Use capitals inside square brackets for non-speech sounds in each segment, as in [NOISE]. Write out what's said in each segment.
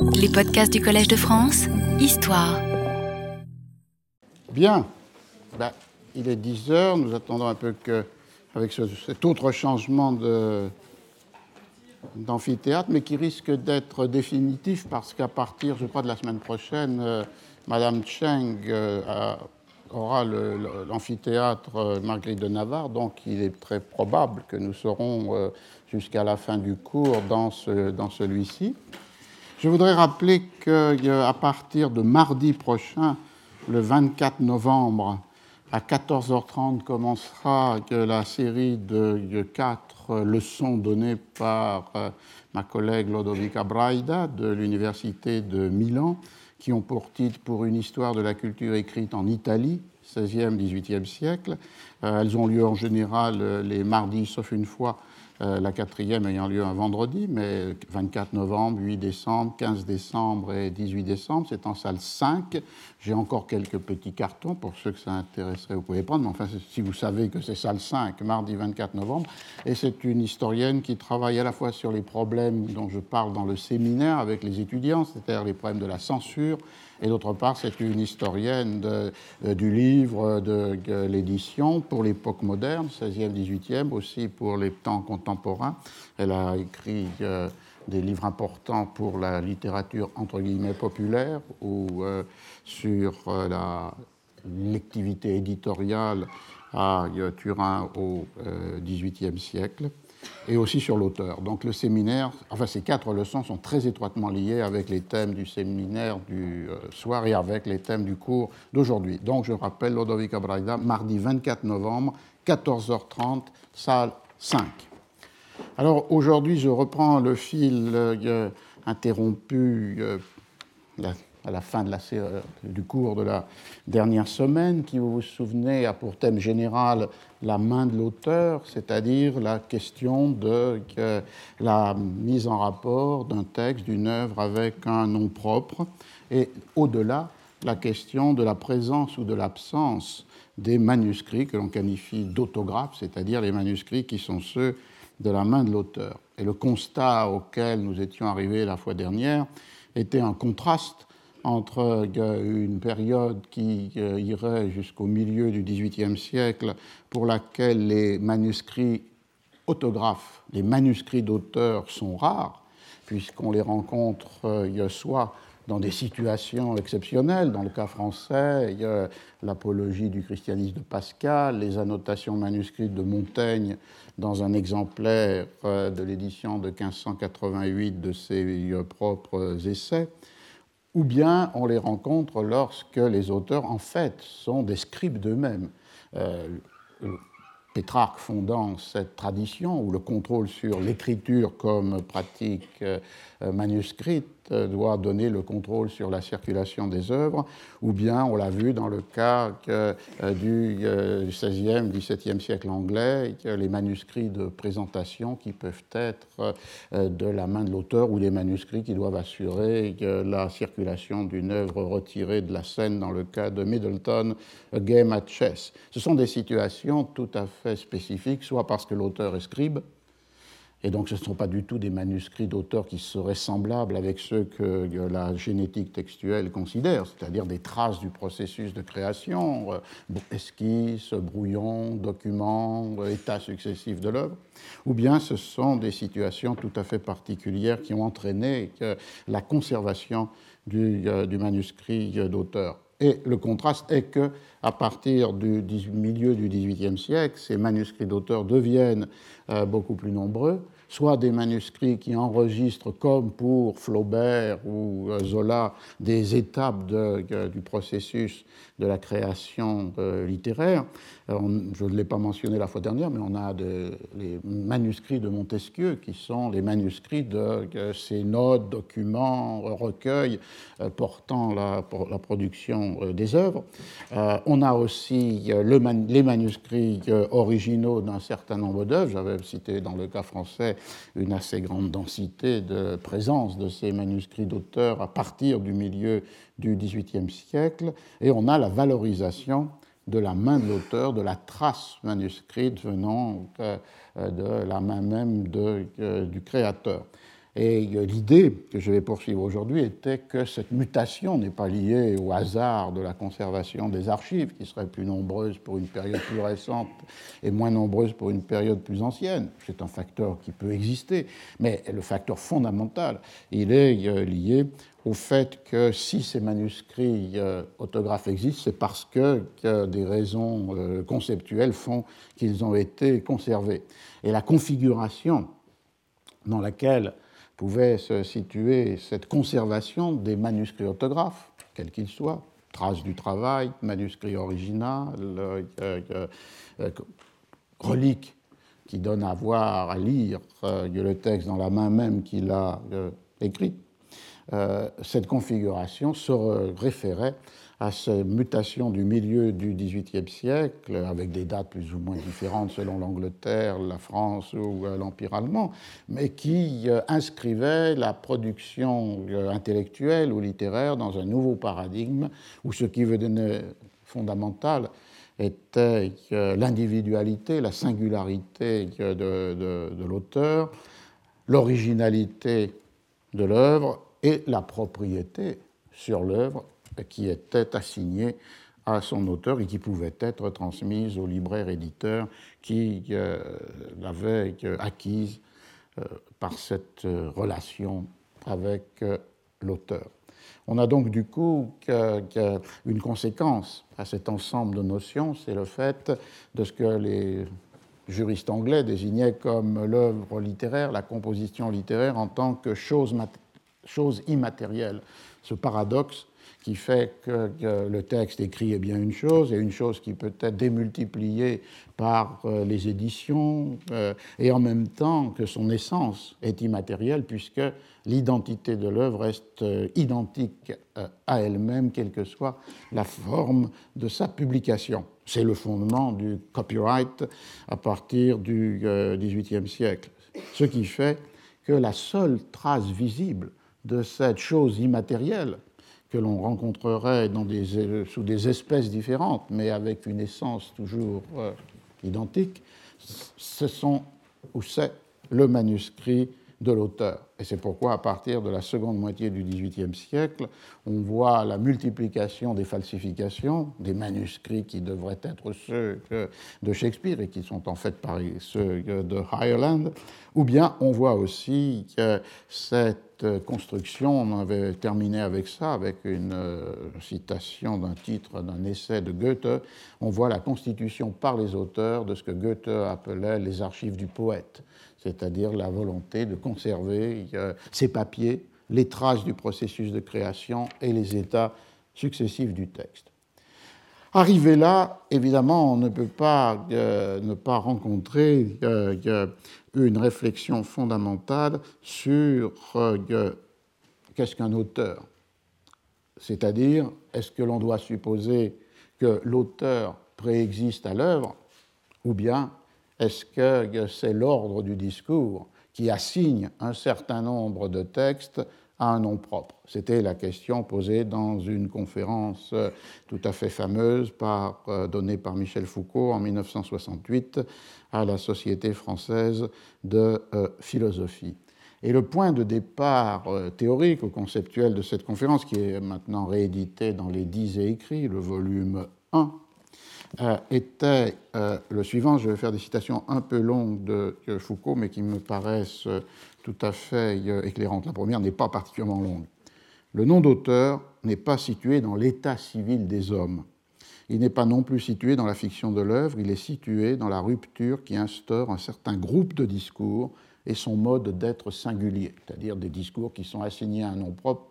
Les podcasts du Collège de France, Histoire. Bien. Ben, il est 10 heures. Nous attendons un peu que, avec ce- cet autre changement d'amphithéâtre, mais qui risque d'être définitif parce qu'à partir, je crois, de la semaine prochaine, euh, Madame Cheng euh, aura l'amphithéâtre euh, Marguerite de Navarre, donc il est très probable que nous serons euh, jusqu'à la fin du cours dans celui-ci. Je voudrais rappeler qu'à partir de mardi prochain, le 24 novembre, à 14h30, commencera euh, la série de de quatre euh, leçons données par euh, ma collègue Lodovica Braida de l'Université de Milan, qui ont pour titre Pour une histoire de la culture écrite en Italie, 16e, 18e siècle. Euh, Elles ont lieu en général euh, les mardis, sauf une fois, euh, la quatrième ayant lieu un vendredi, mais 24 novembre, 8 décembre, 15 décembre et 18 décembre, c'est en salle 5. J'ai encore quelques petits cartons, pour ceux que ça intéresserait, vous pouvez prendre, mais enfin, si vous savez que c'est salle 5, mardi 24 novembre, et c'est une historienne qui travaille à la fois sur les problèmes dont je parle dans le séminaire avec les étudiants, c'est-à-dire les problèmes de la censure, et d'autre part, c'est une historienne euh, du livre, de, de l'édition pour l'époque moderne, 16e, 18e, aussi pour les temps contemporains. Elle a écrit euh, des livres importants pour la littérature entre guillemets populaire ou euh, sur euh, la l'activité éditoriale à euh, Turin au euh, XVIIIe siècle et aussi sur l'auteur. Donc le séminaire, enfin ces quatre leçons sont très étroitement liées avec les thèmes du séminaire du euh, soir et avec les thèmes du cours d'aujourd'hui. Donc je rappelle Lodovica Braida, mardi 24 novembre, 14h30, salle 5. Alors aujourd'hui, je reprends le fil euh, interrompu euh, à la fin euh, du cours de la dernière semaine, qui, vous vous souvenez, a pour thème général la main de l'auteur, c'est-à-dire la question de la mise en rapport d'un texte, d'une œuvre avec un nom propre, et au-delà, la question de la présence ou de l'absence des manuscrits que l'on qualifie d'autographes, c'est-à-dire les manuscrits qui sont ceux de la main de l'auteur. Et le constat auquel nous étions arrivés la fois dernière était un contraste entre une période qui euh, irait jusqu'au milieu du XVIIIe siècle, pour laquelle les manuscrits autographes, les manuscrits d'auteurs sont rares, puisqu'on les rencontre euh, soit dans des situations exceptionnelles. Dans le cas français, l'apologie du christianisme de Pascal, les annotations manuscrites de Montaigne dans un exemplaire euh, de l'édition de 1588 de ses propres essais, ou bien on les rencontre lorsque les auteurs, en fait, sont des scribes d'eux-mêmes. Euh, Pétrarque fondant cette tradition, où le contrôle sur l'écriture comme pratique euh, manuscrite doit donner le contrôle sur la circulation des œuvres, ou bien on l'a vu dans le cas que, euh, du euh, XVIe, XVIIe siècle anglais, les manuscrits de présentation qui peuvent être euh, de la main de l'auteur ou des manuscrits qui doivent assurer la circulation d'une œuvre retirée de la scène dans le cas de Middleton, Game at Chess. Ce sont des situations tout à fait spécifiques, soit parce que l'auteur est scribe, et donc ce ne sont pas du tout des manuscrits d'auteurs qui seraient semblables avec ceux que la génétique textuelle considère, c'est-à-dire des traces du processus de création, euh, esquisses, brouillons, documents, euh, états successifs de l'œuvre, ou bien ce sont des situations tout à fait particulières qui ont entraîné la conservation du, euh, du manuscrit d'auteur. Et le contraste est que, à partir du milieu du XVIIIe siècle, ces manuscrits d'auteurs deviennent euh, beaucoup plus nombreux, soit des manuscrits qui enregistrent, comme pour Flaubert ou euh, Zola, des étapes de, du processus de la création euh, littéraire. Je ne l'ai pas mentionné la fois dernière, mais on a les manuscrits de Montesquieu, qui sont les manuscrits de ces notes, documents, recueils euh, portant la, production euh, des œuvres. on a aussi les manuscrits originaux d'un certain nombre d'œuvres. J'avais cité dans le cas français une assez grande densité de présence de ces manuscrits d'auteurs à partir du milieu du XVIIIe siècle, et on a la valorisation de la main de l'auteur, de la trace manuscrite venant de la main même de, du créateur. Et l'idée que je vais poursuivre aujourd'hui était que cette mutation n'est pas liée au hasard de la conservation des archives, qui seraient plus nombreuses pour une période plus récente et moins nombreuses pour une période plus ancienne. C'est un facteur qui peut exister, mais le facteur fondamental, il est euh, lié au fait que si ces manuscrits euh, autographes existent, c'est parce que, des raisons euh, conceptuelles font qu'ils ont été conservés. Et la configuration dans laquelle pouvait se situer cette conservation des manuscrits autographes, quels qu'ils soient, traces du travail, manuscrits original, euh, euh, euh, reliques qui donnent à voir, à lire le texte dans la main même qu'il a écrit. cette configuration se référait à cette mutation du milieu du XVIIIe siècle, avec des dates plus ou moins différentes selon l'Angleterre, la France ou euh, l'Empire allemand, mais qui euh, inscrivait la production euh, intellectuelle ou littéraire dans un nouveau paradigme où ce qui devenir fondamental était l'individualité, la singularité de, de l'auteur, l'originalité de l'œuvre et la propriété sur l'œuvre qui était assignée à son auteur et qui pouvait être transmise au libraire éditeur qui euh, l'avait euh, acquise euh, par cette relation avec l'auteur. On a donc du coup une conséquence à cet ensemble de notions, c'est le fait de ce que les juristes anglais désignaient comme l'œuvre littéraire, la composition littéraire en tant que chose, chose immatérielle. Ce paradoxe qui fait que, le texte écrit est bien une chose, et une chose qui peut être démultipliée par euh, les éditions, euh, et en même temps que son essence est immatérielle, puisque l'identité de l'œuvre reste euh, identique à elle-même, quelle que soit la forme de sa publication. C'est le fondement du copyright à partir du XVIIIe siècle. Ce qui fait que la seule trace visible de cette chose immatérielle que l'on rencontrerait des, sous des espèces différentes, mais avec une essence toujours euh, identique, ce sont ou c'est le manuscrit de l'auteur. Et c'est pourquoi, à partir de la seconde moitié du XVIIIe siècle, on voit la multiplication des falsifications, des manuscrits qui devraient être ceux de Shakespeare et qui sont en fait ceux de Ireland, ou bien on voit aussi que cette construction, on avait terminé avec ça, avec une euh, citation d'un titre d'un essai de Goethe, on voit la constitution par les auteurs de ce que Goethe appelait les archives du poète c'est-à-dire la volonté de conserver ces papiers, les traces du processus de création et les états successifs du texte. Arrivé là, évidemment, on ne peut pas euh, ne pas rencontrer euh, une réflexion fondamentale sur euh, qu'est-ce qu'un auteur. C'est-à-dire, est-ce que l'on doit supposer que l'auteur préexiste à l'œuvre, ou bien est-ce que c'est l'ordre du discours qui assigne un certain nombre de textes à un nom propre C'était la question posée dans une conférence tout à fait fameuse euh, donnée par Michel Foucault en 1968 à la Société française de euh, philosophie. Et le point de départ euh, théorique ou conceptuel de cette conférence, qui est maintenant réédité dans les Dix et écrits, le volume 1 euh, était euh, le suivant. Je vais faire des citations un peu longues de Foucault, mais qui me paraissent euh, tout à fait éclairantes. La première n'est pas particulièrement longue. Le nom d'auteur n'est pas situé dans l'état civil des hommes. Il n'est pas non plus situé dans la fiction de l'œuvre, il est situé dans la rupture qui instaure un certain groupe de discours et son mode d'être singulier, c'est-à-dire des discours qui sont assignés à un nom propre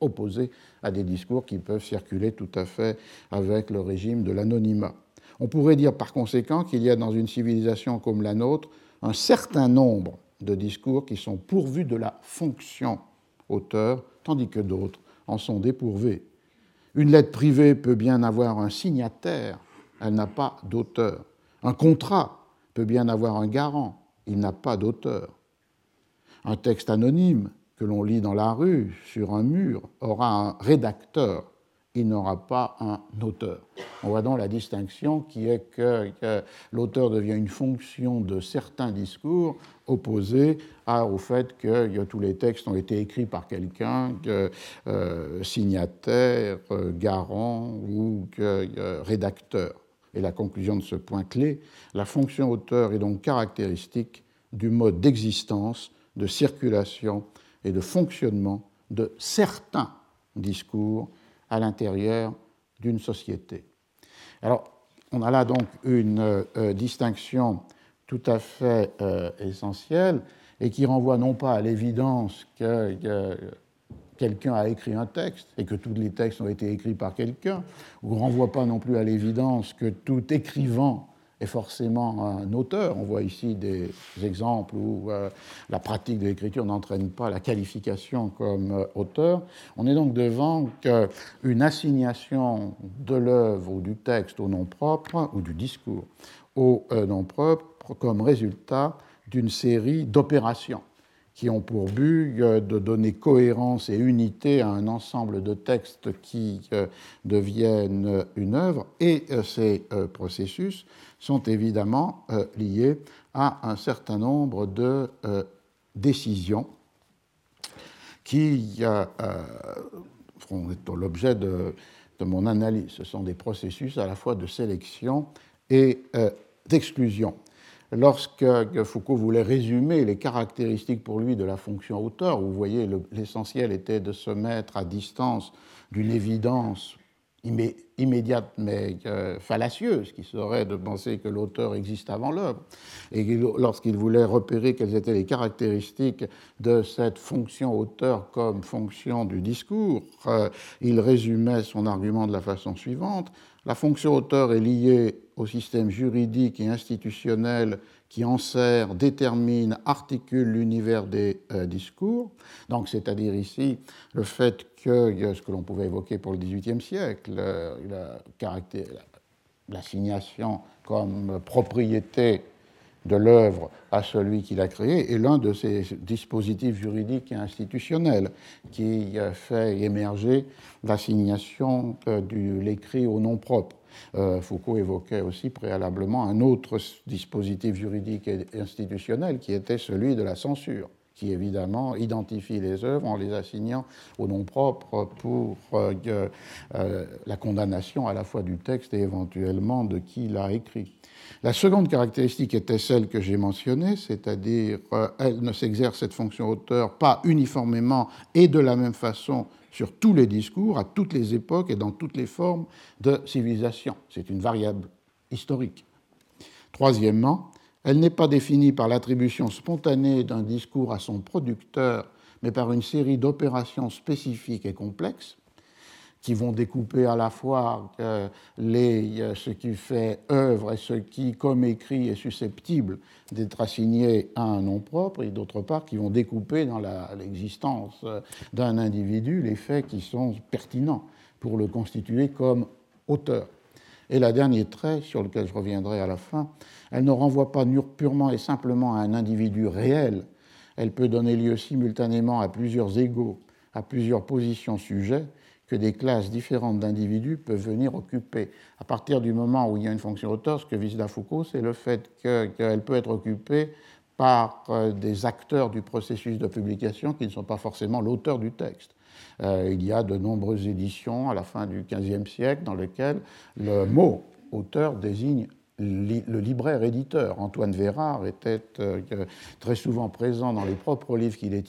opposé à des discours qui peuvent circuler tout à fait avec le régime de l'anonymat. On pourrait dire par conséquent qu'il y a dans une civilisation comme la nôtre un certain nombre de discours qui sont pourvus de la fonction auteur, tandis que d'autres en sont dépourvus. Une lettre privée peut bien avoir un signataire, elle n'a pas d'auteur. Un contrat peut bien avoir un garant, il n'a pas d'auteur. Un texte anonyme que l'on lit dans la rue, sur un mur, aura un rédacteur il n'aura pas un auteur. On voit donc la distinction qui est que, l'auteur devient une fonction de certains discours opposée au fait que tous les textes ont été écrits par quelqu'un, euh, signataire, euh, garant ou euh, rédacteur. Et la conclusion de ce point clé, la fonction auteur est donc caractéristique du mode d'existence, de circulation et de fonctionnement de certains discours à l'intérieur d'une société. Alors, on a là donc une euh, distinction tout à fait euh, essentielle et qui renvoie non pas à l'évidence que quelqu'un a écrit un texte et que tous les textes ont été écrits par quelqu'un, ou renvoie pas non plus à l'évidence que tout écrivain est forcément un auteur. On voit ici des exemples où euh, la pratique de l'écriture n'entraîne pas la qualification comme euh, auteur. On est donc devant une assignation de l'œuvre ou du texte au nom propre ou du discours au euh, nom propre comme résultat d'une série d'opérations qui ont pour but de donner cohérence et unité à un ensemble de textes qui deviennent une œuvre. Et ces processus sont évidemment euh, liées à un certain nombre de euh, décisions qui euh, feront l'objet de, de, mon analyse. Ce sont des processus à la fois de sélection et d'exclusion. Lorsque Foucault voulait résumer les caractéristiques pour lui de la fonction auteur, vous voyez, l'essentiel était de se mettre à distance d'une évidence immédiate mais euh, fallacieuse, qui serait de penser que l'auteur existe avant l'œuvre. Et lorsqu'il voulait repérer quelles étaient les caractéristiques de cette fonction auteur comme fonction du discours, euh, il résumait son argument de la façon suivante. La fonction auteur est liée au système juridique et institutionnel qui en sert, détermine, articule l'univers des euh, discours. Donc, c'est-à-dire ici le fait que ce que l'on pouvait évoquer pour le XVIIIe siècle, l'assignation comme propriété de l'œuvre à celui qui l'a créée est l'un de ces dispositifs juridiques et institutionnels qui euh, fait émerger l'assignation euh, de l'écrit au nom propre. Euh, Foucault évoquait aussi préalablement un autre dispositif juridique et institutionnel qui était celui de la censure qui évidemment identifie les œuvres en les assignant au nom propre pour euh, euh, la condamnation à la fois du texte et éventuellement de qui l'a écrit. La seconde caractéristique était celle que j'ai mentionnée, c'est-à-dire elle ne s'exerce cette fonction auteur pas uniformément et de la même façon sur tous les discours, à toutes les époques et dans toutes les formes de civilisation. C'est une variable historique. Troisièmement, elle n'est pas définie par l'attribution spontanée d'un discours à son producteur, mais par une série d'opérations spécifiques et complexes qui vont découper à la fois euh, les, euh, ce qui fait œuvre et ce qui, comme écrit, est susceptible d'être assigné à un nom propre, et d'autre part qui vont découper dans l'existence euh, d'un individu les faits qui sont pertinents pour le constituer comme auteur. Et la dernier trait, sur lequel je reviendrai à la fin, elle ne renvoie pas purement et simplement à un individu réel, elle peut donner lieu simultanément à plusieurs égaux, à plusieurs positions sujets, que des classes différentes d'individus peuvent venir occuper. À partir du moment où il y a une fonction auteur, ce que vise la Foucault, c'est le fait qu'elle peut être occupée par euh, des acteurs du processus de publication qui ne sont pas forcément l'auteur du texte. Euh, il y a de nombreuses éditions à la fin du XVe siècle dans lesquelles le mot auteur désigne le libraire éditeur. Antoine Vérard était euh, très souvent présent dans les propres livres qu'il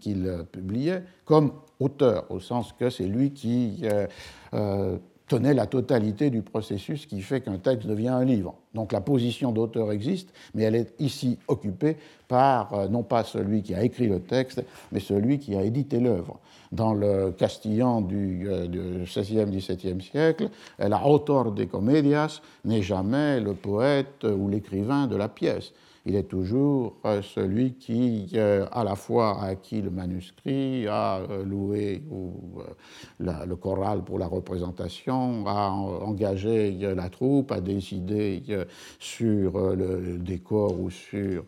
qu'il publiait comme auteur, au sens que c'est lui qui euh, euh, tenait la totalité du processus qui fait qu'un texte devient un livre. Donc la position d'auteur existe, mais elle est ici occupée par euh, non pas celui qui a écrit le texte, mais celui qui a édité l'œuvre. Dans le castillan du, XVIe, XVIIe siècle, la autor de comedias n'est jamais le poète ou l'écrivain de la pièce il est toujours euh, celui qui, euh, à la fois a acquis le manuscrit, a euh, loué le choral pour la représentation, a engagé la troupe, a décidé sur le décor ou sur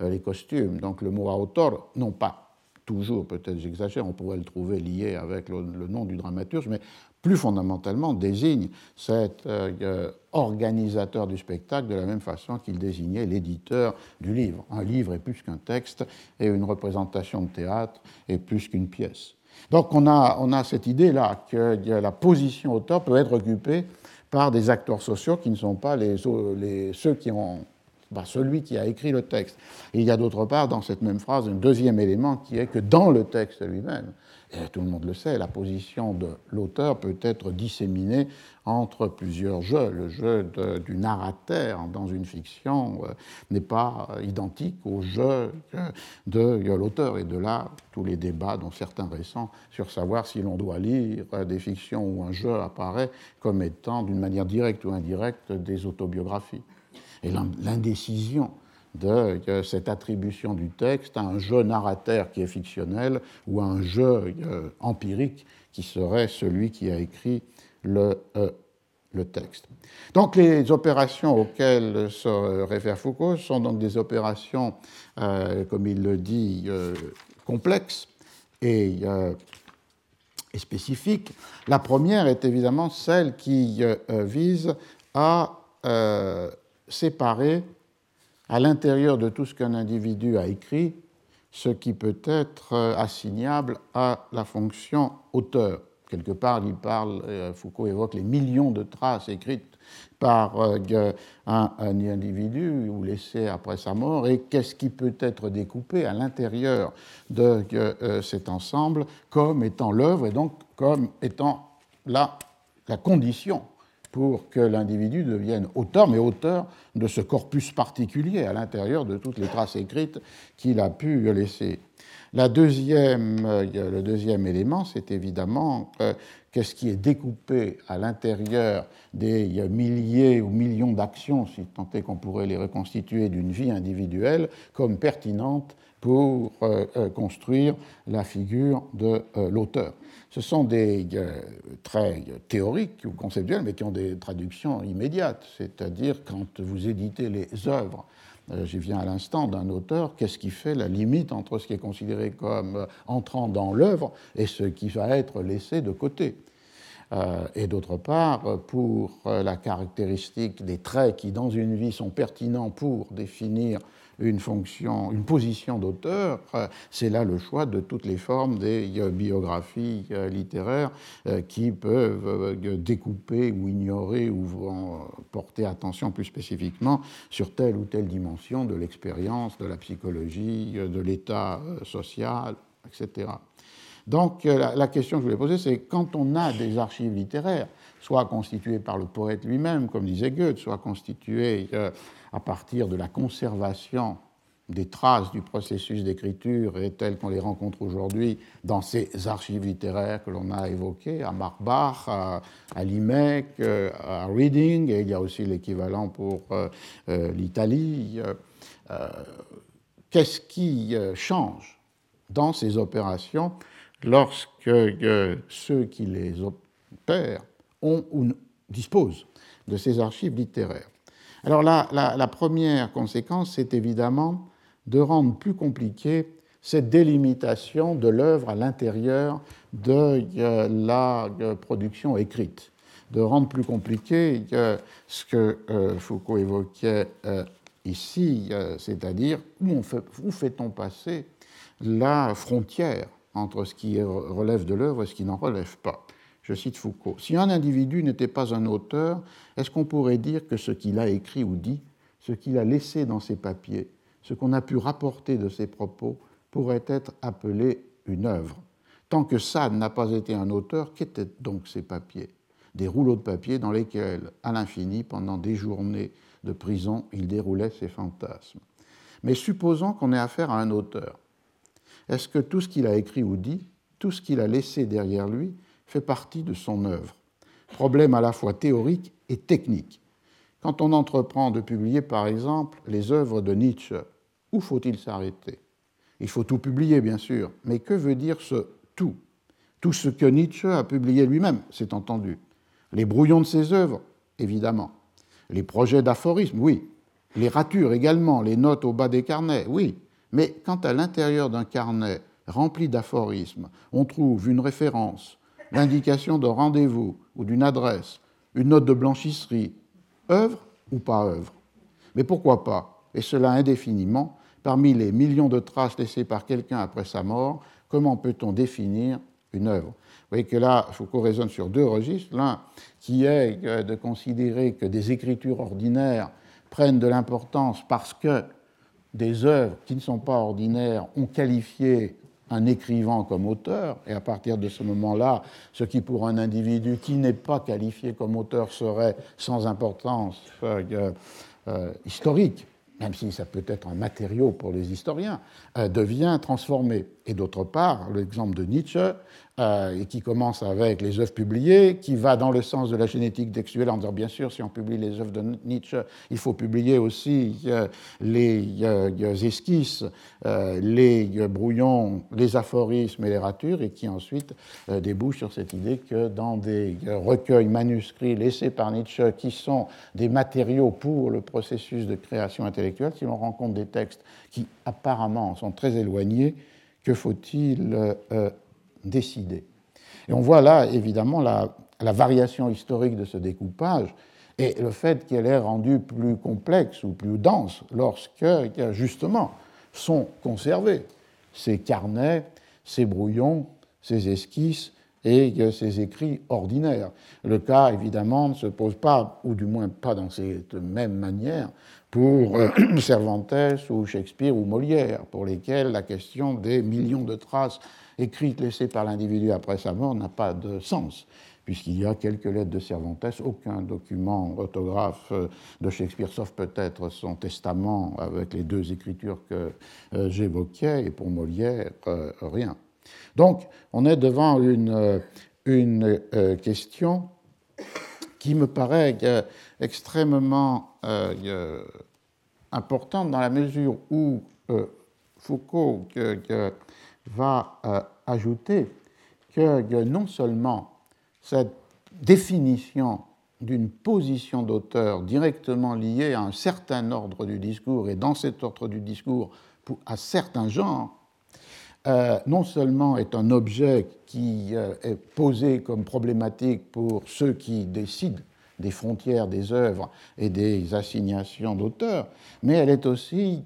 les costumes. Donc le mot auteur, non pas toujours, peut-être j'exagère, on pourrait le trouver lié avec le, nom du dramaturge, mais plus fondamentalement désigne cet euh, organisateur du spectacle de la même façon qu'il désignait l'éditeur du livre. Un livre est plus qu'un texte et une représentation de théâtre est plus qu'une pièce. Donc on a, on a cette idée-là que la position auteur peut être occupée par des acteurs sociaux qui ne sont pas les, ceux qui ont bah, celui qui a écrit le texte. Il y a d'autre part dans cette même phrase un deuxième élément qui est que dans le texte lui-même, tout le monde le sait, la position de l'auteur peut être disséminée entre plusieurs jeux. Le jeu du narrateur dans une fiction euh, n'est pas identique au jeu de l'auteur. Et de là, tous les débats, dont certains récents, sur savoir si l'on doit lire des fictions où un jeu apparaît comme étant, d'une manière directe ou indirecte, des autobiographies et l'indécision de cette attribution du texte à un jeu narrateur qui est fictionnel ou à un jeu euh, empirique qui serait celui qui a écrit le, euh, le texte. Donc les opérations auxquelles se réfère Foucault sont donc des opérations, euh, comme il le dit, complexes et, et, spécifiques. La première est évidemment celle qui vise à séparer à l'intérieur de tout ce qu'un individu a écrit ce qui peut être euh, assignable à la fonction auteur. Quelque part, il parle, euh, Foucault évoque les millions de traces écrites par euh, un, individu ou laissées après sa mort, et qu'est-ce qui peut être découpé à l'intérieur de cet ensemble comme étant l'œuvre et donc comme étant la, la condition pour que l'individu devienne auteur, mais auteur de ce corpus particulier à l'intérieur de toutes les traces écrites qu'il a pu laisser. La deuxième, euh, le deuxième élément, c'est évidemment euh, qu'est-ce qui est découpé à l'intérieur des milliers ou millions d'actions, si tant est qu'on pourrait les reconstituer d'une vie individuelle, comme pertinente pour euh, construire la figure de l'auteur ce sont des euh, traits théoriques ou conceptuels, mais qui ont des traductions immédiates. C'est-à-dire, quand vous éditez les œuvres, euh, j'y viens à l'instant, d'un auteur, qu'est-ce qui fait la limite entre ce qui est considéré comme euh, entrant dans l'œuvre et ce qui va être laissé de côté? Et d'autre part, pour la caractéristique des traits qui, dans une vie, sont pertinents pour définir une fonction, une position d'auteur, euh, c'est là le choix de toutes les formes des euh, biographies euh, littéraires qui peuvent découper ou ignorer ou porter attention plus spécifiquement sur telle ou telle dimension de l'expérience, de la psychologie, de l'état social, etc. Donc la question que je voulais poser, c'est quand on a des archives littéraires, soit constituées par le poète lui-même, comme disait Goethe, soit constituées à partir de la conservation des traces du processus d'écriture et telles qu'on les rencontre aujourd'hui dans ces archives littéraires que l'on a évoquées, à Marbach, à, Limec, euh, à Reading, et il y a aussi l'équivalent pour euh, euh, l'Italie. Qu'est-ce qui change dans ces opérations lorsque ceux qui les opèrent ont ou disposent de ces archives littéraires? Alors la, première conséquence, c'est évidemment de rendre plus compliqué cette délimitation de l'œuvre à l'intérieur de euh, la euh, production écrite, de rendre plus compliqué ce que euh, Foucault évoquait ici, c'est-à-dire où fait-on passer la frontière entre ce qui relève de l'œuvre et ce qui n'en relève pas. Je cite Foucault. Si un individu n'était pas un auteur, est-ce qu'on pourrait dire que ce qu'il a écrit ou dit, ce qu'il a laissé dans ses papiers, ce qu'on a pu rapporter de ses propos, pourrait être appelé une œuvre? Tant que Sade n'a pas été un auteur, qu'étaient donc ces papiers? Des rouleaux de papier dans lesquels, à l'infini, pendant des journées de prison, il déroulait ses fantasmes. Mais supposons qu'on ait affaire à un auteur. Est-ce que tout ce qu'il a écrit ou dit, tout ce qu'il a laissé derrière lui, fait partie de son œuvre. Problème à la fois théorique et technique. Quand on entreprend de publier, par exemple, les œuvres de Nietzsche, où faut-il s'arrêter? Il faut tout publier, bien sûr, mais que veut dire ce tout Tout ce que Nietzsche a publié lui-même, c'est entendu. Les brouillons de ses œuvres, évidemment. Les projets d'aphorisme, oui. Les ratures également, les notes au bas des carnets, oui. Mais quand à l'intérieur d'un carnet rempli d'aphorismes, on trouve une référence, l'indication d'un rendez-vous ou d'une adresse, une note de blanchisserie, œuvre ou pas œuvre. Mais pourquoi pas, et cela indéfiniment, parmi les millions de traces laissées par quelqu'un après sa mort, comment peut-on définir une œuvre? Vous voyez que là, Foucault raisonne sur deux registres. L'un qui est de considérer que des écritures ordinaires prennent de l'importance parce que des œuvres qui ne sont pas ordinaires ont qualifié un écrivain comme auteur, et à partir de ce moment-là, ce qui pour un individu qui n'est pas qualifié comme auteur serait sans importance euh, euh, historique, même si ça peut être un matériau pour les historiens, euh, devient transformé. Et d'autre part, l'exemple de Nietzsche euh, et qui commence avec les œuvres publiées, qui va dans le sens de la génétique textuelle en disant bien sûr, si on publie les œuvres de Nietzsche, il faut publier aussi euh, les euh, esquisses, les brouillons, les aphorismes et les ratures, et qui ensuite débouche sur cette idée que dans des recueils manuscrits laissés par Nietzsche, qui sont des matériaux pour le processus de création intellectuelle, si l'on rencontre des textes qui apparemment sont très éloignés, que faut-il décidé. Et on voit là, évidemment, la, variation historique de ce découpage et le fait qu'elle est rendue plus complexe ou plus dense lorsque, justement, sont conservés ces carnets, ces brouillons, ces esquisses et ces écrits ordinaires. Le cas, évidemment, ne se pose pas, ou du moins pas dans cette même manière, pour euh, [COUGHS] Cervantes ou Shakespeare ou Molière, pour lesquels la question des millions de traces écrite, laissée par l'individu après sa mort, n'a pas de sens, puisqu'il y a quelques lettres de Cervantes, aucun document orthographe euh, de Shakespeare, sauf peut-être son testament avec les deux écritures que euh, j'évoquais, et pour Molière, euh, rien. Donc, on est devant une, une question qui me paraît extrêmement importante dans la mesure où Foucault va euh, ajouter que non seulement cette définition d'une position d'auteur directement liée à un certain ordre du discours et dans cet ordre du discours à certains genres, euh, non seulement est un objet qui euh, est posé comme problématique pour ceux qui décident des frontières des œuvres et des assignations d'auteurs, mais elle est aussi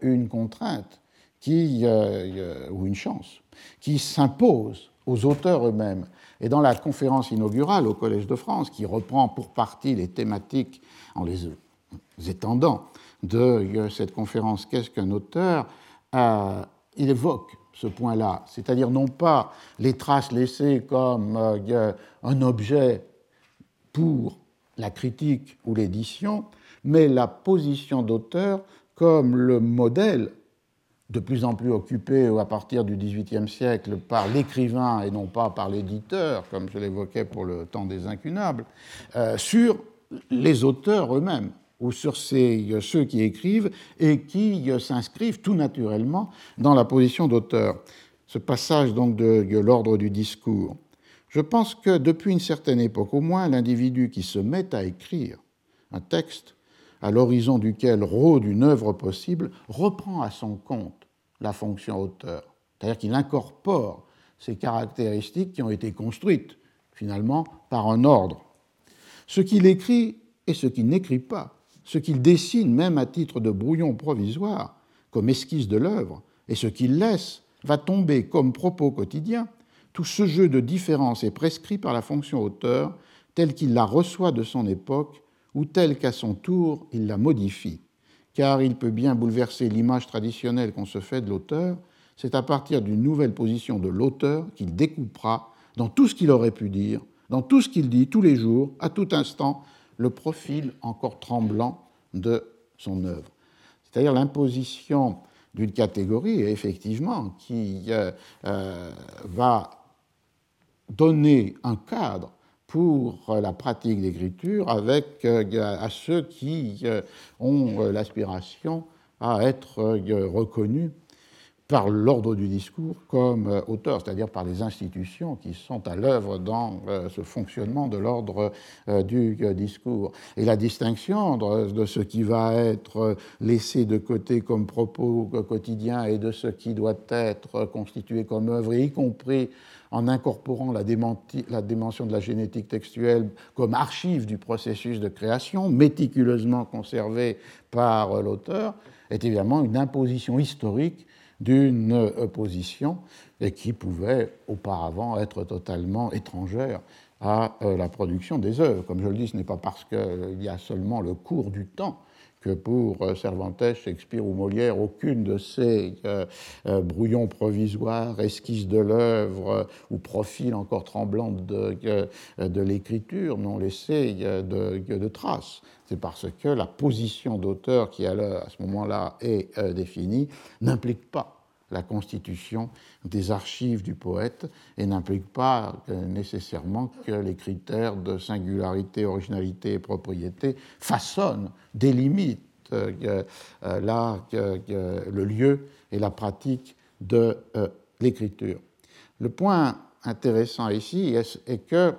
une contrainte qui, euh, ou une chance, qui s'impose aux auteurs eux-mêmes. Et dans la conférence inaugurale au Collège de France, qui reprend pour partie les thématiques en les étendant de euh, cette conférence Qu'est-ce qu'un auteur euh, il évoque ce point-là, c'est-à-dire non pas les traces laissées comme un objet pour la critique ou l'édition, mais la position d'auteur comme le modèle de plus en plus occupé à partir du XVIIIe siècle par l'écrivain et non pas par l'éditeur, comme je l'évoquais pour le temps des incunables, euh, sur les auteurs eux-mêmes ou sur ces, ceux qui écrivent et qui euh, s'inscrivent tout naturellement dans la position d'auteur. Ce passage donc de, de l'ordre du discours. Je pense que depuis une certaine époque au moins, l'individu qui se met à écrire un texte à l'horizon duquel rôde une œuvre possible, reprend à son compte la fonction auteur. C'est-à-dire qu'il incorpore ces caractéristiques qui ont été construites finalement par un ordre. Ce qu'il écrit et ce qu'il n'écrit pas, ce qu'il dessine même à titre de brouillon provisoire, comme esquisse de l'œuvre, et ce qu'il laisse va tomber comme propos quotidien, tout ce jeu de différence est prescrit par la fonction auteur tel qu'il la reçoit de son époque ou tel qu'à son tour il la modifie car il peut bien bouleverser l'image traditionnelle qu'on se fait de l'auteur, c'est à partir d'une nouvelle position de l'auteur qu'il découpera dans tout ce qu'il aurait pu dire, dans tout ce qu'il dit tous les jours, à tout instant, le profil encore tremblant de son œuvre. C'est-à-dire l'imposition d'une catégorie, effectivement, qui euh, euh, va donner un cadre pour la pratique d'écriture avec euh, à ceux qui euh, ont euh, l'aspiration à être reconnus par l'ordre du discours comme euh, auteur, c'est-à-dire par les institutions qui sont à l'œuvre dans euh, ce fonctionnement de l'ordre euh, du discours. Et la distinction de ce qui va être laissé de côté comme propos quotidien et de ce qui doit être constitué comme œuvre, y compris en incorporant la, dimension de la génétique textuelle comme archive du processus de création, méticuleusement conservée par l'auteur, est évidemment une imposition historique d'une opposition et qui pouvait auparavant être totalement étrangère à euh, la production des œuvres. Comme je le dis, ce n'est pas parce qu'il y a seulement le cours du temps que pour euh, Cervantes, Shakespeare ou Molière, aucune de ces euh, brouillons provisoires, esquisses de l'œuvre ou profils encore tremblants de, l'écriture n'ont laissé de, de traces. C'est parce que la position d'auteur qui à ce moment-là est définie n'implique pas la constitution des archives du poète et n'implique pas nécessairement que les critères de singularité, originalité et propriété façonnent, délimitent euh, euh, le lieu et la pratique de euh, l'écriture. Le point intéressant ici est, que,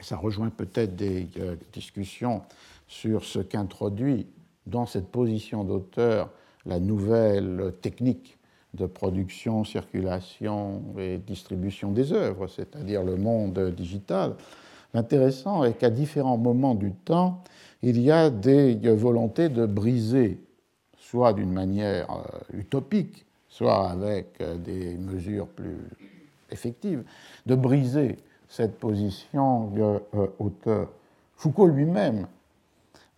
ça rejoint peut-être des discussions sur ce qu'introduit dans cette position d'auteur la nouvelle technique de production, circulation et distribution des œuvres, c'est-à-dire le monde digital. L'intéressant est qu'à différents moments du temps, il y a des volontés de briser, soit d'une manière euh, utopique, soit avec euh, des mesures plus effectives, de briser cette position d'auteur. Euh, Foucault lui-même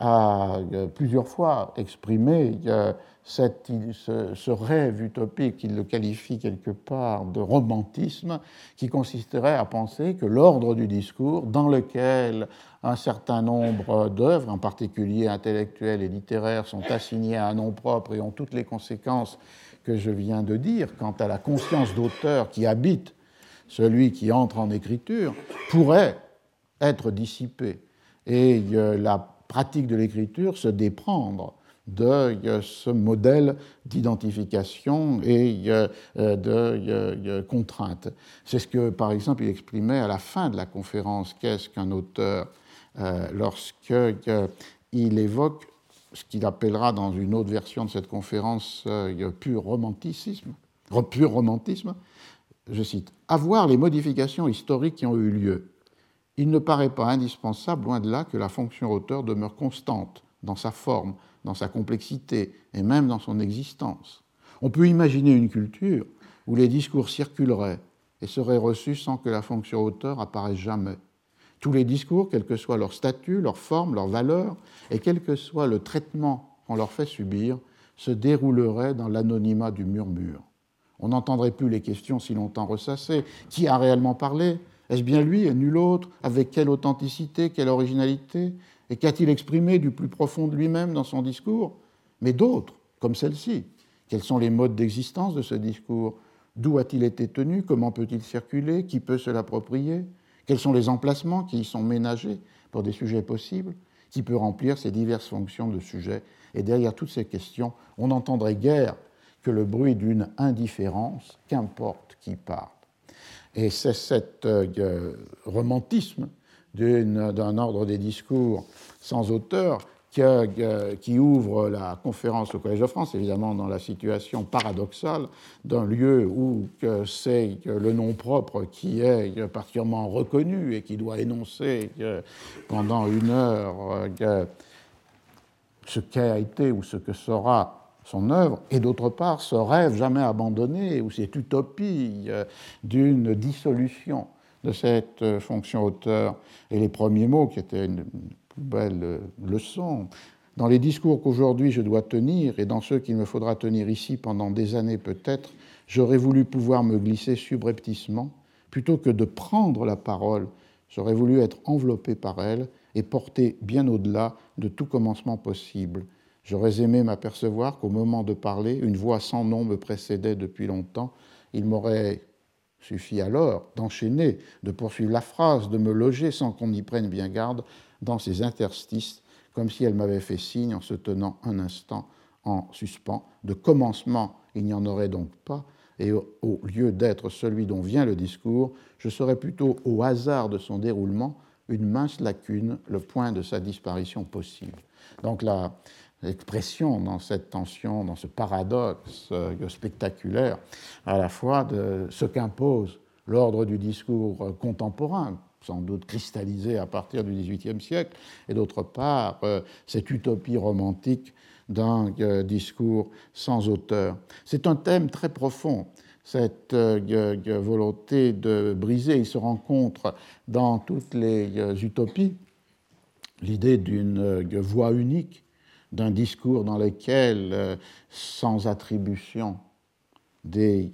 a plusieurs fois exprimé ce, rêve utopique, qu'il le qualifie quelque part de romantisme, qui consisterait à penser que l'ordre du discours, dans lequel un certain nombre d'œuvres, en particulier intellectuelles et littéraires, sont assignées à un nom propre et ont toutes les conséquences que je viens de dire quant à la conscience d'auteur qui habite celui qui entre en écriture, pourrait être dissipé. Et la pratique de l'écriture se déprendre de ce modèle d'identification et euh, de contrainte. C'est ce que, par exemple, il exprimait à la fin de la conférence. Qu'est-ce qu'un auteur euh, lorsqu'il évoque ce qu'il appellera dans une autre version de cette conférence euh, pur romanticisme, pur romantisme, je cite, Avoir les modifications historiques qui ont eu lieu, il ne paraît pas indispensable, loin de là, que la fonction auteur demeure constante dans sa forme, dans sa complexité et même dans son existence. On peut imaginer une culture où les discours circuleraient et seraient reçus sans que la fonction auteur apparaisse jamais. Tous les discours, quel que soit leur statut, leur forme, leur valeur, et quel que soit le traitement qu'on leur fait subir, se dérouleraient dans l'anonymat du murmure. On n'entendrait plus les questions si longtemps ressassées. Qui a réellement parlé? Est-ce bien lui et nul autre? Avec quelle authenticité, quelle originalité? Et qu'a-t-il exprimé du plus profond de lui-même dans son discours? Mais d'autres, comme celle-ci. Quels sont les modes d'existence de ce discours? D'où a-t-il été tenu? Comment peut-il circuler? Qui peut se l'approprier? Quels sont les emplacements qui y sont ménagés pour des sujets possibles? Qui peut remplir ces diverses fonctions de sujet? Et derrière toutes ces questions, on n'entendrait guère que le bruit d'une indifférence, qu'importe qui parle. Et c'est cet euh, romantisme d'un ordre des discours sans auteur qui, ouvre la conférence au Collège de France, évidemment dans la situation paradoxale d'un lieu où c'est le nom propre qui est particulièrement reconnu et qui doit énoncer pendant une heure ce qu'a été ou ce que sera son œuvre, et d'autre part ce rêve jamais abandonné ou cette utopie d'une dissolution de cette euh, fonction auteur et les premiers mots qui étaient une belle euh, leçon. Dans les discours qu'aujourd'hui je dois tenir et dans ceux qu'il me faudra tenir ici pendant des années peut-être, j'aurais voulu pouvoir me glisser subrepticement plutôt que de prendre la parole. J'aurais voulu être enveloppé par elle et porté bien au-delà de tout commencement possible. J'aurais aimé m'apercevoir qu'au moment de parler, une voix sans nom me précédait depuis longtemps. Il m'aurait Suffit alors d'enchaîner, de poursuivre la phrase, de me loger sans qu'on y prenne bien garde dans ces interstices, comme si elle m'avait fait signe en se tenant un instant en suspens, de commencement il n'y en aurait donc pas, et au, lieu d'être celui dont vient le discours, je serais plutôt au hasard de son déroulement une mince lacune, le point de sa disparition possible. Donc l'expression dans cette tension, dans ce paradoxe euh, spectaculaire, à la fois de ce qu'impose l'ordre du discours contemporain, sans doute cristallisé à partir du XVIIIe siècle, et d'autre part euh, cette utopie romantique d'un euh, discours sans auteur. C'est un thème très profond, cette euh, volonté de briser. Il se rencontre dans toutes les utopies l'idée d'une voix unique, d'un discours dans lequel, sans attribution des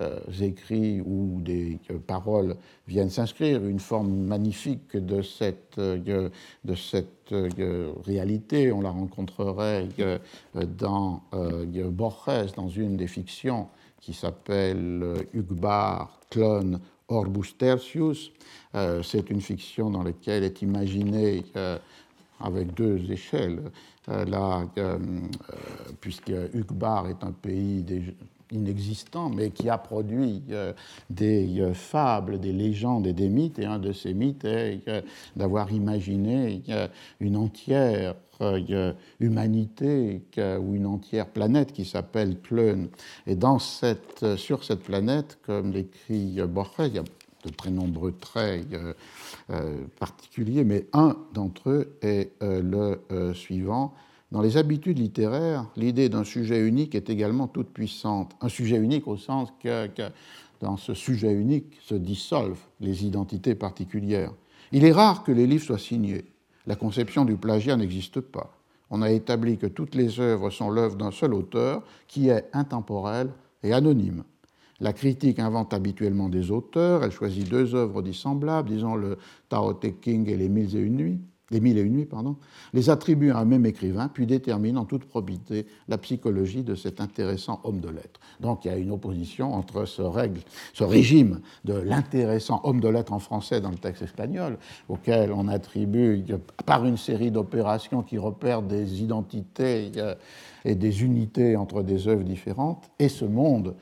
euh, écrits ou des euh, paroles viennent s'inscrire, une forme magnifique de cette, euh, réalité. On la rencontrerait dans Borges, dans une des fictions qui s'appelle Ugbar, clone Orbus Tertius. C'est une fiction dans laquelle est imaginé avec deux échelles, là, puisque Ugbar est un pays inexistant, mais qui a produit euh, des euh, fables, des légendes et des mythes. Et un de ces mythes est euh, d'avoir imaginé une entière humanité ou une entière planète qui s'appelle Kleun. Et dans cette, sur cette planète, comme l'écrit Borges, il y a de très nombreux traits particuliers, mais un d'entre eux est le suivant dans les habitudes littéraires, l'idée d'un sujet unique est également toute puissante. Un sujet unique au sens que, dans ce sujet unique se dissolvent les identités particulières. Il est rare que les livres soient signés. La conception du plagiat n'existe pas. On a établi que toutes les œuvres sont l'œuvre d'un seul auteur qui est intemporel et anonyme. La critique invente habituellement des auteurs, elle choisit deux œuvres dissemblables, disons le Tao Te King et les Mille et une nuits, les mille et une nuits, pardon, les attribue à un même écrivain, puis détermine en toute probité la psychologie de cet intéressant homme de lettres. Donc il y a une opposition entre ce, règle, ce régime de l'intéressant homme de lettres en français dans le texte espagnol, auquel on attribue par une série d'opérations qui repèrent des identités euh, et des unités entre des œuvres différentes, et ce monde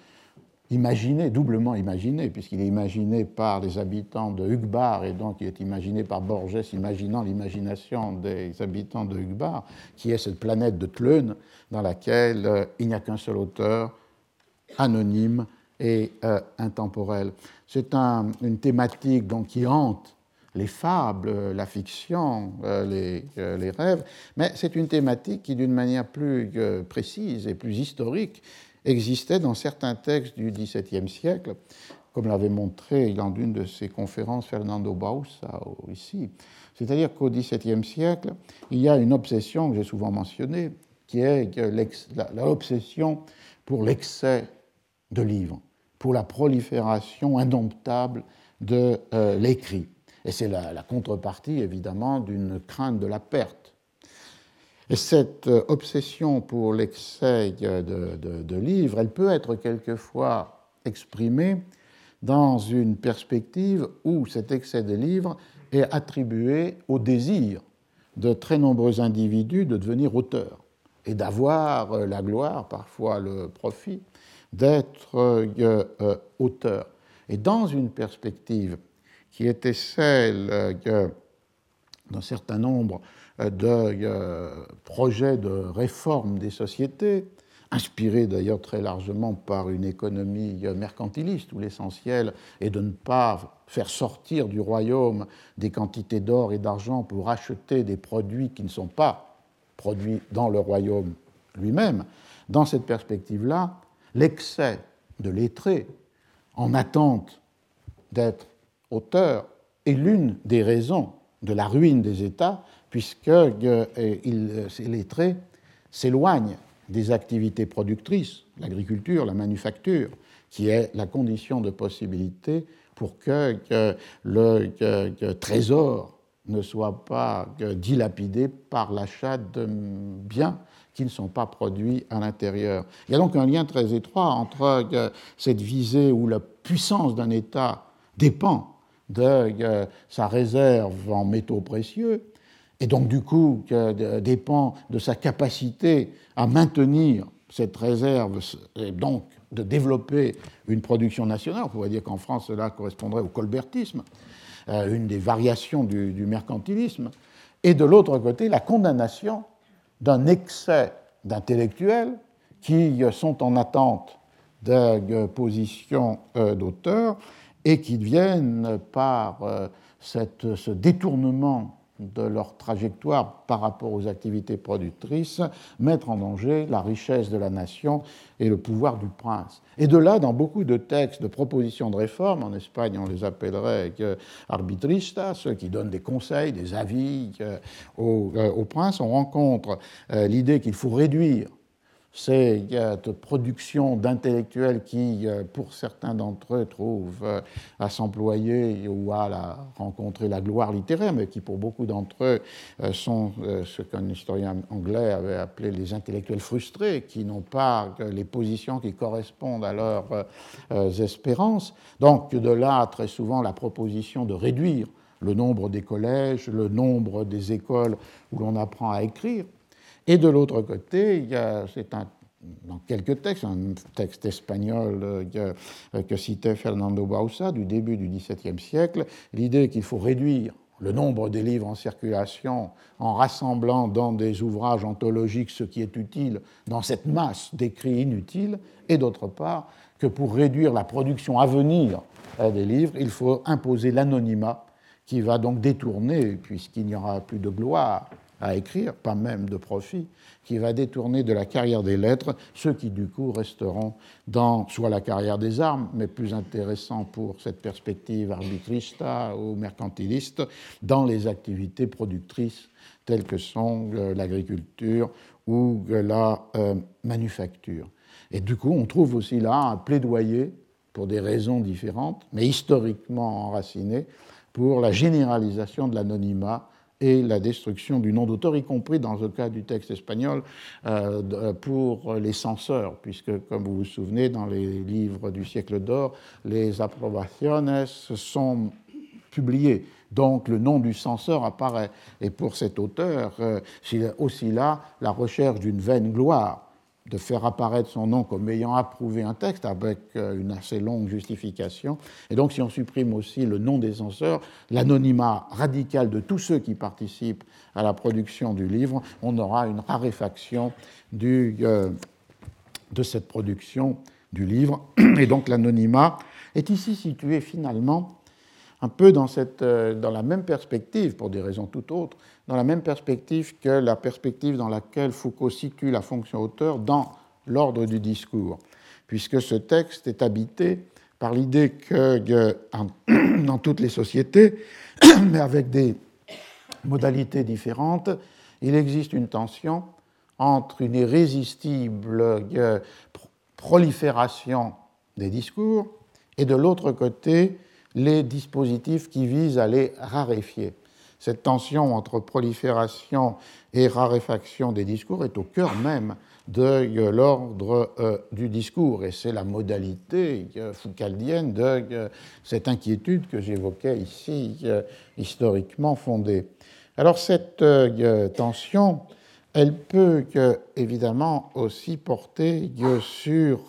imaginé, doublement imaginé, puisqu'il est imaginé par les habitants de Hugbar, et donc il est imaginé par Borges, imaginant l'imagination des habitants de Hugbar, qui est cette planète de Tleun, dans laquelle euh, il n'y a qu'un seul auteur, anonyme et euh, intemporel. C'est une thématique donc, qui hante les fables, la fiction, euh, les, rêves, mais c'est une thématique qui, d'une manière plus précise et plus historique, existait dans certains textes du XVIIe siècle, comme l'avait montré dans une de ses conférences Fernando Bausa ici. C'est-à-dire qu'au XVIIe siècle, il y a une obsession que j'ai souvent mentionnée, qui est l'obsession pour l'excès de livres, pour la prolifération indomptable de euh, l'écrit. Et c'est la, contrepartie, évidemment, d'une crainte de la perte et cette euh, obsession pour l'excès de, livres, elle peut être quelquefois exprimée dans une perspective où cet excès de livres est attribué au désir de très nombreux individus de devenir auteurs et d'avoir euh, la gloire, parfois le profit, d'être euh, auteur. Et dans une perspective qui était celle d'un certain nombre de euh, projets de réforme des sociétés, inspirés d'ailleurs très largement par une économie mercantiliste, où l'essentiel est de ne pas faire sortir du royaume des quantités d'or et d'argent pour acheter des produits qui ne sont pas produits dans le royaume lui-même. Dans cette perspective-là, l'excès de lettrés en attente d'être auteur est l'une des raisons de la ruine des États puisque euh, ces lettrés s'éloignent des activités productrices, l'agriculture, la manufacture, qui est la condition de possibilité pour que, le trésor ne soit pas dilapidé par l'achat de biens qui ne sont pas produits à l'intérieur. Il y a donc un lien très étroit entre cette visée où la puissance d'un État dépend de sa réserve en métaux précieux et donc du coup dépend de sa capacité à maintenir cette réserve est donc de développer une production nationale. On pourrait dire qu'en France, cela correspondrait au colbertisme, euh, une des variations du, mercantilisme. Et de l'autre côté, la condamnation d'un excès d'intellectuels qui sont en attente de positions euh, d'auteur et qui viennent par euh, ce détournement de leur trajectoire par rapport aux activités productrices, mettre en danger la richesse de la nation et le pouvoir du prince. Et de là, dans beaucoup de textes de propositions de réforme, en Espagne on les appellerait arbitristas, ceux qui donnent des conseils, des avis euh, au, au prince, on rencontre l'idée qu'il faut réduire cette production d'intellectuels qui, euh, pour certains d'entre eux, trouvent euh, à s'employer ou à rencontrer la gloire littéraire, mais qui, pour beaucoup d'entre eux, euh, sont ce qu'un historien anglais avait appelé les intellectuels frustrés, qui n'ont pas les positions qui correspondent à leurs espérances. Donc, de là, très souvent, la proposition de réduire le nombre des collèges, le nombre des écoles où l'on apprend à écrire, et de l'autre côté, c'est un dans quelques textes, un texte espagnol euh, que, citait Fernando Bausa du début du XVIIe siècle, l'idée qu'il faut réduire le nombre des livres en circulation en rassemblant dans des ouvrages anthologiques ce qui est utile dans cette masse d'écrits inutiles, et d'autre part que pour réduire la production à venir euh, des livres, il faut imposer l'anonymat qui va donc détourner, puisqu'il n'y aura plus de gloire à écrire, pas même de profit, qui va détourner de la carrière des lettres ceux qui du coup resteront dans soit la carrière des armes, mais plus intéressant pour cette perspective arbitrista ou mercantiliste, dans les activités productrices telles que sont euh, l'agriculture ou la euh, manufacture. Et du coup, on trouve aussi là un plaidoyer pour des raisons différentes, mais historiquement enracinées, pour la généralisation de l'anonymat et la destruction du nom d'auteur, y compris dans le cas du texte espagnol euh, pour les censeurs, puisque, comme vous vous souvenez, dans les livres du siècle d'or, les approbaciones sont publiées. Donc le nom du censeur apparaît. Et pour cet auteur, euh, c'est aussi là la recherche d'une vaine gloire de faire apparaître son nom comme ayant approuvé un texte avec euh, une assez longue justification. Et donc, si on supprime aussi le nom des censeurs, l'anonymat radical de tous ceux qui participent à la production du livre, on aura une raréfaction du, euh, de cette production du livre. [CLEARS THROAT] Et donc, l'anonymat est ici situé finalement un peu dans, cette, euh, dans la même perspective, pour des raisons tout autres, dans la même perspective que la perspective dans laquelle Foucault situe la fonction auteur dans l'ordre du discours, puisque ce texte est habité par l'idée que [CLEARS THROAT] dans toutes les sociétés, [CLEARS THROAT] mais avec des modalités différentes, il existe une tension entre une irrésistible euh, prolifération des discours et de l'autre côté les dispositifs qui visent à les raréfier. Cette tension entre prolifération et raréfaction des discours est au cœur même de euh, l'ordre euh, du discours, et c'est la modalité euh, foucaldienne de cette inquiétude que j'évoquais ici, historiquement fondée. Alors cette tension, elle peut évidemment aussi porter sur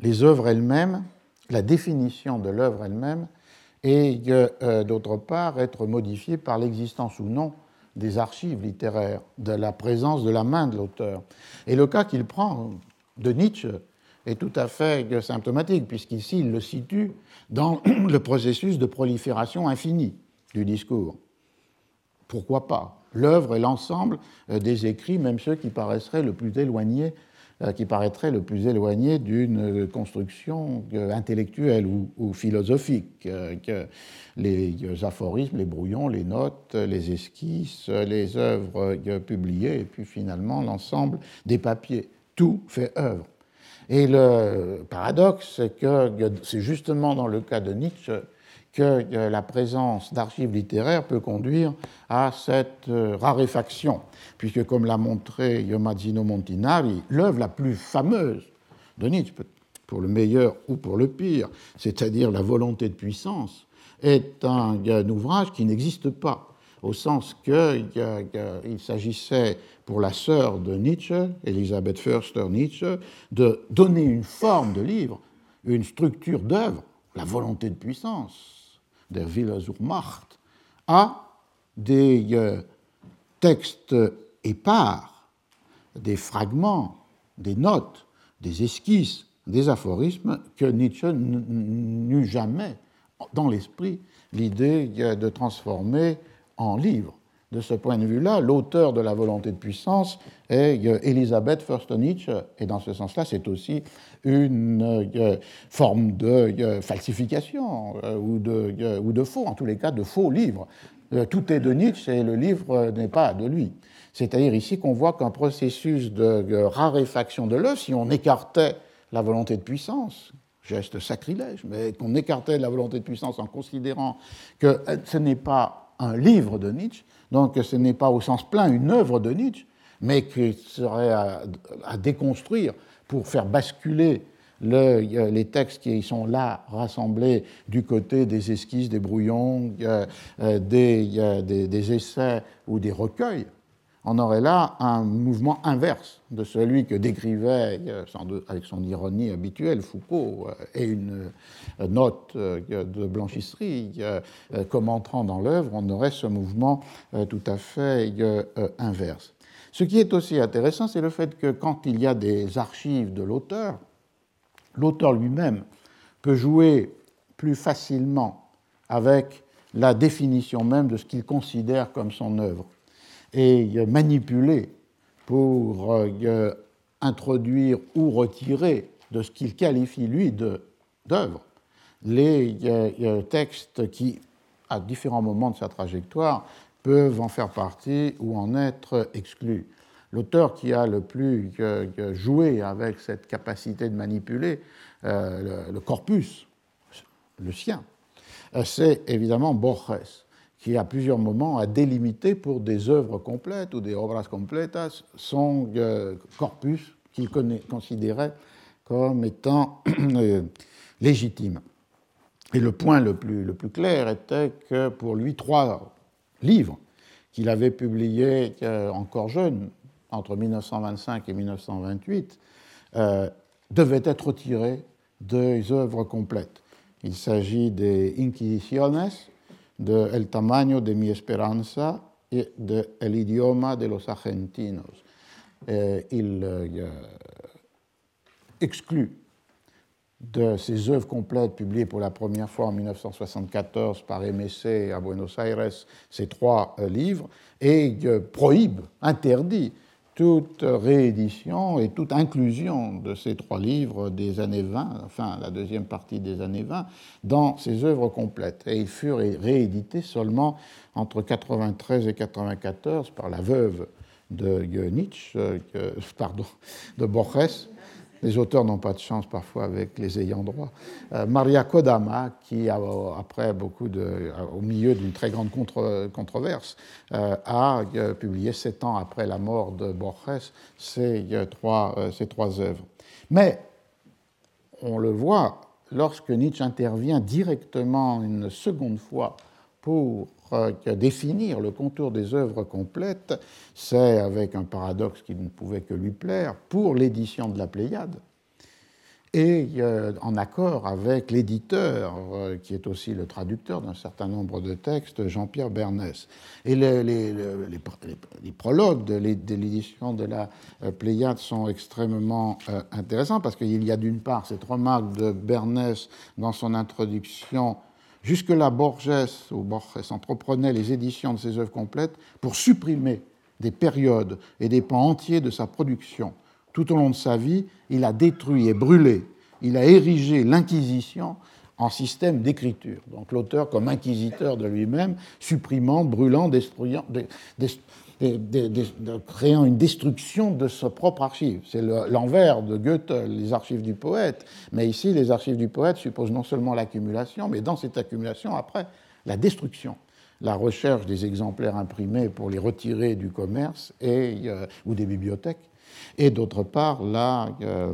les œuvres elles-mêmes, la définition de l'œuvre elle-même et euh, d'autre part être modifiée par l'existence ou non des archives littéraires, de la présence de la main de l'auteur. Et le cas qu'il prend de Nietzsche est tout à fait symptomatique, puisqu'ici il le situe dans le processus de prolifération infinie du discours. Pourquoi pas? L'œuvre est l'ensemble euh, des écrits, même ceux qui paraisseraient le plus éloignés qui paraîtrait le plus éloigné d'une construction euh, intellectuelle ou, philosophique euh, que les aphorismes, les brouillons, les notes, les esquisses, les œuvres publiées, et puis finalement l'ensemble des papiers. Tout fait œuvre. Et le paradoxe, c'est que c'est justement dans le cas de Nietzsche que la présence d'archives littéraires peut conduire à cette euh, raréfaction, puisque comme l'a montré Yomazino Montinari, l'œuvre la plus fameuse de Nietzsche, pour le meilleur ou pour le pire, c'est-à-dire la volonté de puissance, est un, ouvrage qui n'existe pas au sens qu'il s'agissait pour la sœur de Nietzsche, Elisabeth Förster Nietzsche, de donner une forme de livre, une structure d'œuvre, la volonté de puissance, der Wille zur Macht, à des euh, textes épars, des fragments, des notes, des esquisses, des aphorismes que Nietzsche n'eut jamais dans l'esprit l'idée de transformer en livre. De ce point de vue-là, l'auteur de la volonté de puissance est Elisabeth Förster-Nietzsche, et dans ce sens-là, c'est aussi une euh, forme de euh, falsification euh, ou de, ou de faux, en tous les cas de faux livres. Tout est de Nietzsche et le livre n'est pas de lui. C'est-à-dire ici qu'on voit qu'un processus de raréfaction de l'œuvre, si on écartait la volonté de puissance, geste sacrilège, mais qu'on écartait la volonté de puissance en considérant que ce n'est pas un livre de Nietzsche, donc ce n'est pas au sens plein une œuvre de Nietzsche, mais qui serait à, déconstruire pour faire basculer les textes qui sont là rassemblés du côté des esquisses, des brouillons, euh, des, des essais ou des recueils on aurait là un mouvement inverse de celui que décrivait, euh, avec son ironie habituelle, Foucault, euh, et une euh, note de blanchisserie commentant dans l'œuvre, on aurait ce mouvement tout à fait inverse. Ce qui est aussi intéressant, c'est le fait que quand il y a des archives de l'auteur, l'auteur lui-même peut jouer plus facilement avec la définition même de ce qu'il considère comme son œuvre et manipuler pour euh, introduire ou retirer de ce qu'il qualifie, lui, d'œuvre, les euh, textes qui, à différents moments de sa trajectoire, peuvent en faire partie ou en être exclus. L'auteur qui a le plus joué avec cette capacité de manipuler euh, le, corpus, le sien, c'est évidemment Borges qui à plusieurs moments a délimité pour des œuvres complètes ou des obras completas son euh, corpus qu'il considérait comme étant [CLEARS THROAT] euh, légitime. Et le point le plus, le plus, clair était que pour lui, trois livres qu'il avait publiés euh, encore jeune, entre 1925 et 1928, devaient être retirés des œuvres complètes. Il s'agit des Inquisiciones, de El tamaño de mi esperanza et de El idioma de los argentinos. il euh, exclut de ses œuvres complètes publiées pour la première fois en 1974 par MSC à Buenos Aires ces trois euh, livres et euh, prohibe, interdit toute réédition et toute inclusion de ces trois livres des années 20, enfin la deuxième partie des années 20, dans ses œuvres complètes. Et ils furent réédités seulement entre 93 et 94 par la veuve de Nietzsche, euh, [LAUGHS] pardon, de Borges, les auteurs n'ont pas de chance parfois avec les ayants droit. Euh, Maria Kodama, qui, après beaucoup de, au milieu d'une très grande controverse, euh, a euh, publié sept ans après la mort de Borges ces trois, ces trois œuvres. Mais on le voit lorsque Nietzsche intervient directement une seconde fois pour définir le contour des œuvres complètes, c'est avec un paradoxe qui ne pouvait que lui plaire, pour l'édition de la Pléiade, et euh, en accord avec l'éditeur, euh, qui est aussi le traducteur d'un certain nombre de textes, Jean-Pierre Bernès. Et les, prologues de l'édition de la euh, Pléiade sont extrêmement intéressants parce qu'il y a d'une part cette remarque de Bernès dans son introduction Jusque-là, Borges ou Borges entreprenait les éditions de ses œuvres complètes pour supprimer des périodes et des pans entiers de sa production. Tout au long de sa vie, il a détruit et brûlé, il a érigé l'Inquisition en système d'écriture. Donc l'auteur comme inquisiteur de lui-même, supprimant, brûlant, destruisant, de, créant une destruction de sa propre archive. C'est l'envers de Goethe, les archives du poète. Mais ici, les archives du poète supposent non seulement l'accumulation, mais dans cette accumulation, après, la destruction la recherche des exemplaires imprimés pour les retirer du commerce et, euh, ou des bibliothèques, et d'autre part euh,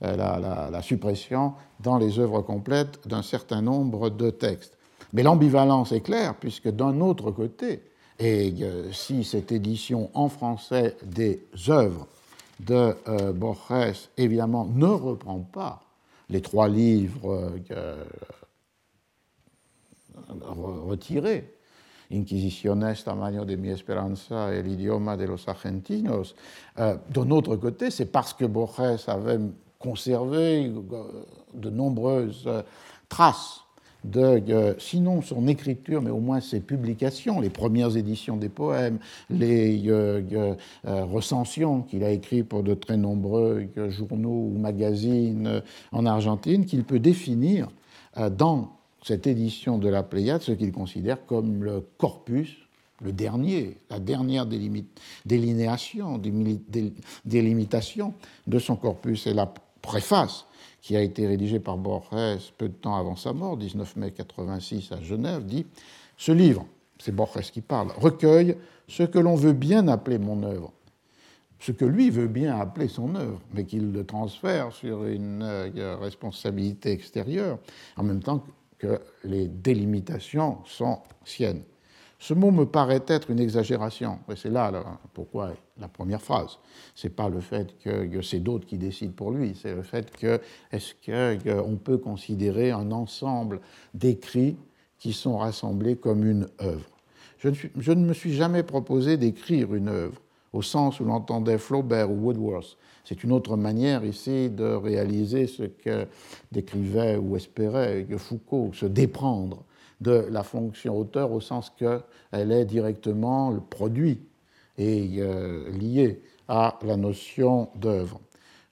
la, la, suppression dans les œuvres complètes d'un certain nombre de textes. Mais l'ambivalence est claire, puisque d'un autre côté, Et si cette édition en français des œuvres de Borges, évidemment, ne reprend pas les trois livres retirés Inquisiciones, tamaño de mi esperanza et l'idioma de los argentinos. Euh, D'un autre côté, c'est parce que Borges avait conservé euh, de nombreuses euh, traces de, sinon son écriture, mais au moins ses publications, les premières éditions des poèmes, les recensions qu'il a écrites pour de très nombreux journaux ou magazines en Argentine, qu'il peut définir dans cette édition de la Pléiade ce qu'il considère comme le corpus, le dernier, la dernière délinéation, délimitation de son corpus. Et la préface qui a été rédigée par Borges peu de temps avant sa mort, 19 mai 86 à Genève, dit Ce livre, c'est Borges qui parle, recueille ce que l'on veut bien appeler mon œuvre, ce que lui veut bien appeler son œuvre, mais qu'il le transfère sur une euh, responsabilité extérieure, en même temps que les délimitations sont siennes. Ce mot me paraît être une exagération, et c'est là, pourquoi la première phrase. C'est pas le fait que, c'est d'autres qui décident pour lui, c'est le fait que est-ce qu'on peut considérer un ensemble d'écrits qui sont rassemblés comme une œuvre. Je ne, je ne me suis jamais proposé d'écrire une œuvre au sens où l'entendait Flaubert ou Woodworth. C'est une autre manière ici de réaliser ce que décrivait ou espérait Foucault, se déprendre de la fonction auteur au sens qu'elle est directement le produit et euh, liée à la notion d'œuvre.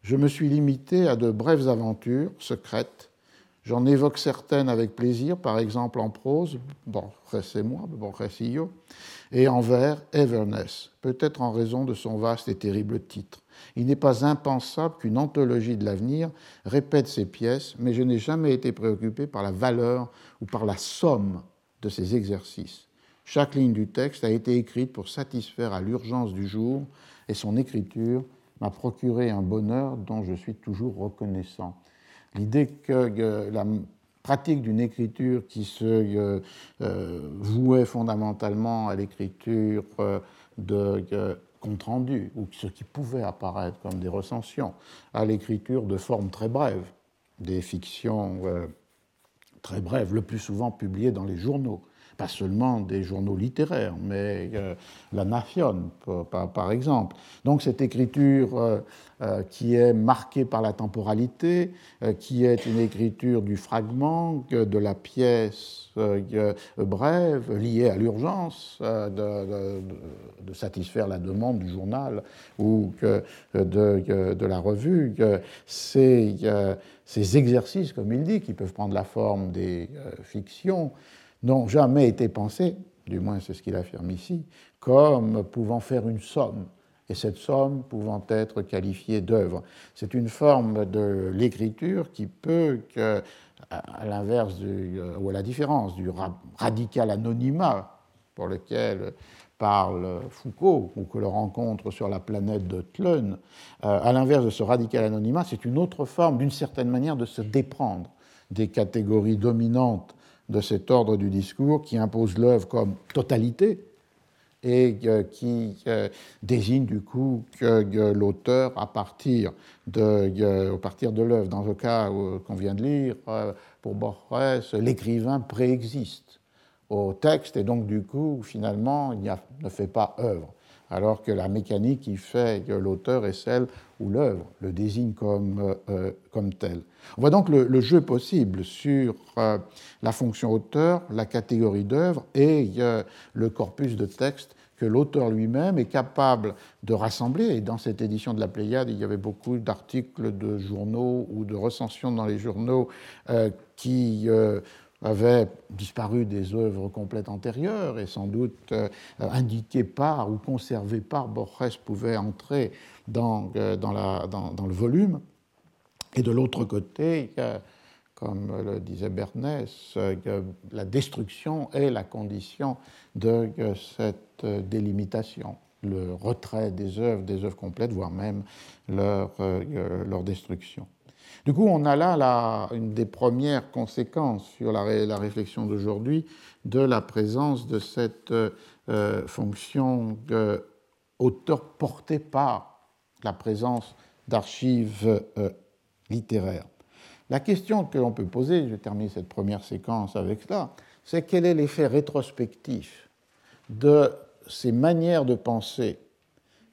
Je me suis limité à de brèves aventures secrètes. J'en évoque certaines avec plaisir, par exemple en prose, bon, et moi, bon, et en vers, Everness, peut-être en raison de son vaste et terrible titre. Il n'est pas impensable qu'une anthologie de l'avenir répète ces pièces, mais je n'ai jamais été préoccupé par la valeur ou par la somme de ces exercices. Chaque ligne du texte a été écrite pour satisfaire à l'urgence du jour, et son écriture m'a procuré un bonheur dont je suis toujours reconnaissant. L'idée que la pratique d'une écriture qui se euh, euh, vouait fondamentalement à l'écriture euh, de compte rendu, ou ce qui pouvait apparaître comme des recensions, à l'écriture de formes très brèves, des fictions euh, très brèves, le plus souvent publiées dans les journaux, pas seulement des journaux littéraires, mais euh, la Nation, par, exemple. Donc cette écriture euh, qui est marquée par la temporalité, qui est une écriture du fragment, de la pièce brève, liée à l'urgence de, de, satisfaire la demande du journal ou de, de, la revue, ces, ces exercices, comme il dit, qui peuvent prendre la forme des fictions, n'ont jamais été pensés, du moins c'est ce qu'il affirme ici, comme pouvant faire une somme, et cette somme pouvant être qualifiée d'œuvre. C'est une forme de l'écriture qui peut, à l'inverse euh, ou à la différence du radical anonymat pour lequel parle Foucault, ou que l'on rencontre sur la planète de Tlön, euh, à l'inverse de ce radical anonymat, c'est une autre forme, d'une certaine manière, de se déprendre des catégories dominantes de cet ordre du discours qui impose l'œuvre comme totalité et qui euh, désigne du coup que l'auteur, à partir de, à partir de l'œuvre, dans le cas qu'on vient de lire, euh, pour Borges, l'écrivain préexiste au texte et donc du coup, finalement, il ne fait pas œuvre alors que la mécanique qui fait l'auteur est celle où l'œuvre le désigne comme, euh, tel. On voit donc le, jeu possible sur euh, la fonction auteur, la catégorie d'œuvre et euh, le corpus de texte que l'auteur lui-même est capable de rassembler. Et dans cette édition de la Pléiade, il y avait beaucoup d'articles de journaux ou de recensions dans les journaux qui avaient disparu des œuvres complètes antérieures et sans doute euh, indiquées par ou conservées par Borges pouvaient entrer dans, euh, dans, le volume. Et de l'autre côté, comme le disait Bernès, la destruction est la condition de cette délimitation, le retrait des œuvres, des œuvres complètes, voire même leur, euh, leur destruction. Du coup, on a là une des premières conséquences sur la, la réflexion d'aujourd'hui de la présence de cette euh, fonction d'auteur portée par la présence d'archives euh, littéraires. La question que l'on peut poser, je vais terminer cette première séquence avec cela, c'est quel est l'effet rétrospectif de ces manières de penser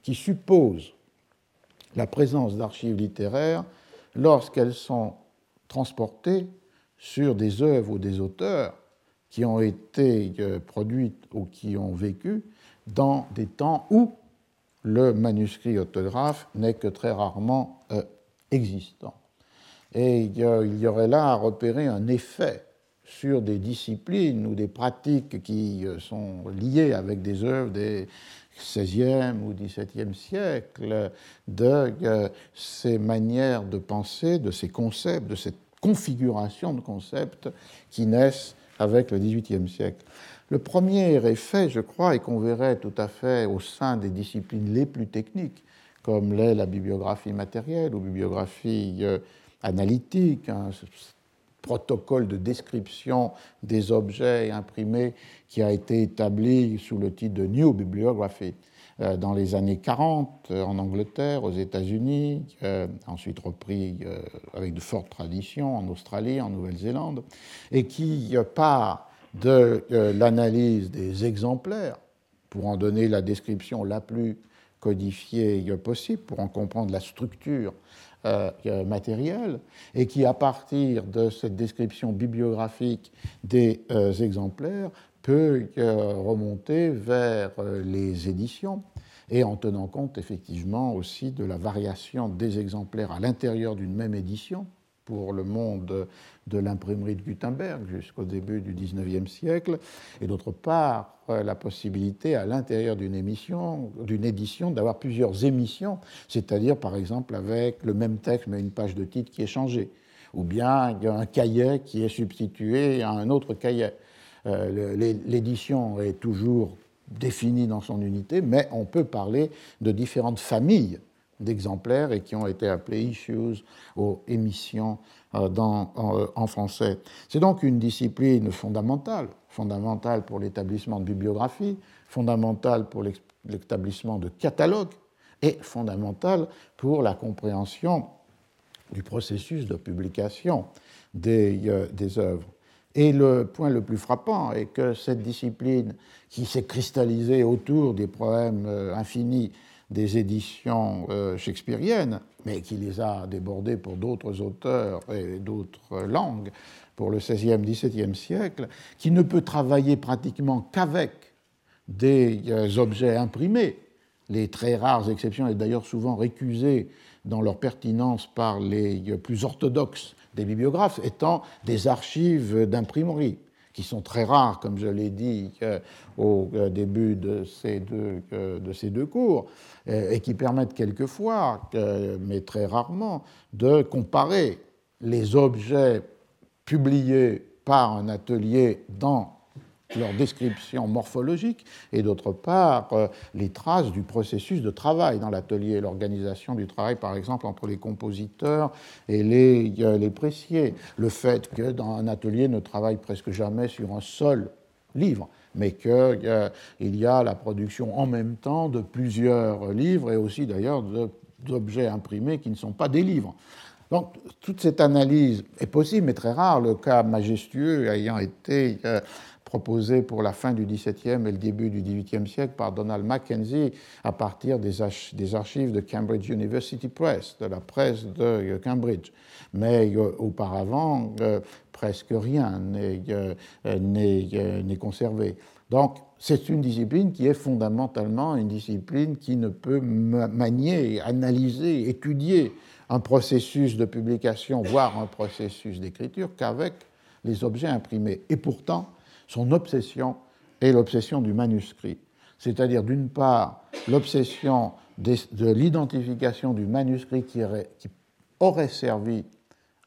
qui supposent la présence d'archives littéraires lorsqu'elles sont transportées sur des œuvres ou des auteurs qui ont été euh, produites ou qui ont vécu dans des temps où le manuscrit autographe n'est que très rarement euh, existant. Et il y aurait là à repérer un effet sur des disciplines ou des pratiques qui euh, sont liées avec des œuvres des 16e ou 17e siècle, de euh, ces manières de penser, de ces concepts, de cette configuration de concepts qui naissent avec le 18e siècle. Le premier effet, je crois, et qu'on verrait tout à fait au sein des disciplines les plus techniques, comme l'est la bibliographie matérielle ou bibliographie euh, analytique, un protocole de description des objets imprimés qui a été établi sous le titre de New Bibliography euh, dans les années 40 euh, en Angleterre, aux États-Unis, euh, ensuite repris avec de fortes traditions en Australie, en Nouvelle-Zélande, et qui part de l'analyse des exemplaires pour en donner la description la plus codifiée possible, pour en comprendre la structure euh, matériel et qui, à partir de cette description bibliographique des euh, exemplaires, peut euh, remonter vers les éditions et en tenant compte effectivement aussi de la variation des exemplaires à l'intérieur d'une même édition pour le monde de l'imprimerie de Gutenberg jusqu'au début du XIXe siècle, et d'autre part euh, la possibilité à l'intérieur d'une émission, d'une édition, d'avoir plusieurs émissions, c'est-à-dire par exemple avec le même texte mais une page de titre qui est changée, ou bien un cahier qui est substitué à un autre cahier. Euh, l'édition est toujours définie dans son unité, mais on peut parler de différentes familles d'exemplaires et qui ont été appelés issues ou émissions euh, euh, en, français. C'est donc une discipline fondamentale, fondamentale pour l'établissement de bibliographie, fondamentale pour l'établissement de catalogues et fondamentale pour la compréhension du processus de publication euh, des œuvres. Et le point le plus frappant est que cette discipline qui s'est cristallisée autour des problèmes infinis des éditions euh, shakespeariennes, mais qui les a débordées pour d'autres auteurs et d'autres langues pour le XVIe, XVIIe siècle, qui ne peut travailler pratiquement qu'avec des euh, objets imprimés, les très rares exceptions, et d'ailleurs souvent récusées dans leur pertinence par les euh, plus orthodoxes des bibliographes, étant des archives d'imprimerie qui sont très rares, comme je l'ai dit au début de ces deux, de ces deux cours, et qui permettent quelquefois, mais très rarement, de comparer les objets publiés par un atelier dans leur description morphologique et d'autre part euh, les traces du processus de travail dans l'atelier, l'organisation du travail par exemple entre les compositeurs et les, euh, les pressiers, le fait que dans un atelier ne travaille presque jamais sur un seul livre mais qu'il euh, y a la production en même temps de plusieurs livres et aussi d'ailleurs d'objets imprimés qui ne sont pas des livres. Donc toute cette analyse est possible, mais très rare. Le cas majestueux ayant été euh, proposé pour la fin du XVIIe et le début du XVIIIe siècle par Donald Mackenzie à partir des, archives de Cambridge University Press, de la presse de euh, Cambridge. Mais auparavant, presque rien n'est conservé. Donc, c'est une discipline qui est fondamentalement une discipline qui ne peut manier, analyser, étudier un processus de publication, voire un processus d'écriture, qu'avec les objets imprimés. Et pourtant, son obsession est l'obsession du manuscrit. C'est-à-dire, d'une part, l'obsession de l'identification du manuscrit qui aurait servi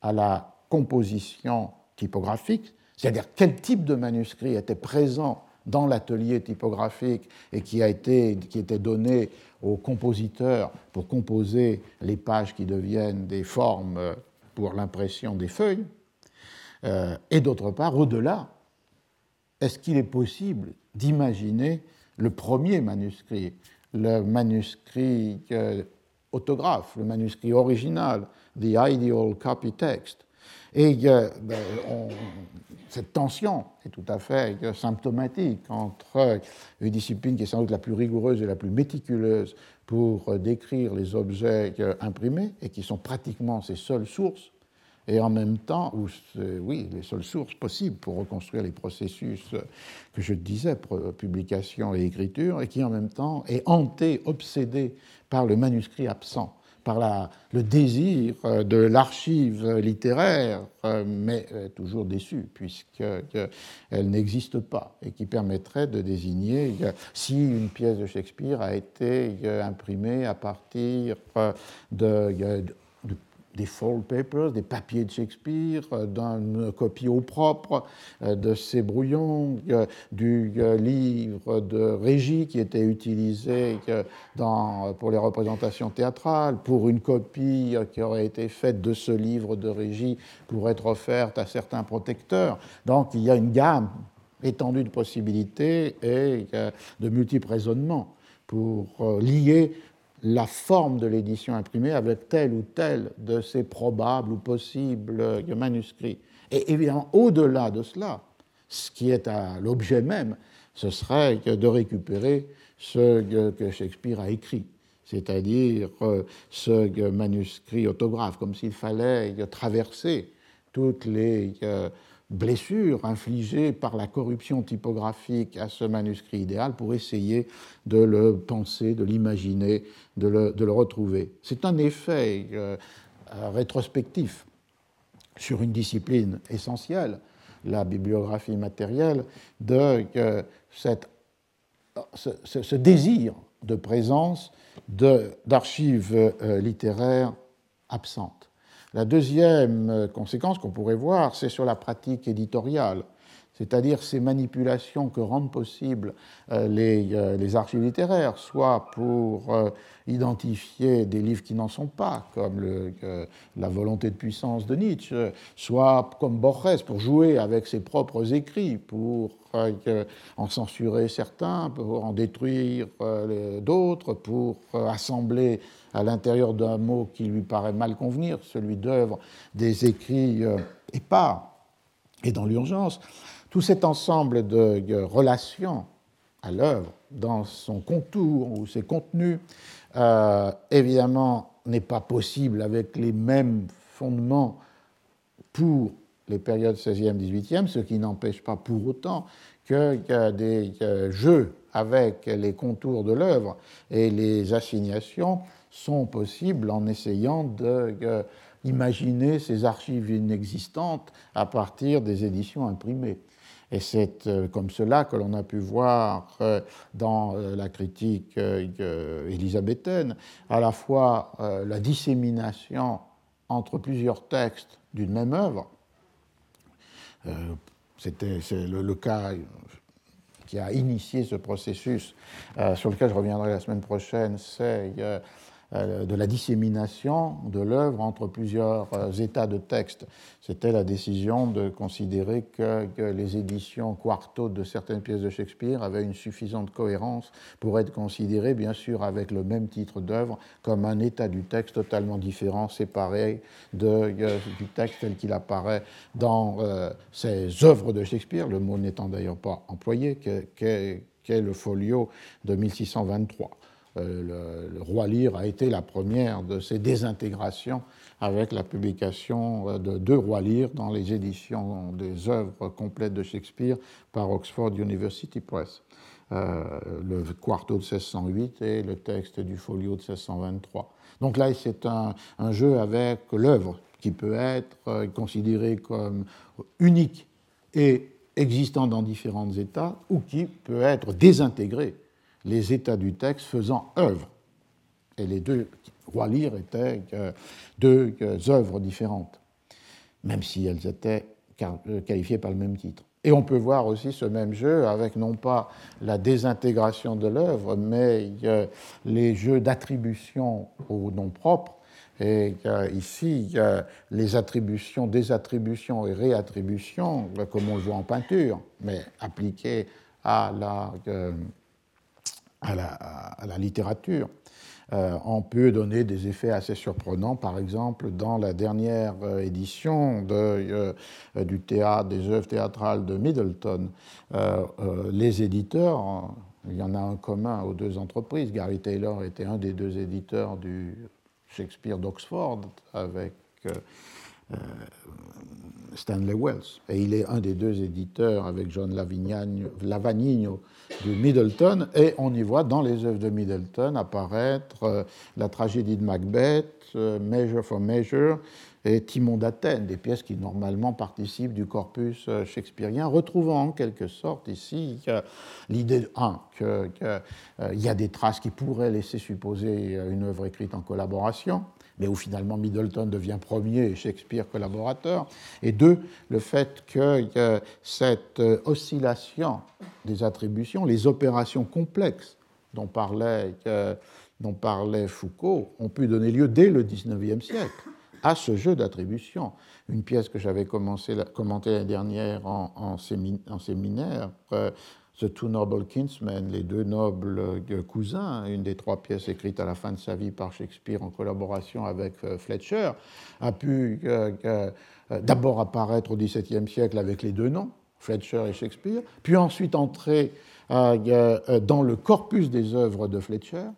à la composition typographique, c'est-à-dire quel type de manuscrit était présent dans l'atelier typographique et qui, a était donné aux compositeurs pour composer les pages qui deviennent des formes pour l'impression des feuilles, euh, et d'autre part, au-delà, est-ce qu'il est possible d'imaginer le premier manuscrit, le manuscrit euh, autographe, le manuscrit original, The Ideal Copy Text? Et ben, cette tension est tout à fait symptomatique entre une discipline qui est sans doute la plus rigoureuse et la plus méticuleuse pour décrire les objets imprimés et qui sont pratiquement ses seules sources, et en même temps, ou oui, les seules sources possibles pour reconstruire les processus que je disais, publication et écriture, et qui en même temps est hanté, obsédé par le manuscrit absent, par le désir de l'archive littéraire, mais toujours déçu, puisqu'elle n'existe pas, et qui permettrait de désigner si une pièce de Shakespeare a été imprimée à partir de des fold papers, des papiers de Shakespeare, euh, d'une copie au propre euh, de ses brouillons, euh, du livre de Régie qui était utilisé pour les représentations théâtrales, pour une copie qui aurait été faite de ce livre de Régie pour être offerte à certains protecteurs. Donc il y a une gamme étendue de possibilités et de multiples raisonnements pour lier la forme de l'édition imprimée avec tel ou tel de ces probables ou possibles manuscrits. Et évidemment, au-delà de cela, ce qui est à l'objet même, ce serait de récupérer ce que Shakespeare a écrit, c'est-à-dire euh, ce manuscrit autographe, comme s'il fallait traverser toutes les blessure infligée par la corruption typographique à ce manuscrit idéal pour essayer de le penser, de l'imaginer, de le, retrouver. C'est un effet euh, rétrospectif sur une discipline essentielle, la bibliographie matérielle, de euh, ce, désir de présence d'archives euh, littéraires absentes. La deuxième euh, conséquence qu'on pourrait voir, c'est sur la pratique éditoriale, c'est-à-dire ces manipulations que rendent possibles euh, euh, les, archives littéraires, soit pour identifier des livres qui n'en sont pas, comme La volonté de puissance de Nietzsche, soit comme Borges, pour jouer avec ses propres écrits, pour en censurer certains, pour en détruire d'autres, pour assembler à l'intérieur d'un mot qui lui paraît mal convenir, celui d'œuvre, des écrits euh, épars. Et dans l'urgence, tout cet ensemble de relations à l'œuvre, dans son contour ou ses contenus, euh, évidemment, n'est pas possible avec les mêmes fondements pour les périodes 16e, 18e, ce qui n'empêche pas pour autant que, que des jeux avec les contours de l'œuvre et les assignations sont possibles en essayant d'imaginer euh, ces archives inexistantes à partir des éditions imprimées. Et c'est euh, comme cela que l'on a pu voir euh, dans la critique élisabéthaine à la fois la dissémination entre plusieurs textes d'une même œuvre. C'était le, le, cas qui a initié ce processus, sur lequel je reviendrai la semaine prochaine, c'est euh, de la dissémination de l'œuvre entre plusieurs euh, états de texte. C'était la décision de considérer que, les éditions quarto de certaines pièces de Shakespeare avaient une suffisante cohérence pour être considérées, bien sûr, avec le même titre d'œuvre, comme un état du texte totalement différent, séparé euh, du texte tel qu'il apparaît dans ces œuvres de Shakespeare, le mot n'étant d'ailleurs pas employé, qu'est le folio de 1623. Euh, le, roi Lear a été la première de ces désintégrations avec la publication euh, de deux rois Lear dans les éditions des œuvres complètes de Shakespeare par Oxford University Press. Euh, le quarto de 1608 et le texte du folio de 1623. Donc là, c'est un, un, jeu avec l'œuvre qui peut être considérée comme unique et existant dans différents états ou qui peut être désintégrée les états du texte faisant œuvre. Et les deux rois lire étaient deux œuvres différentes, même si elles étaient euh, qualifiées par le même titre. Et on peut voir aussi ce même jeu avec non pas la désintégration de l'œuvre, mais les jeux d'attribution au nom propre, Et ici, les attributions, désattributions et réattributions, comme on le voit en peinture, mais appliquées à la, à la, littérature, euh, on peut donner des effets assez surprenants. Par exemple, dans la dernière euh, édition de, euh, du théâtre, des œuvres théâtrales de Middleton, les éditeurs, il y en a un commun aux deux entreprises. Gary Taylor était un des deux éditeurs du Shakespeare d'Oxford avec Stanley Wells. Et il est un des deux éditeurs avec John Lavagnino de Middleton. Et on y voit dans les œuvres de Middleton apparaître euh, la tragédie de Macbeth, euh, Measure for Measure et Timon d'Athènes, des pièces qui normalement participent du corpus euh, shakespearien, retrouvant en quelque sorte ici l'idée, un, qu'il y a des traces qui pourraient laisser supposer une œuvre écrite en collaboration, mais où finalement Middleton devient premier et Shakespeare collaborateur, et deux, le fait que cette euh, oscillation des attributions, les opérations complexes dont parlait, dont parlait Foucault, ont pu donner lieu dès le XIXe siècle à ce jeu d'attribution. Une pièce que j'avais commenté l'année dernière en, séminaire, euh, The Two Noble Kinsmen, les deux nobles euh, cousins, une des trois pièces écrites à la fin de sa vie par Shakespeare en collaboration avec euh, Fletcher, a pu euh, d'abord apparaître au XVIIe siècle avec les deux noms, Fletcher et Shakespeare, puis ensuite entrer dans le corpus des œuvres de Fletcher,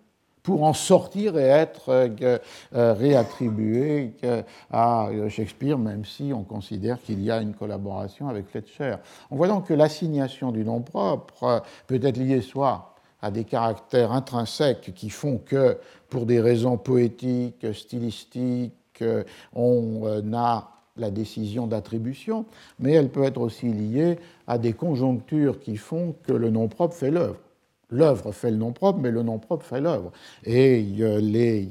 pour en sortir et être euh, euh, réattribué euh, à Shakespeare, même si on considère qu'il y a une collaboration avec Fletcher. On voit donc que l'assignation du nom propre peut être liée soit à des caractères intrinsèques qui font que, pour des raisons poétiques, stylistiques, on a la décision d'attribution, mais elle peut être aussi liée à des conjonctures qui font que le nom propre fait l'œuvre. L'œuvre fait le nom propre, mais le nom propre fait l'œuvre. Et les,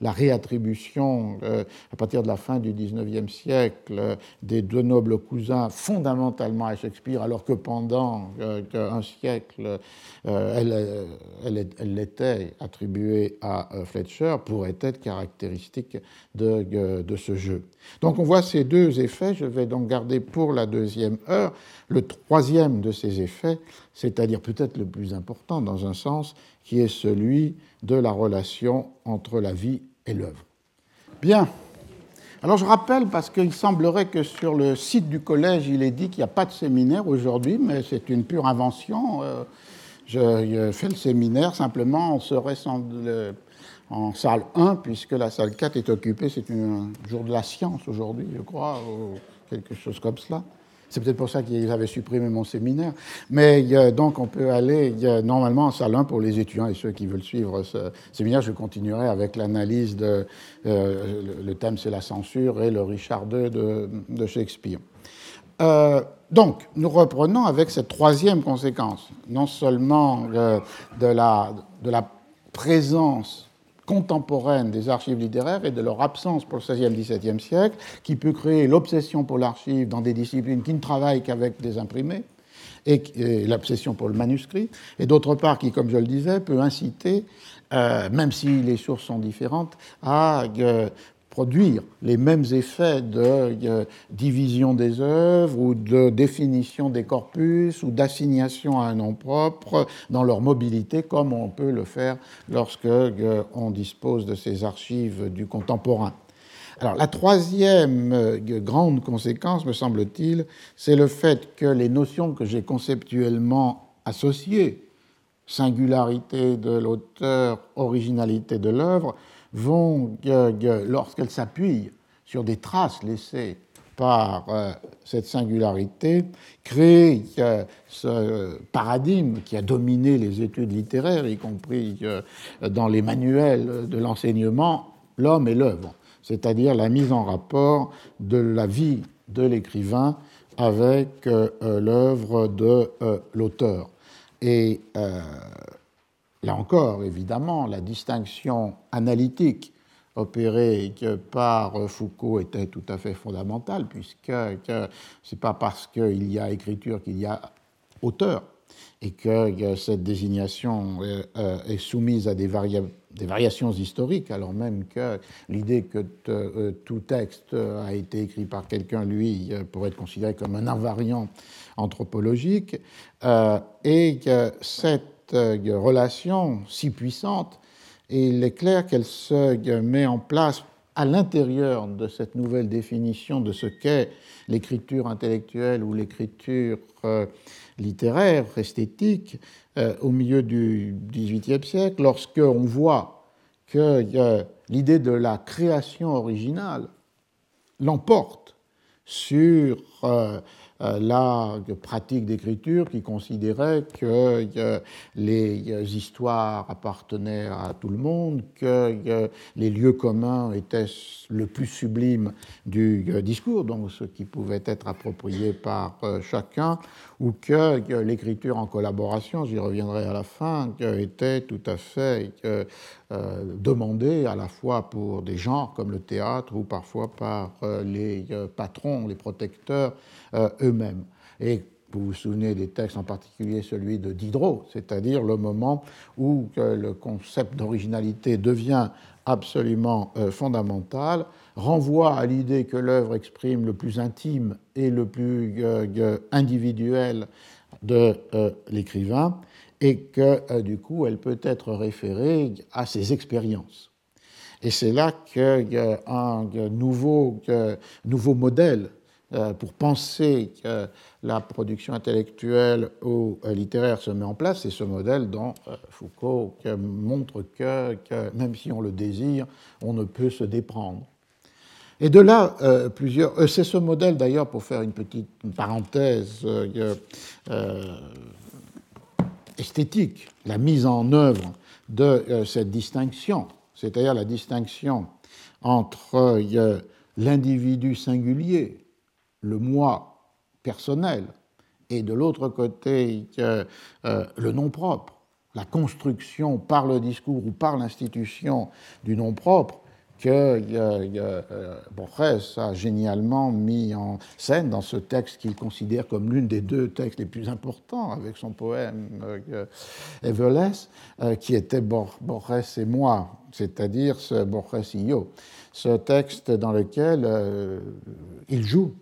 la réattribution, euh, à partir de la fin du XIXe siècle, des deux nobles cousins fondamentalement à Shakespeare, alors que pendant euh, un siècle, euh, elle, elle, était attribuée à Fletcher, pourrait être caractéristique de ce jeu. Donc on voit ces deux effets. Je vais donc garder pour la deuxième heure le troisième de ces effets, c'est-à-dire peut-être le plus important dans un sens, qui est celui de la relation entre la vie et l'œuvre. Bien. Alors je rappelle, parce qu'il semblerait que sur le site du collège, il est dit qu'il n'y a pas de séminaire aujourd'hui, mais c'est une pure invention. Euh, je fais le séminaire, simplement on serait en salle 1, puisque la salle 4 est occupée, c'est un jour de la science aujourd'hui, je crois, ou quelque chose comme cela. C'est peut-être pour ça qu'ils avaient supprimé mon séminaire. Mais donc, on peut aller normalement en salle 1 pour les étudiants et ceux qui veulent suivre ce séminaire. Je continuerai avec l'analyse de. Euh, le thème, c'est la censure et le Richard II de, Shakespeare. Euh, donc, nous reprenons avec cette troisième conséquence, non seulement euh, de, la, de la présence contemporaine des archives littéraires et de leur absence pour le XVIe, XVIIe siècle, qui peut créer l'obsession pour l'archive dans des disciplines qui ne travaillent qu'avec des imprimés, et, l'obsession pour le manuscrit, et d'autre part qui, comme je le disais, peut inciter, euh, même si les sources sont différentes, à euh, produire les mêmes effets de euh, division des œuvres ou de définition des corpus ou d'assignation à un nom propre dans leur mobilité, comme on peut le faire lorsque euh, on dispose de ces archives du contemporain. Alors la troisième euh, grande conséquence, me semble-t-il, c'est le fait que les notions que j'ai conceptuellement associées, singularité de l'auteur, originalité de l'œuvre, vont, lorsqu'elles s'appuient sur des traces laissées par euh, cette singularité, créer ce paradigme qui a dominé les études littéraires, y compris euh, dans les manuels de l'enseignement, l'homme et l'œuvre, c'est-à-dire la mise en rapport de la vie de l'écrivain avec euh, l'œuvre de l'auteur. Là encore, évidemment, la distinction analytique opérée par Foucault était tout à fait fondamentale, puisque ce n'est pas parce qu'il y a écriture qu'il y a auteur. et que cette désignation est soumise à des, des, variations historiques, alors même que l'idée que tout texte a été écrit par quelqu'un, lui, pourrait être considéré comme un invariant anthropologique, et que cette relation si puissante, il est clair qu'elle se met en place à l'intérieur de cette nouvelle définition de ce qu'est l'écriture intellectuelle ou l'écriture euh, littéraire, esthétique, euh, au milieu du XVIIIe siècle, lorsque on voit que l'idée de la création originale l'emporte sur euh, euh, la pratique d'écriture qui considérait que euh, les euh, histoires appartenaient à tout le monde, que les lieux communs étaient le plus sublime du discours, donc ce qui pouvait être approprié par chacun, ou que l'écriture en collaboration, j'y reviendrai à la fin, était tout à fait demandée à la fois pour des genres comme le théâtre ou parfois par les patrons, les protecteurs euh, eux-mêmes. Et vous vous souvenez des textes, en particulier celui de Diderot, c'est-à-dire le moment où le concept d'originalité devient absolument euh, fondamental, renvoie à l'idée que l'œuvre exprime le plus intime et le plus euh, individuel de l'écrivain, et que du coup elle peut être référée à ses expériences. Et c'est là qu'un nouveau, nouveau modèle euh, pour penser que la production intellectuelle ou euh, littéraire se met en place, c'est ce modèle dont euh, Foucault montre que, même si on le désire, on ne peut se déprendre. Et de là, plusieurs. c'est ce modèle, d'ailleurs, pour faire une petite parenthèse esthétique, la mise en œuvre de cette distinction, c'est-à-dire la distinction entre l'individu singulier le moi personnel et de l'autre côté euh, le nom propre, la construction par le discours ou par l'institution du nom propre que euh, Borges a génialement mis en scène dans ce texte qu'il considère comme l'une des deux textes les plus importants avec son poème euh, Everless, qui était Borges et moi, c'est-à-dire ce Borges Io, ce texte dans lequel il joue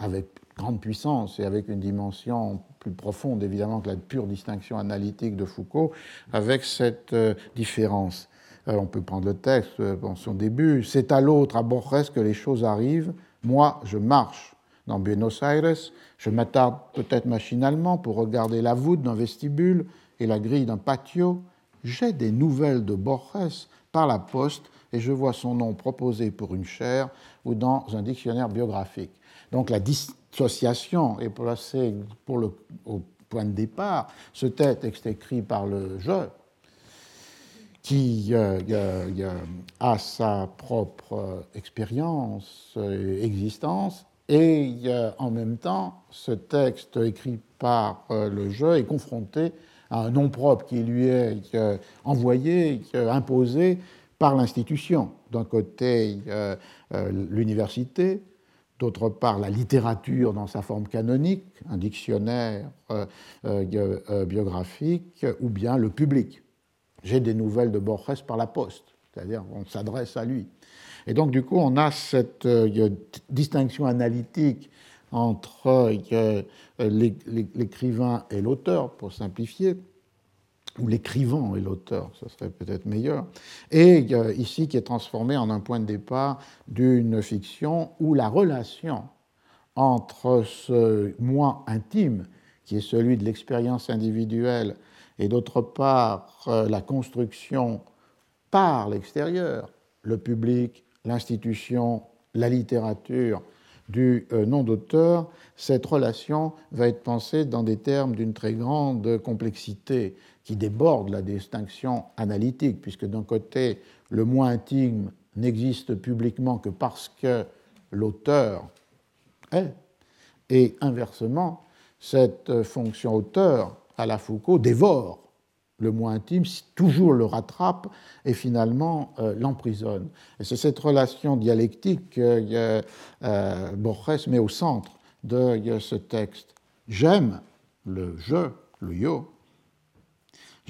avec grande puissance et avec une dimension plus profonde, évidemment, que la pure distinction analytique de Foucault, avec cette euh, différence. Euh, on peut prendre le texte euh, dans son début. C'est à l'autre, à Borges, que les choses arrivent. Moi, je marche dans Buenos Aires. Je m'attarde peut-être machinalement pour regarder la voûte d'un vestibule et la grille d'un patio. J'ai des nouvelles de Borges par la poste et je vois son nom proposé pour une chaire ou dans un dictionnaire biographique. Donc la dissociation est placée au point de départ. Ce texte est écrit par le je, qui euh, a sa propre expérience, euh, existence, et en même temps, ce texte écrit par euh, le je est confronté à un nom propre qui lui est envoyé, imposé par l'institution. D'un côté, l'université, d'autre part la littérature dans sa forme canonique, un dictionnaire euh, euh, euh, biographique, ou bien le public. J'ai des nouvelles de Borges par la poste, c'est-à-dire on s'adresse à lui. Et donc du coup, on a cette distinction analytique entre l'écrivain et l'auteur, pour simplifier, ou l'écrivain et l'auteur, ce serait peut-être meilleur, et ici qui est transformé en un point de départ d'une fiction où la relation entre ce moi intime, qui est celui de l'expérience individuelle, et d'autre part euh, la construction par l'extérieur, le public, l'institution, la littérature, du euh, nom d'auteur, cette relation va être pensée dans des termes d'une très grande complexité qui déborde la distinction analytique, puisque d'un côté, le moi intime n'existe publiquement que parce que l'auteur est, et inversement, cette fonction auteur à la Foucault dévore le moi intime, toujours le rattrape et finalement euh, l'emprisonne. Et c'est cette relation dialectique que euh, Borges met au centre de ce texte. J'aime le je le yo.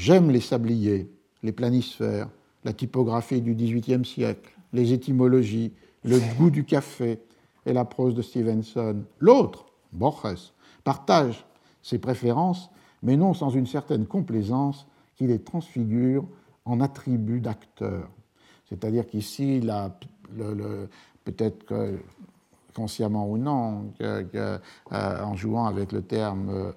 J'aime les sabliers, les planisphères, la typographie du XVIIIe siècle, les étymologies, le goût du café et la prose de Stevenson. L'autre, Borges, partage ses préférences, mais non sans une certaine complaisance qui les transfigure en attributs d'acteurs. C'est-à-dire qu'ici, peut-être consciemment ou non, euh, en jouant avec le terme euh,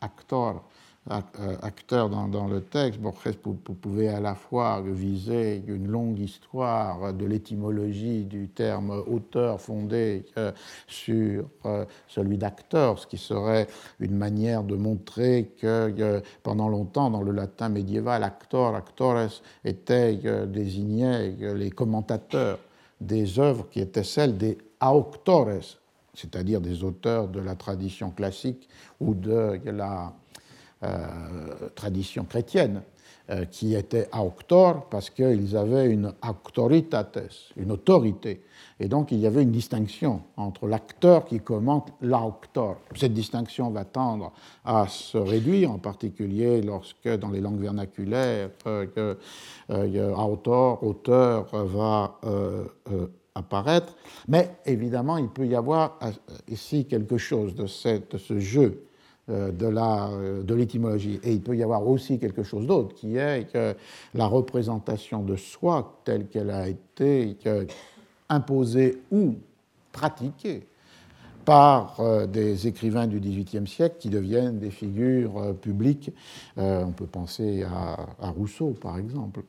acteur, acteur dans, le texte, Borges pouvait à la fois viser une longue histoire de l'étymologie du terme auteur fondé euh, sur euh, celui d'acteur, ce qui serait une manière de montrer que pendant longtemps, dans le latin médiéval, actor, actores étaient désignés les commentateurs des œuvres qui étaient celles des auctores, c'est-à-dire des auteurs de la tradition classique ou de la euh, tradition chrétienne, euh, qui était auctor parce qu'ils avaient une auctoritates, une autorité. Et donc il y avait une distinction entre l'acteur qui commente l'auctor. Cette distinction va tendre à se réduire, en particulier lorsque dans les langues vernaculaires, euh, auteur, auteur va apparaître. Mais évidemment, il peut y avoir ici quelque chose de, ce jeu euh, euh, de l'étymologie. Et il peut y avoir aussi quelque chose d'autre, qui est que la représentation de soi telle qu'elle a été imposée ou pratiquée par euh, des écrivains du XVIIIe siècle qui deviennent des figures publiques. on peut penser à, Rousseau, par exemple.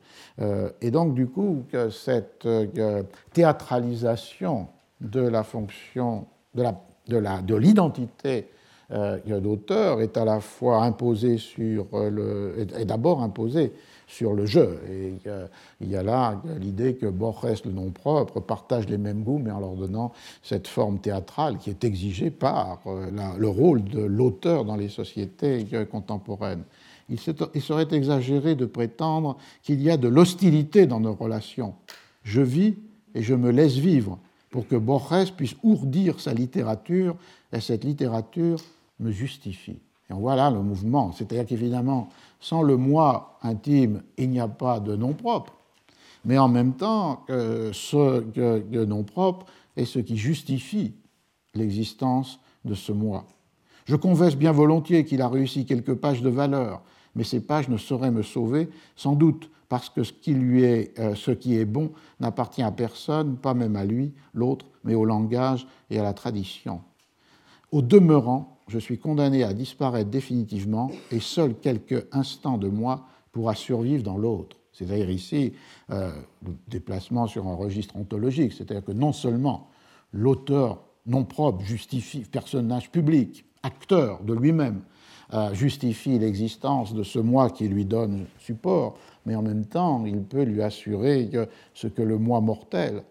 et donc, du coup, que cette théâtralisation de la fonction, de l'identité euh, d'auteur est à la fois imposé sur euh, le, est d'abord imposé sur le jeu. Euh, il y a là l'idée que Borges, le nom propre, partage les mêmes goûts, mais en leur donnant cette forme théâtrale qui est exigée par le rôle de l'auteur dans les sociétés contemporaines. Il serait exagéré de prétendre qu'il y a de l'hostilité dans nos relations. Je vis et je me laisse vivre pour que Borges puisse ourdir sa littérature, et cette littérature me justifie. Et on le mouvement. C'est-à-dire qu'évidemment, sans le moi intime, il n'y a pas de nom propre. Mais en même temps, ce nom propre est ce qui justifie l'existence de ce moi. Je confesse bien volontiers qu'il a réussi quelques pages de valeur, mais ces pages ne sauraient me sauver, sans doute parce que ce qui, lui est, euh, ce qui est bon n'appartient à personne, pas même à lui, l'autre, mais au langage et à la tradition. Au demeurant, je suis condamné à disparaître définitivement et seul quelques instants de moi pourra survivre dans l'autre. C'est-à-dire ici, euh, le déplacement sur un registre ontologique, c'est-à-dire que non seulement l'auteur non propre justifie, personnage public, acteur de lui-même, euh, justifie l'existence de ce moi qui lui donne support, mais en même temps, il peut lui assurer ce que le moi mortel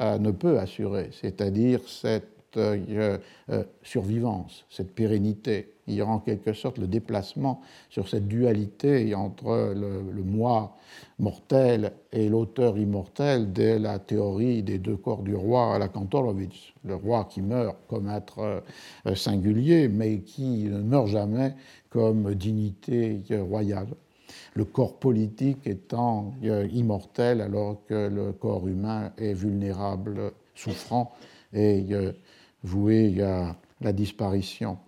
euh, ne peut assurer, c'est-à-dire cette euh, euh, survivance, cette pérennité. Il y aura en quelque sorte le déplacement sur cette dualité entre le, moi mortel et l'auteur immortel de la théorie des deux corps du roi à la Kantorowicz. Le roi qui meurt comme être euh, singulier, mais qui ne meurt jamais comme dignité royale le corps politique étant immortel alors que le corps humain est vulnérable, souffrant et voué à la disparition.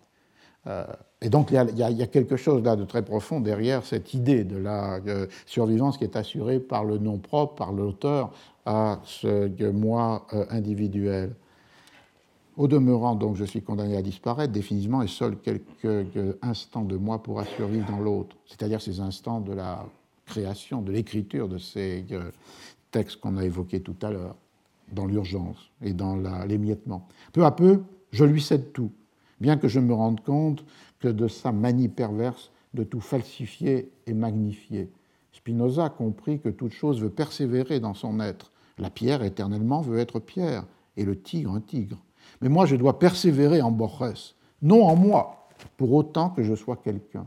Euh, et donc il y, a, quelque chose là de très profond derrière cette idée de la euh, survivance qui est assurée par le nom propre, par l'auteur à ce moi euh, individuel. Au demeurant, donc, je suis condamné à disparaître définitivement et seul quelques instants de moi pourra survivre dans l'autre, c'est-à-dire ces instants de la création, de l'écriture de ces textes qu'on a évoqués tout à l'heure dans l'urgence et dans l'émiettement. Peu à peu, je lui cède tout, bien que je me rende compte que de sa manie perverse de tout falsifier et magnifier. Spinoza comprit que toute chose veut persévérer dans son être. La pierre éternellement veut être pierre, et le tigre un tigre. Mais moi, je dois persévérer en Borges, non en moi, pour autant que je sois quelqu'un.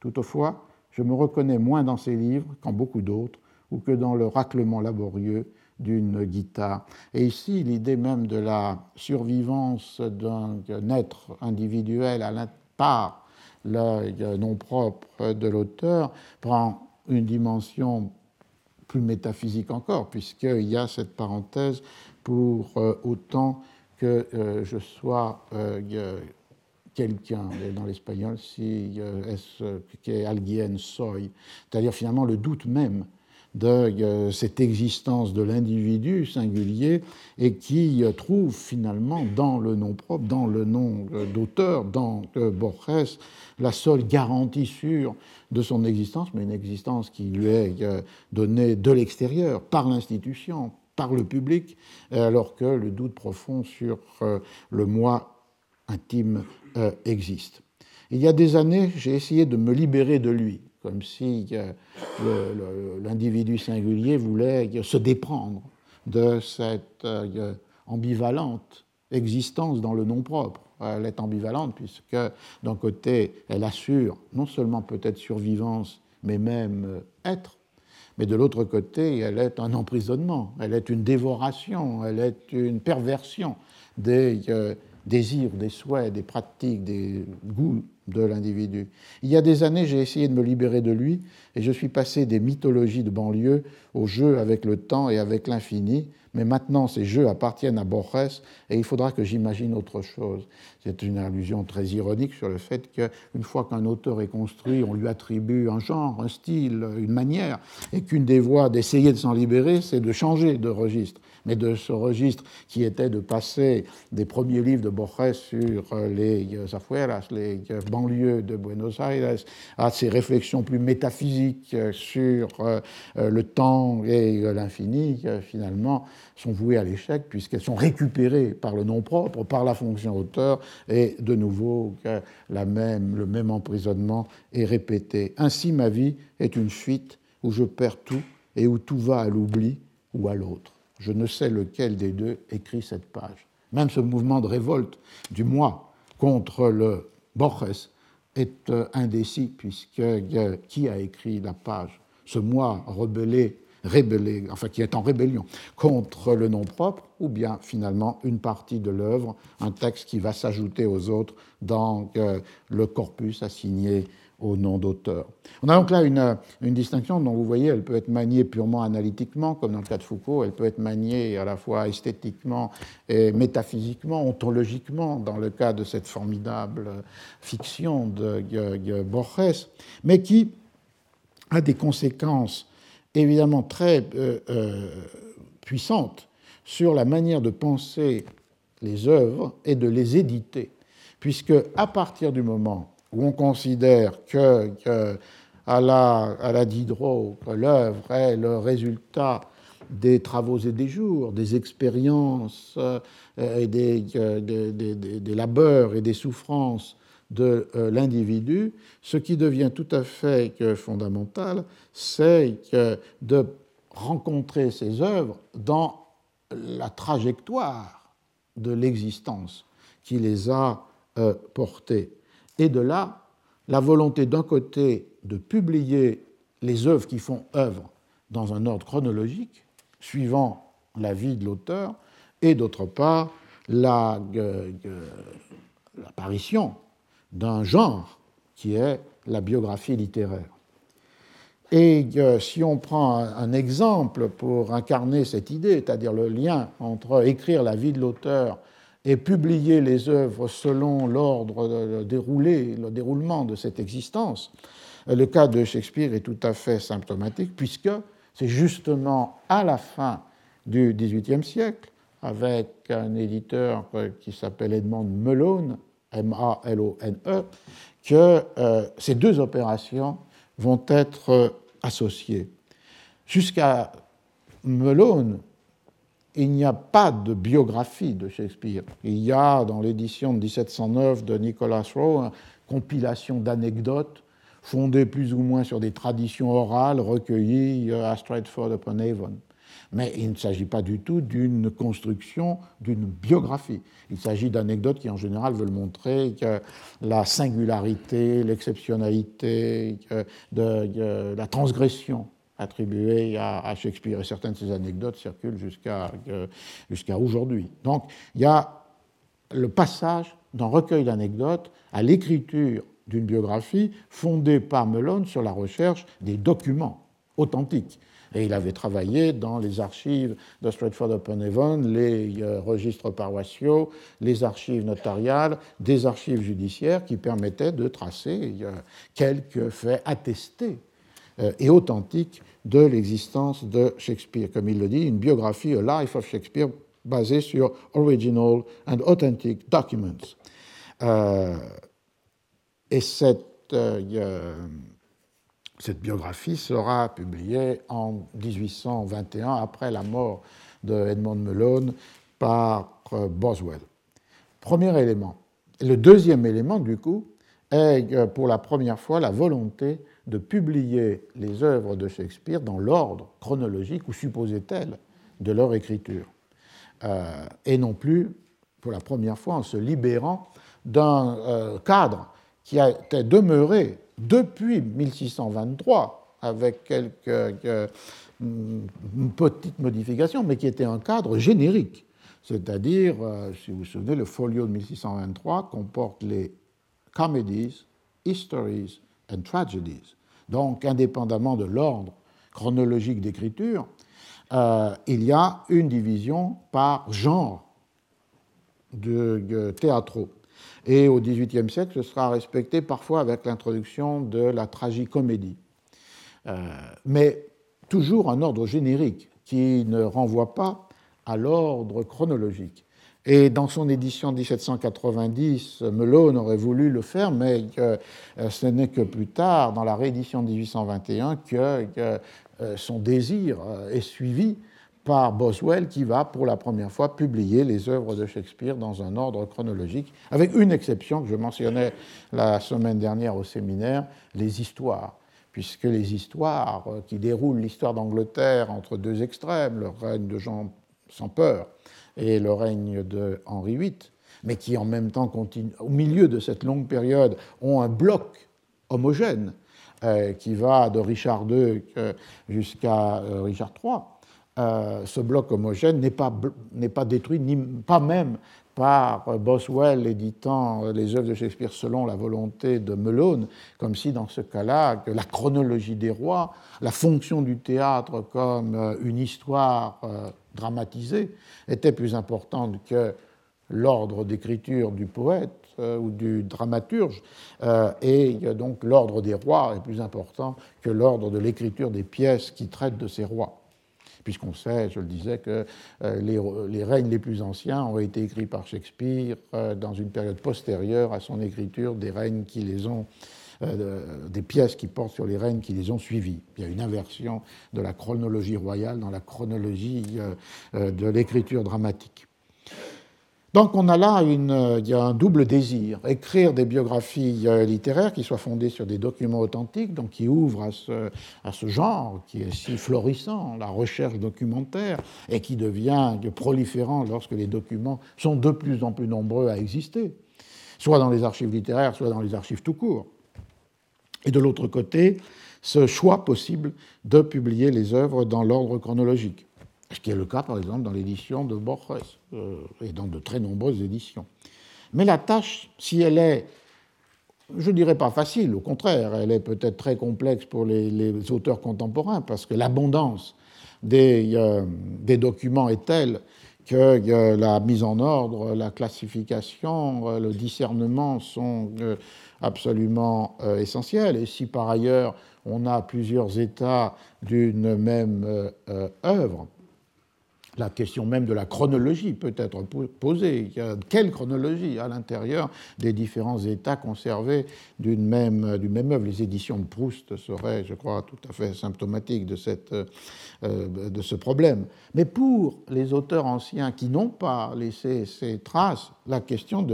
Toutefois, je me reconnais moins dans ces livres qu'en beaucoup d'autres, ou que dans le raclement laborieux d'une guitare. Et ici, l'idée même de la survivance d'un être individuel à part le nom propre de l'auteur prend une dimension plus métaphysique encore, puisqu'il y a cette parenthèse pour euh, autant que euh, je sois euh, quelqu'un, dans l'espagnol, si est alguien soy, c'est-à-dire finalement le doute même de cette existence de l'individu singulier et qui trouve finalement dans le nom propre, dans le nom d'auteur, dans Borges, la seule garantie sûre de son existence, mais une existence qui lui est donnée de l'extérieur, par l'institution, par le public, alors que le doute profond sur euh, le moi intime euh, existe. Il y a des années, j'ai essayé de me libérer de lui comme si euh, l'individu singulier voulait se déprendre de cette euh, ambivalente existence dans le nom propre. Elle est ambivalente puisque d'un côté, elle assure non seulement peut-être survivance, mais même euh, être, mais de l'autre côté, elle est un emprisonnement, elle est une dévoration, elle est une perversion des désirs, des souhaits, des pratiques, des goûts de l'individu. Il y a des années, j'ai essayé de me libérer de lui et je suis passé des mythologies de banlieue au jeu avec le temps et avec l'infini. Mais maintenant, ces jeux appartiennent à Borges et il faudra que j'imagine autre chose. C'est une allusion très ironique sur le fait qu'une fois qu'un auteur est construit, on lui attribue un genre, un style, une manière, et qu'une des voies d'essayer de s'en libérer, c'est de changer de registre mais de ce registre qui était de passer des premiers livres de Borges sur euh, les euh, afueras, les euh, banlieues de Buenos Aires, à ces réflexions plus métaphysiques sur le temps et l'infini, finalement, sont vouées à l'échec puisqu'elles sont récupérées par le nom propre, par la fonction auteur, et de nouveau la même, le même emprisonnement est répété. Ainsi, ma vie est une fuite où je perds tout et où tout va à l'oubli ou à l'autre. Je ne sais lequel des deux écrit cette page. Même ce mouvement de révolte du moi contre le Borges est euh, indécis, puisque euh, qui a écrit la page? Ce moi rebellé, rébellé, enfin qui est en rébellion contre le nom propre, ou bien finalement une partie de l'œuvre, un texte qui va s'ajouter aux autres dans euh, le corpus assigné au nom d'auteur. On a donc là une, distinction dont vous voyez, elle peut être maniée purement analytiquement, comme dans le cas de Foucault, elle peut être maniée à la fois esthétiquement et métaphysiquement, ontologiquement, dans le cas de cette formidable fiction de, Borges, mais qui a des conséquences évidemment très euh, euh, puissantes sur la manière de penser les œuvres et de les éditer, puisque à partir du moment où on considère que, à la, à la Diderot, l'œuvre est le résultat des travaux et des jours, des expériences euh, et des, des, des, labeurs et des souffrances de euh, l'individu, ce qui devient tout à fait fondamental, c'est de rencontrer ces œuvres dans la trajectoire de l'existence qui les a portées. Et de là, la volonté d'un côté de publier les œuvres qui font œuvre dans un ordre chronologique, suivant la vie de l'auteur, et d'autre part, l'apparition d'un genre qui est la biographie littéraire. Et si on prend un exemple pour incarner cette idée, c'est-à-dire le lien entre écrire la vie de l'auteur et publier les œuvres selon l'ordre déroulé, le déroulement de cette existence. Le cas de Shakespeare est tout à fait symptomatique, puisque c'est justement à la fin du XVIIIe siècle, avec un éditeur qui s'appelle Edmond Malone, M-A-L-O-N-E, que euh, ces deux opérations vont être associées. Jusqu'à Malone, il n'y a pas de biographie de Shakespeare. Il y a dans l'édition de 1709 de Nicholas Rowe une compilation d'anecdotes fondées plus ou moins sur des traditions orales recueillies euh, à Stratford-upon-Avon. Mais il ne s'agit pas du tout d'une construction d'une biographie. Il s'agit d'anecdotes qui, en général, veulent montrer que la singularité, l'exceptionnalité, de, la transgression attribuées à, Shakespeare. Et certaines de ces anecdotes circulent jusqu'à aujourd'hui. Donc il y a le passage d'un recueil d'anecdotes à l'écriture d'une biographie fondée par Malone sur la recherche des documents authentiques. Et il avait travaillé dans les archives de Stratford-upon-Avon, les euh, registres paroissiaux, les archives notariales, des archives judiciaires qui permettaient de tracer euh, quelques faits attestés euh, et authentiques de l'existence de Shakespeare. Comme il le dit, une biographie, A Life of Shakespeare, basée sur original and authentic documents. et cette cette biographie sera publiée en 1821, après la mort de Edmond Malone par euh, Boswell. Premier élément. Le deuxième élément, du coup, est euh, pour la première fois la volonté de publier les œuvres de Shakespeare dans l'ordre chronologique ou supposé-elle de leur écriture, euh, et non plus, pour la première fois, en se libérant d'un cadre qui été demeuré depuis 1623, avec quelques, euh, petites modifications, mais qui était un cadre générique. C'est-à-dire, euh, si vous vous souvenez, le folio de 1623 comporte les comedies, histories and tragedies. Donc, indépendamment de l'ordre chronologique d'écriture, euh, il y a une division par genre de, de. Et au XVIIIe siècle, ce sera respecté parfois avec l'introduction de la tragicomédie. Euh, mais toujours un ordre générique qui ne renvoie pas à l'ordre chronologique. Et dans son édition 1790, Melone aurait voulu le faire, mais euh, ce n'est que plus tard, dans la réédition 1821, que, euh, son désir est suivi par Boswell qui va pour la première fois publier les œuvres de Shakespeare dans un ordre chronologique, avec une exception que je mentionnais la semaine dernière au séminaire, les histoires, puisque les histoires euh, qui déroulent l'histoire d'Angleterre entre deux extrêmes, le règne de Jean sans peur et le règne de Henri VIII, mais qui en même temps, au milieu de cette longue période, ont un bloc homogène euh, qui va de Richard II euh, jusqu'à Richard III euh, ce bloc homogène n'est pas, pas, détruit, ni, pas même par Boswell éditant les œuvres de Shakespeare selon la volonté de Malone, comme si dans ce cas-là, la chronologie des rois, la fonction du théâtre comme euh, une histoire euh, dramatisée était plus importante que l'ordre d'écriture du poète ou du dramaturge, et donc l'ordre des rois est plus important que l'ordre de l'écriture des pièces qui traitent de ces rois puisqu'on sait, je le disais, que euh, les, règnes les plus anciens ont été écrits par Shakespeare euh, dans une période postérieure à son écriture des règnes qui les ont euh, des pièces qui portent sur les règnes qui les ont suivis. Il y a une inversion de la chronologie royale dans la chronologie de l'écriture dramatique. Donc on a là a un double désir, écrire des biographies euh, littéraires qui soient fondées sur des documents authentiques, donc qui ouvrent à ce, à ce genre qui est si florissant, la recherche documentaire, et qui devient proliférant lorsque les documents sont de plus en plus nombreux à exister, soit dans les archives littéraires, soit dans les archives tout court. Et de l'autre côté, ce choix possible de publier les œuvres dans l'ordre chronologique ce qui est le cas par exemple dans l'édition de Borges euh, et dans de très nombreuses éditions. Mais la tâche, si elle est, je ne dirais pas facile, au contraire, elle est peut-être très complexe pour les, auteurs contemporains, parce que l'abondance des, euh, documents est telle que euh, la mise en ordre, la classification, le discernement sont absolument essentiels. Et si par ailleurs on a plusieurs états d'une même œuvre, la question même de la chronologie peut être posée. Quelle chronologie à l'intérieur des différents états conservés d'une même, œuvre? Les éditions de Proust seraient, je crois, tout à fait symptomatiques euh, de ce problème. Mais pour les auteurs anciens qui n'ont pas laissé ces traces, la question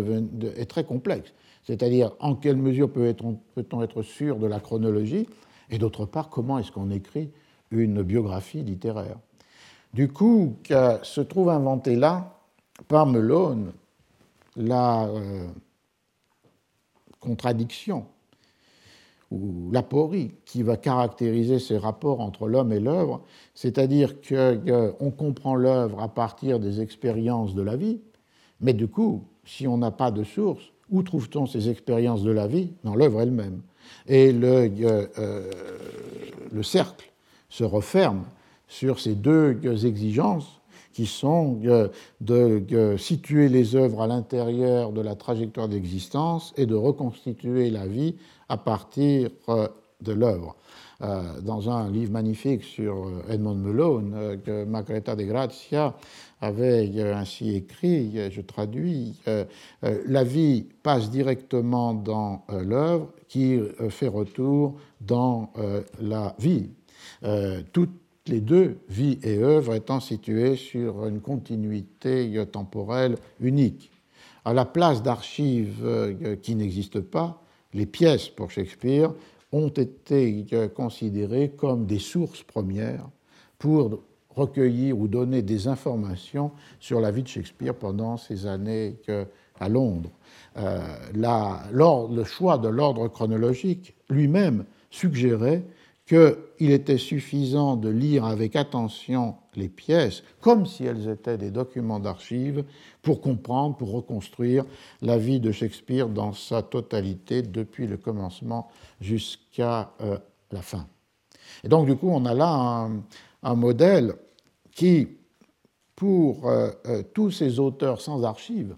est très complexe. C'est-à-dire, en quelle mesure peut-on être sûr de la chronologie? Et d'autre part, comment est-ce qu'on écrit une biographie littéraire? Du coup, se trouve inventé là, par Melone, la euh, contradiction ou l'aporie qui va caractériser ces rapports entre l'homme et l'œuvre, c'est-à-dire qu'on comprend l'œuvre à partir des expériences de la vie, mais du coup, si on n'a pas de source, Où trouve-t-on ces expériences de la vie Dans l'œuvre elle-même? Et le, le cercle se referme sur ces deux exigences qui sont de situer les œuvres à l'intérieur de la trajectoire d'existence et de reconstituer la vie à partir euh, de l'œuvre. Euh, dans un livre magnifique sur euh, Edmond Malone, que Margareta de Grazia avait ainsi écrit, je traduis, la vie passe directement dans l'œuvre qui fait retour dans la vie. Toute les deux, vie et œuvre, étant situées sur une continuité temporelle unique. À la place d'archives euh, qui n'existent pas, les pièces pour Shakespeare ont été euh, considérées comme des sources premières pour recueillir ou donner des informations sur la vie de Shakespeare pendant ces années à Londres. Euh, le choix de l'ordre chronologique lui-même suggérait qu'il était suffisant de lire avec attention les pièces, comme si elles étaient des documents d'archives, pour comprendre, pour reconstruire la vie de Shakespeare dans sa totalité, depuis le commencement jusqu'à euh, la fin. Et donc, du coup, on a là un, modèle qui, pour euh, euh, tous ces auteurs sans archives,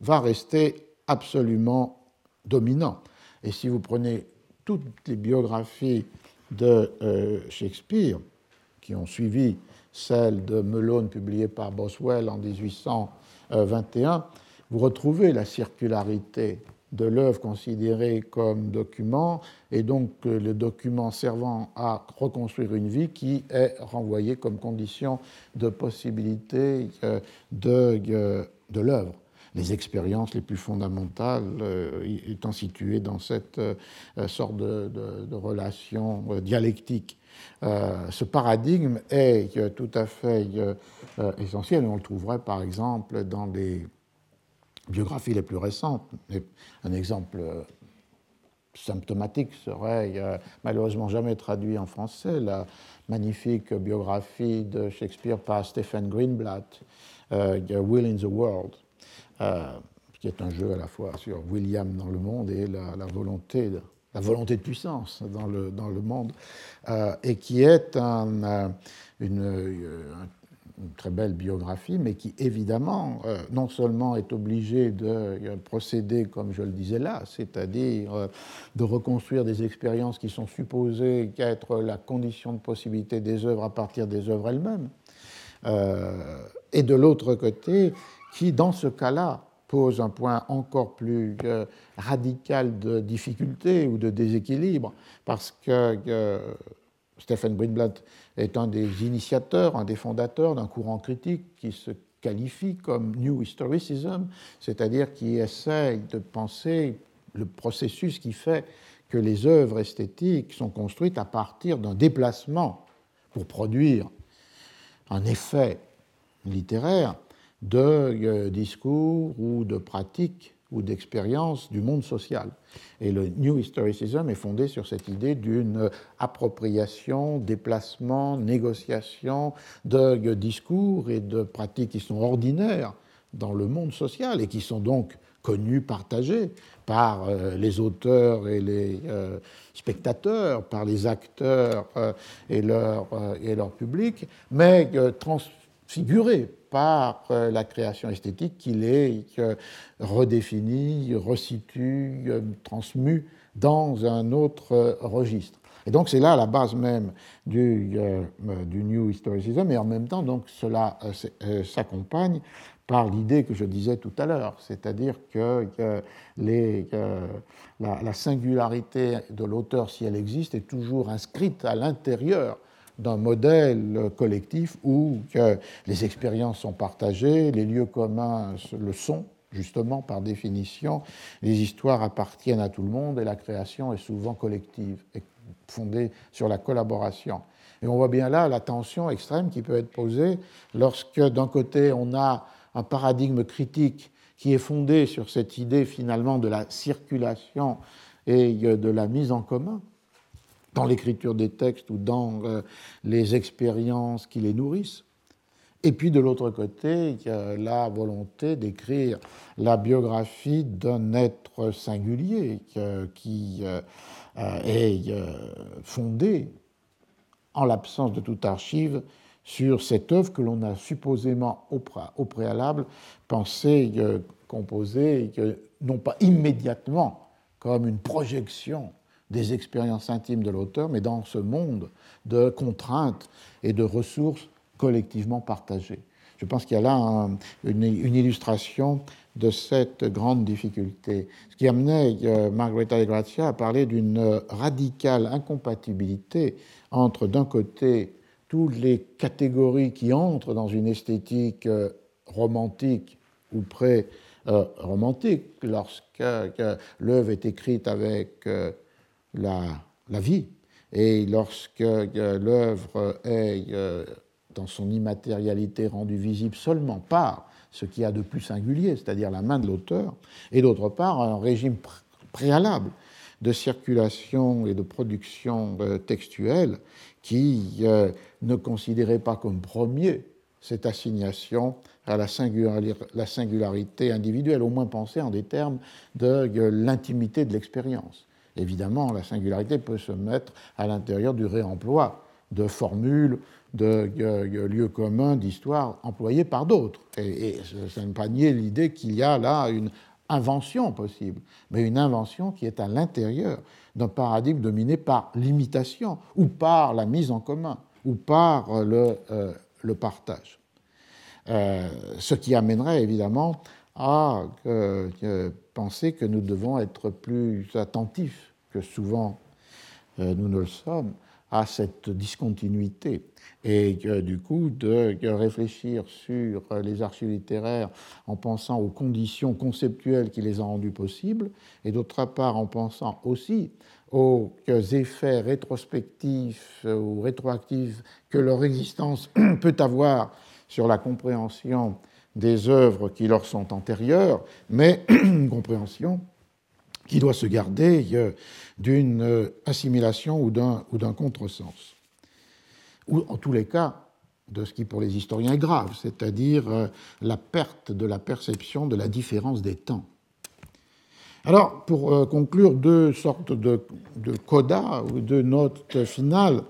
va rester absolument dominant. Et si vous prenez toutes les biographies de euh, Shakespeare, qui ont suivi celle de Melone publiée par Boswell en 1821, vous retrouvez la circularité de l'œuvre considérée comme document, et donc le document servant à reconstruire une vie qui est renvoyé comme condition de possibilité euh, euh, de l'œuvre les expériences les plus fondamentales euh, étant situées dans cette euh, sorte de, relation euh, dialectique. ce paradigme est tout à fait essentiel. On le trouverait par exemple dans les biographies les plus récentes. Un exemple symptomatique serait, malheureusement jamais traduit en français, la magnifique biographie de Shakespeare par Stephen Greenblatt, Will in the World, euh, qui est un jeu à la fois sur William dans le monde et la, volonté, de, la volonté de puissance dans le, dans le monde, euh, et qui est euh, une, très belle biographie, mais qui évidemment non seulement est obligé de procéder comme je le disais là, c'est-à-dire de reconstruire des expériences qui sont supposées être la condition de possibilité des œuvres à partir des œuvres elles-mêmes, et de l'autre côté, qui, dans ce cas-là, pose un point encore plus euh, radical de difficulté ou de déséquilibre, parce que euh, Stephen Greenblatt est un des initiateurs, un des fondateurs d'un courant critique qui se qualifie comme New Historicism, c'est-à-dire qui essaye de penser le processus qui fait que les œuvres esthétiques sont construites à partir d'un déplacement pour produire un effet littéraire de euh, discours ou de pratiques ou d'expériences du monde social. Et le New Historicism est fondé sur cette idée d'une appropriation, déplacement, négociation de discours et de pratiques qui sont ordinaires dans le monde social et qui sont donc connus, partagés par euh, les auteurs et les euh, spectateurs, par les acteurs et, leur, et leur public, mais transfigurés par euh, la création esthétique qu'il est redéfini, resitue, euh, transmu dans un autre euh, registre. Et donc c'est là la base même du, du, New Historicism, et en même temps donc cela s'accompagne par l'idée que je disais tout à l'heure, c'est-à-dire que, les, la, singularité de l'auteur, si elle existe, est toujours inscrite à l'intérieur d'un modèle collectif où les expériences sont partagées, les lieux communs le sont, justement par définition, les histoires appartiennent à tout le monde et la création est souvent collective et fondée sur la collaboration. Et on voit bien là la tension extrême qui peut être posée lorsque d'un côté on a un paradigme critique qui est fondé sur cette idée finalement de la circulation et de la mise en commun, dans l'écriture des textes ou dans euh, les expériences qui les nourrissent. Et puis de l'autre côté, il y a la volonté d'écrire la biographie d'un être singulier qui euh, est fondé, en l'absence de toute archive, sur cette œuvre que l'on a supposément au préalable pensé composer, non pas immédiatement comme une projection des expériences intimes de l'auteur, mais dans ce monde de contraintes et de ressources collectivement partagées. Je pense qu'il y a là une, illustration de cette grande difficulté. Ce qui amenait euh, Margherita de Grazia à parler d'une radicale incompatibilité entre, d'un côté, toutes les catégories qui entrent dans une esthétique euh, romantique ou pré-romantique, lorsque l'œuvre est écrite avec euh, la, vie, et lorsque l'œuvre est dans son immatérialité rendue visible seulement par ce qu'il y a de plus singulier, c'est-à-dire la main de l'auteur, et d'autre part un régime préalable de circulation et de production euh, textuelle qui euh, ne considérait pas comme premier cette assignation à la singularité individuelle, au moins pensée en des termes de l'intimité de l'expérience. Évidemment, la singularité peut se mettre à l'intérieur du réemploi de formules de, lieux communs, d'histoires employés par d'autres. Et, ça ne pas nier l'idée qu'il y a là une invention possible, mais une invention qui est à l'intérieur d'un paradigme dominé par l'imitation ou par la mise en commun ou par le, euh, le partage. Euh, ce qui amènerait évidemment à penser que nous devons être plus attentifs que souvent euh, nous ne le sommes à cette discontinuité. Et du coup de réfléchir sur les archives littéraires en pensant aux conditions conceptuelles qui les ont rendues possibles et d'autre part en pensant aussi aux effets rétrospectifs ou rétroactifs que leur existence [CLEARS THROAT] peut avoir sur la compréhension des œuvres qui leur sont antérieures, mais [CLEARS THROAT] une compréhension qui doit se garder euh, d'une euh, assimilation ou d'un contresens. Ou en tous les cas, de ce qui pour les historiens est grave, c'est-à-dire euh, la perte de la perception de la différence des temps. Alors, pour conclure, deux sortes de, de codas ou de notes finales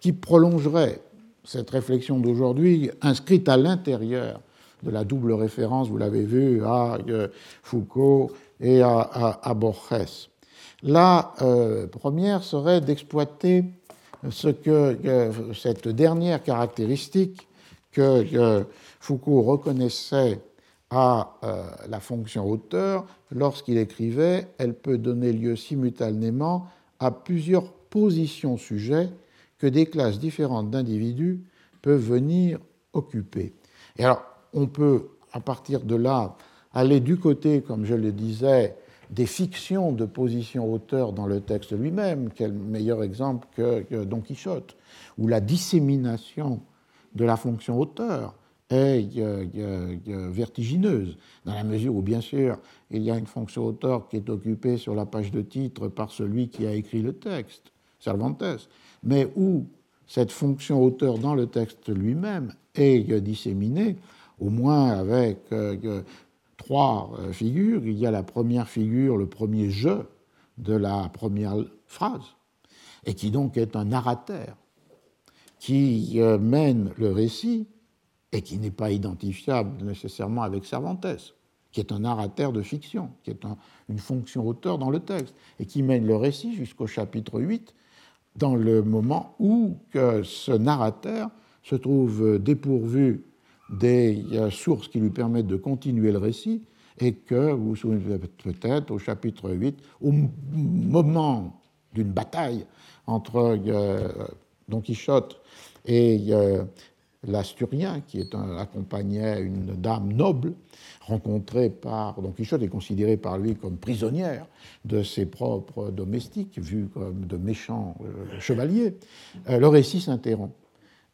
qui prolongeraient cette réflexion d'aujourd'hui, inscrite à l'intérieur de la double référence, vous l'avez vu, à Foucault et à, Borges. La euh, première serait d'exploiter ce que, cette dernière caractéristique que Foucault reconnaissait à euh, la fonction auteur lorsqu'il écrivait, elle peut donner lieu simultanément à plusieurs positions sujets que des classes différentes d'individus peuvent venir occuper. Et alors, on peut, à partir de là, aller du côté, comme je le disais, des fictions de position auteur dans le texte lui-même, quel meilleur exemple que, Don Quichotte, où la dissémination de la fonction auteur est vertigineuse, dans la mesure où, bien sûr, il y a une fonction auteur qui est occupée sur la page de titre par celui qui a écrit le texte, Cervantes, mais où cette fonction auteur dans le texte lui-même est disséminée, au moins avec euh, trois euh, figures. Il y a la première figure, le premier jeu de la première phrase, et qui donc est un narrateur qui euh, mène le récit et qui n'est pas identifiable nécessairement avec Cervantes, qui est un narrateur de fiction, qui est une fonction auteur dans le texte, et qui mène le récit jusqu'au chapitre 8, dans le moment où ce narrateur se trouve dépourvu des sources qui lui permettent de continuer le récit et que, vous vous souvenez peut-être, au chapitre 8, au moment d'une bataille entre euh, Don Quichotte et euh, l'Asturien, qui est accompagnait une dame noble, rencontrée par Don Quichotte et considérée par lui comme prisonnière de ses propres domestiques, vus comme de méchants euh, chevaliers, le récit s'interrompt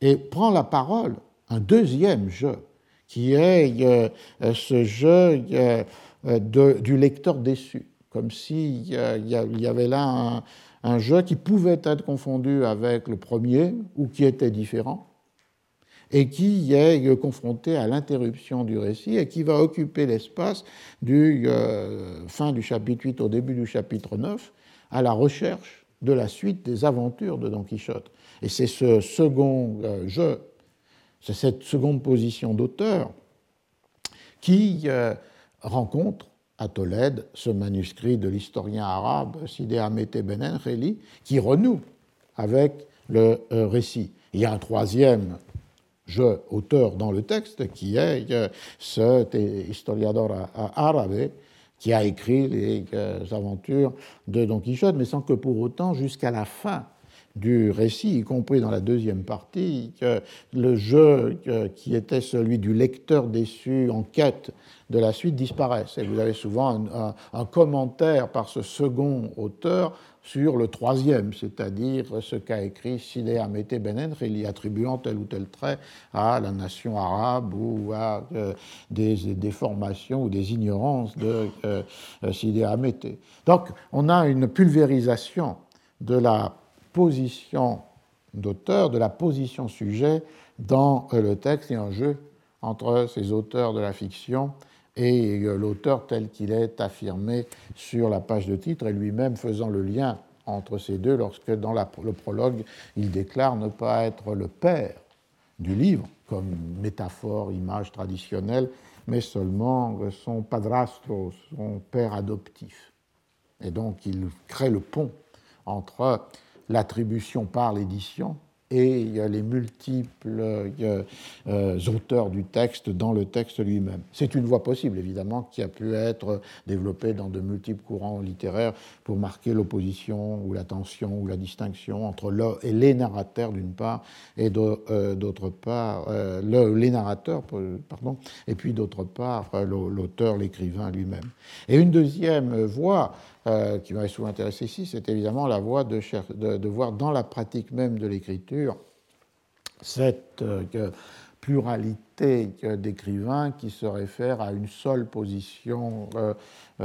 et prend la parole un deuxième jeu, qui est euh, euh, ce jeu euh, du lecteur déçu, comme s'il y avait là un, jeu qui pouvait être confondu avec le premier ou qui était différent, et qui est confronté à l'interruption du récit et qui va occuper l'espace du fin du chapitre 8 au début du chapitre 9 à la recherche de la suite des aventures de Don Quichotte. Et c'est ce second jeu, c'est cette seconde position d'auteur qui euh, rencontre à Tolède ce manuscrit de l'historien arabe Sidi Hamete Ben Enkheli qui renoue avec le récit. Il y a un troisième jeu auteur dans le texte qui est euh, ce historiador arabe qui a écrit les euh, aventures de Don Quichotte, mais sans que pour autant, jusqu'à la fin du récit, y compris dans la deuxième partie, que le jeu qui était celui du lecteur déçu en quête de la suite disparaisse. Et vous avez souvent un, commentaire par ce second auteur sur le troisième, c'est-à-dire ce qu'a écrit Sidi Amete Ben y attribuant tel ou tel trait à la nation arabe ou à euh, des déformations ou des ignorances de euh, Donc on a une pulvérisation de la position d'auteur, de la position sujet dans euh, le texte et un jeu entre ces auteurs de la fiction et euh, l'auteur tel qu'il est affirmé sur la page de titre et lui-même faisant le lien entre ces deux lorsque dans le prologue il déclare ne pas être le père du livre comme métaphore, image traditionnelle, mais seulement son padrastro, son père adoptif. Et donc il crée le pont entre l'attribution par l'édition et les multiples euh, euh, auteurs du texte dans le texte lui-même. C'est une voie possible, évidemment, qui a pu être développée dans de multiples courants littéraires pour marquer l'opposition ou la tension ou la distinction entre le et les narrateurs d'une part et euh, d'autre part le, les narrateurs, pardon, et puis d'autre part l'auteur, l'écrivain lui-même. Et une deuxième voie euh, qui m'avait souvent intéressé ici, c'est évidemment la voie de, voir dans la pratique même de l'écriture cette euh, pluralité d'écrivains qui se réfèrent à une seule position euh,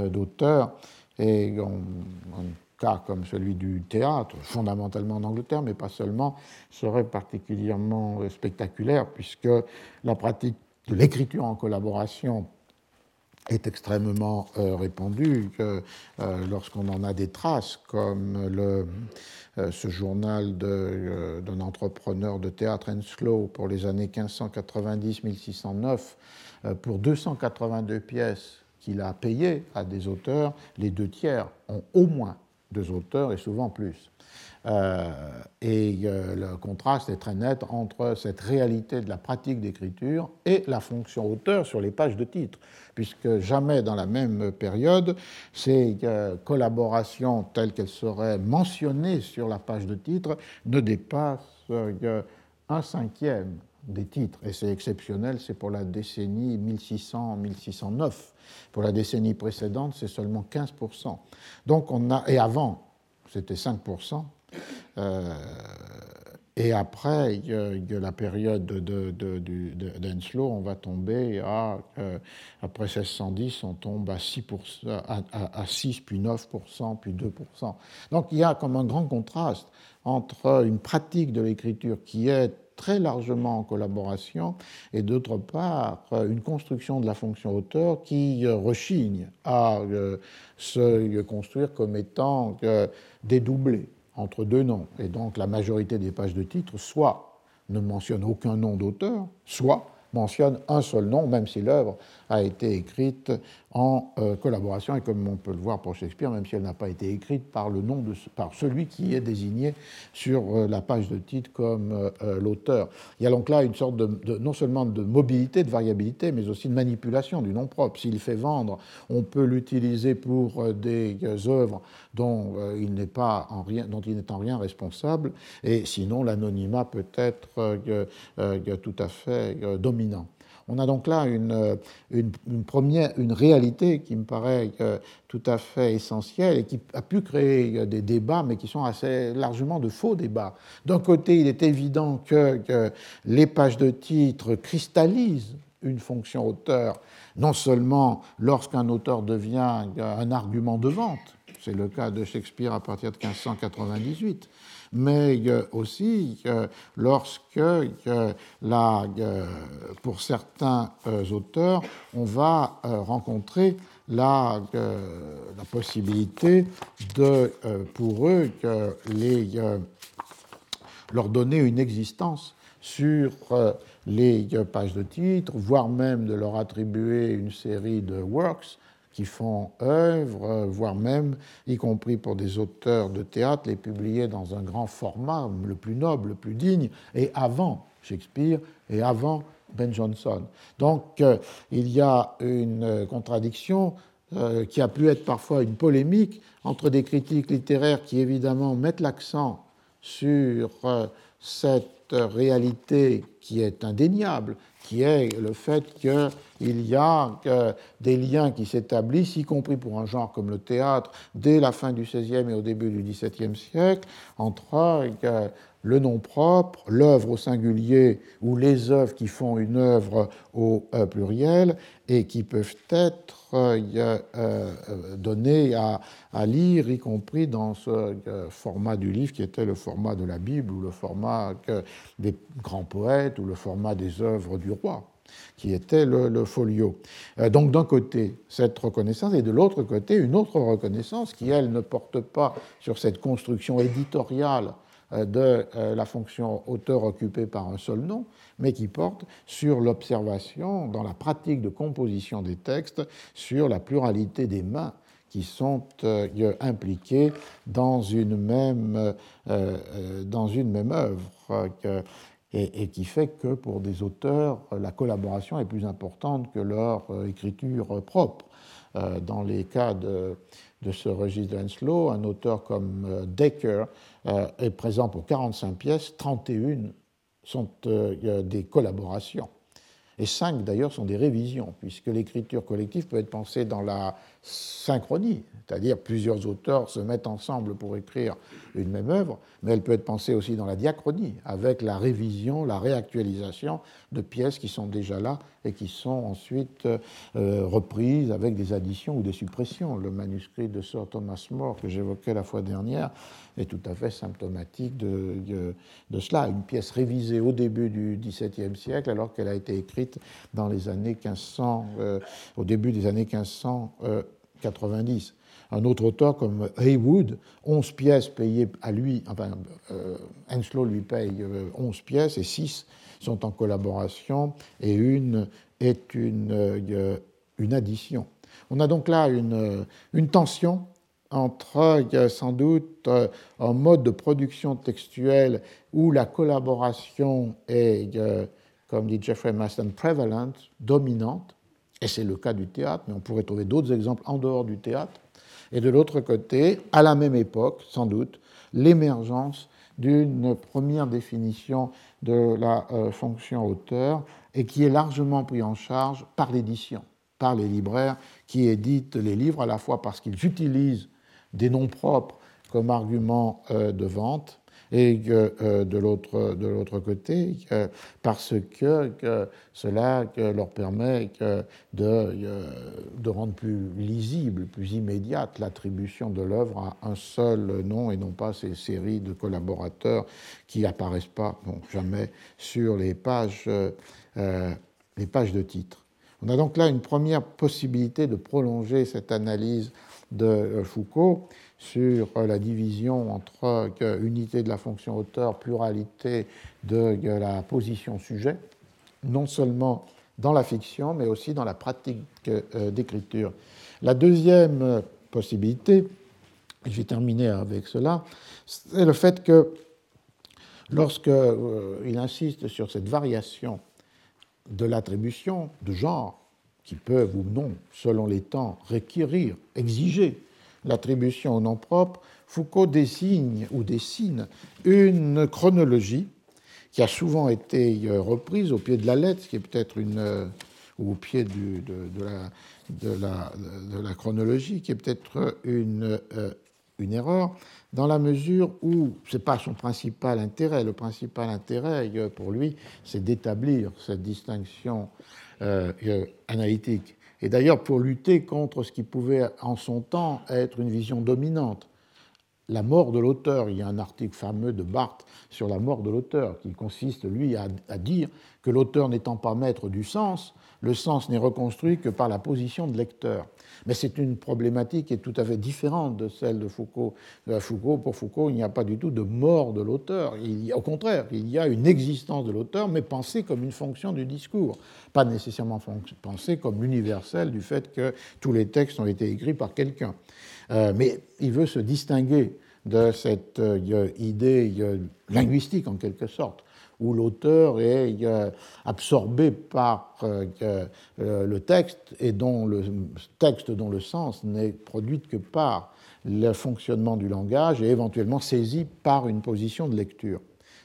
d'auteur. Et un cas comme celui du théâtre, fondamentalement en Angleterre, mais pas seulement, serait particulièrement spectaculaire, puisque la pratique de l'écriture en collaboration est extrêmement euh, répandu, euh, lorsqu'on en a des traces, comme euh, ce journal d'un entrepreneur de théâtre Henslow pour les années 1590-1609, pour 282 pièces qu'il a payées à des auteurs, les deux tiers ont au moins deux auteurs et souvent plus. Euh, et euh, le contraste est très net entre cette réalité de la pratique d'écriture et la fonction auteur sur les pages de titre, puisque jamais dans la même période, ces euh, collaborations telles qu'elles seraient mentionnées sur la page de titre ne dépassent un cinquième des titres, et c'est exceptionnel, c'est pour la décennie 1600-1609. Pour la décennie précédente, c'est seulement 15%. Donc on a, et avant, c'était 5%. Euh, et après, la période d'Enslow, on va tomber à, euh, après 1610, on tombe à 6, à, 6, puis 9%, puis 2%. Donc il y a comme un grand contraste entre une pratique de l'écriture qui est très largement en collaboration, et d'autre part, une construction de la fonction auteur qui rechigne à euh, se construire comme étant dédoublée entre deux noms. Et donc la majorité des pages de titre soit ne mentionne aucun nom d'auteur, soit mentionne un seul nom, même si l'œuvre a été écrite en euh, collaboration, et comme on peut le voir pour Shakespeare, même si elle n'a pas été écrite par, le nom de, par celui qui est désigné sur euh, la page de titre comme euh, l'auteur. Il y a donc là une sorte de, non seulement de mobilité, de variabilité, mais aussi de manipulation du nom propre. S'il fait vendre, on peut l'utiliser pour des œuvres dont il n'est pas en rien, dont il n'est en rien responsable, et sinon l'anonymat peut être tout à fait dominant. On a donc là une, première, une réalité qui me paraît euh, tout à fait essentielle et qui a pu créer euh, des débats, mais qui sont assez largement de faux débats. D'un côté, il est évident que, que les pages de titre cristallisent une fonction auteur, non seulement lorsqu'un auteur devient un argument de vente, C'est le cas de Shakespeare à partir de 1598 mais aussi lorsque, pour certains auteurs, on va rencontrer la, la possibilité de, pour eux, les, leur donner une existence sur les pages de titre, voire même de leur attribuer une série de works qui font œuvre, voire même, y compris pour des auteurs de théâtre, les publier dans un grand format, le plus noble, le plus digne, et avant Shakespeare et avant Ben Jonson. Donc euh, il y a une contradiction euh, qui a pu être parfois une polémique entre des critiques littéraires qui évidemment mettent l'accent sur euh, cette réalité qui est indéniable, qui est le fait qu'il y a des liens qui s'établissent, y compris pour un genre comme le théâtre, dès la fin du XVIe et au début du XVIIe siècle, entre le nom propre, l'œuvre au singulier ou les œuvres qui font une œuvre au euh, pluriel et qui peuvent être euh, euh, données à, lire, y compris dans ce format du livre qui était le format de la Bible ou le format des grands poètes ou le format des œuvres du roi qui était le, folio. Donc d'un côté, cette reconnaissance, et de l'autre côté, une autre reconnaissance qui, elle, ne porte pas sur cette construction éditoriale euh, de euh, la fonction auteur occupée par un seul nom, mais qui porte sur l'observation, dans la pratique de composition des textes, sur la pluralité des mains qui sont euh, impliquées dans une même, dans une même œuvre. Et, qui fait que pour des auteurs, la collaboration est plus importante que leur écriture propre. Dans les cas de, de ce registre d'Henslow, un auteur comme Decker euh, est présent pour 45 pièces, 31 sont euh, des collaborations. Et 5 d'ailleurs sont des révisions, puisque l'écriture collective peut être pensée dans la synchronie, c'est-à-dire plusieurs auteurs se mettent ensemble pour écrire une même œuvre, mais elle peut être pensée aussi dans la diachronie, avec la révision, la réactualisation de pièces qui sont déjà là et qui sont ensuite euh, reprises avec des additions ou des suppressions. Le manuscrit de Sir Thomas More que j'évoquais la fois dernière est tout à fait symptomatique de, de, cela. Une pièce révisée au début du XVIIe siècle, alors qu'elle a été écrite dans les années 1500, euh, au début des années 1500. 90. Un autre auteur comme Heywood, 11 pièces payées à lui, enfin, euh, Henslow lui paye 11 euh, pièces et 6 sont en collaboration et une est une, euh, une addition. On a donc là une, une tension entre sans doute un mode de production textuelle où la collaboration est, comme dit Jeffrey Maston, prevalent, dominante, et c'est le cas du théâtre, mais on pourrait trouver d'autres exemples en dehors du théâtre. Et de l'autre côté, à la même époque, sans doute, l'émergence d'une première définition de la euh, fonction auteur et qui est largement pris en charge par l'édition, par les libraires qui éditent les livres à la fois parce qu'ils utilisent des noms propres comme argument euh, de vente et euh, de l'autre côté, parce que, cela leur permet de, euh, de rendre plus lisible, plus immédiate l'attribution de l'œuvre à un seul nom et non pas ces séries de collaborateurs qui n'apparaissent pas jamais sur les pages, euh, les pages de titre. On a donc là une première possibilité de prolonger cette analyse de Foucault sur la division entre unité de la fonction auteur, pluralité de la position sujet, non seulement dans la fiction, mais aussi dans la pratique euh, d'écriture. La deuxième possibilité, et je vais terminer avec cela, c'est le fait que lorsqu'il euh, insiste sur cette variation de l'attribution de genre, qui peuvent ou non, selon les temps, requérir, exiger l'attribution au nom propre, Foucault désigne ou dessine une chronologie qui a souvent été euh, reprise au pied de la lettre, qui est peut-être une euh, ou au pied de, la, chronologie, qui est peut-être une, euh, une erreur, dans la mesure où ce n'est pas son principal intérêt. Le principal intérêt pour lui, c'est d'établir cette distinction analytique et d'ailleurs pour lutter contre ce qui pouvait en son temps être une vision dominante. La mort de l'auteur, il y a un article fameux de Barthes sur la mort de l'auteur, qui consiste, lui, à, dire que l'auteur n'étant pas maître du sens, le sens n'est reconstruit que par la position de lecteur. Mais c'est une problématique qui est tout à fait différente de celle de Foucault. Foucault pour Foucault, il n'y a pas du tout de mort de l'auteur. Au contraire, il y a une existence de l'auteur, mais pensée comme une fonction du discours, pas nécessairement pensée comme universelle du fait que tous les textes ont été écrits par quelqu'un. Euh, mais il veut se distinguer de cette euh, idée linguistique en quelque sorte où l'auteur est absorbé par euh, le texte et dont le texte dont le sens n'est produit que par le fonctionnement du langage et éventuellement saisi par une position de lecture.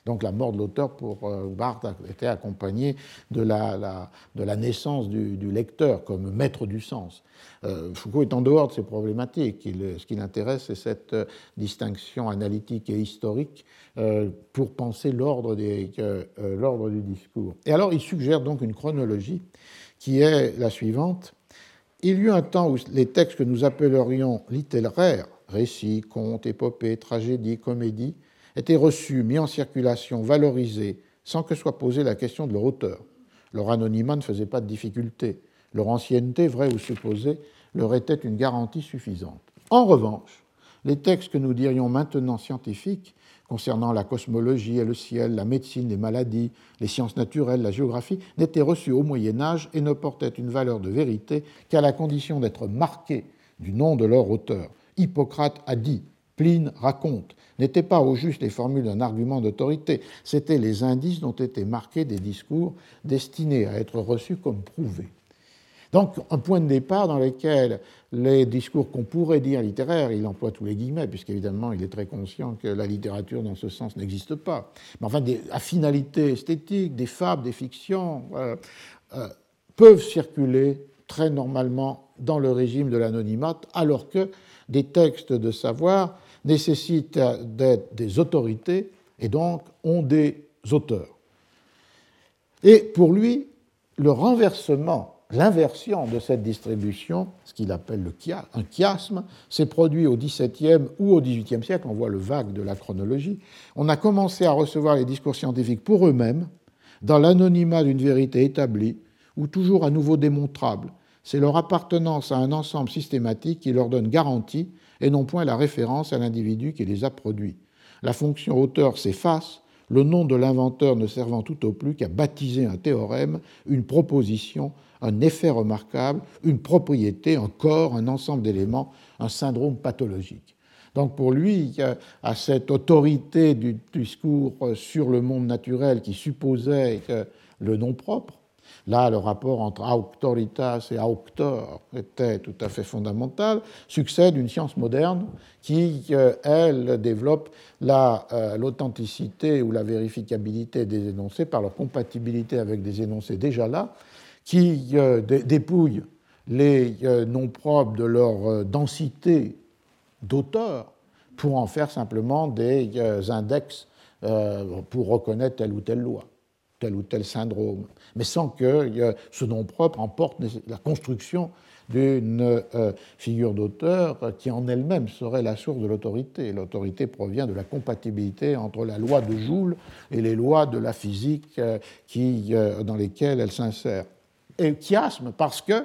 Donc la mort de l'auteur pour euh, Barthes était accompagnée de la, naissance du, lecteur comme maître du sens. Euh, Foucault est en dehors de ces problématiques. ce qui l'intéresse, c'est cette euh, distinction analytique et historique pour penser l'ordre du discours. Et alors il suggère donc une chronologie qui est la suivante. Il y eut un temps où les textes que nous appellerions littéraires, récits, contes, épopées, tragédies, comédies, étaient reçus, mis en circulation, valorisés, sans que soit posée la question de leur auteur. Leur anonymat ne faisait pas de difficulté. Leur ancienneté, vraie ou supposée, leur était une garantie suffisante. En revanche, les textes que nous dirions maintenant scientifiques, concernant la cosmologie et le ciel, la médecine, les maladies, les sciences naturelles, la géographie, n'étaient reçus au Moyen Âge et ne portaient une valeur de vérité qu'à la condition d'être marqués du nom de leur auteur. Hippocrate a dit, Pline raconte, n'étaient pas au juste les formules d'un argument d'autorité, c'étaient les indices dont étaient marqués des discours destinés à être reçus comme prouvés. Donc, un point de départ dans lequel les discours qu'on pourrait dire littéraires, il emploie tous les guillemets, puisqu'évidemment, il est très conscient que la littérature, dans ce sens, n'existe pas. Mais enfin, à finalité esthétique, des fables, des fictions, euh, peuvent circuler très normalement dans le régime de l'anonymat, alors que des textes de savoir nécessitent d'être des autorités et donc ont des auteurs. Et pour lui, le renversement, l'inversion de cette distribution, ce qu'il appelle le un chiasme, s'est produit au XVIIe ou au XVIIIe siècle, on voit le vague de la chronologie. On a commencé à recevoir les discours scientifiques pour eux-mêmes, dans l'anonymat d'une vérité établie, ou toujours à nouveau démontrable. C'est leur appartenance à un ensemble systématique qui leur donne garantie et non point la référence à l'individu qui les a produits. La fonction auteur s'efface, le nom de l'inventeur ne servant tout au plus qu'à baptiser un théorème, une proposition, un effet remarquable, une propriété, un corps, un ensemble d'éléments, un syndrome pathologique. Donc pour lui, à cette autorité du discours sur le monde naturel qui supposait le nom propre, Là, le rapport entre auctoritas et auctor était tout à fait fondamental. Succède une science moderne qui, euh, elle, développe euh, l'authenticité ou la vérificabilité des énoncés par leur compatibilité avec des énoncés déjà là, qui euh, dépouillent les noms propres de leur densité d'auteur pour en faire simplement des index pour reconnaître telle ou telle loi tel ou tel syndrome, mais sans que ce nom propre emporte la construction d'une euh, figure d'auteur qui en elle-même serait la source de l'autorité. L'autorité provient de la compatibilité entre la loi de Joule et les lois de la physique euh, qui, euh, dans lesquelles elle s'insère. Et chiasme parce que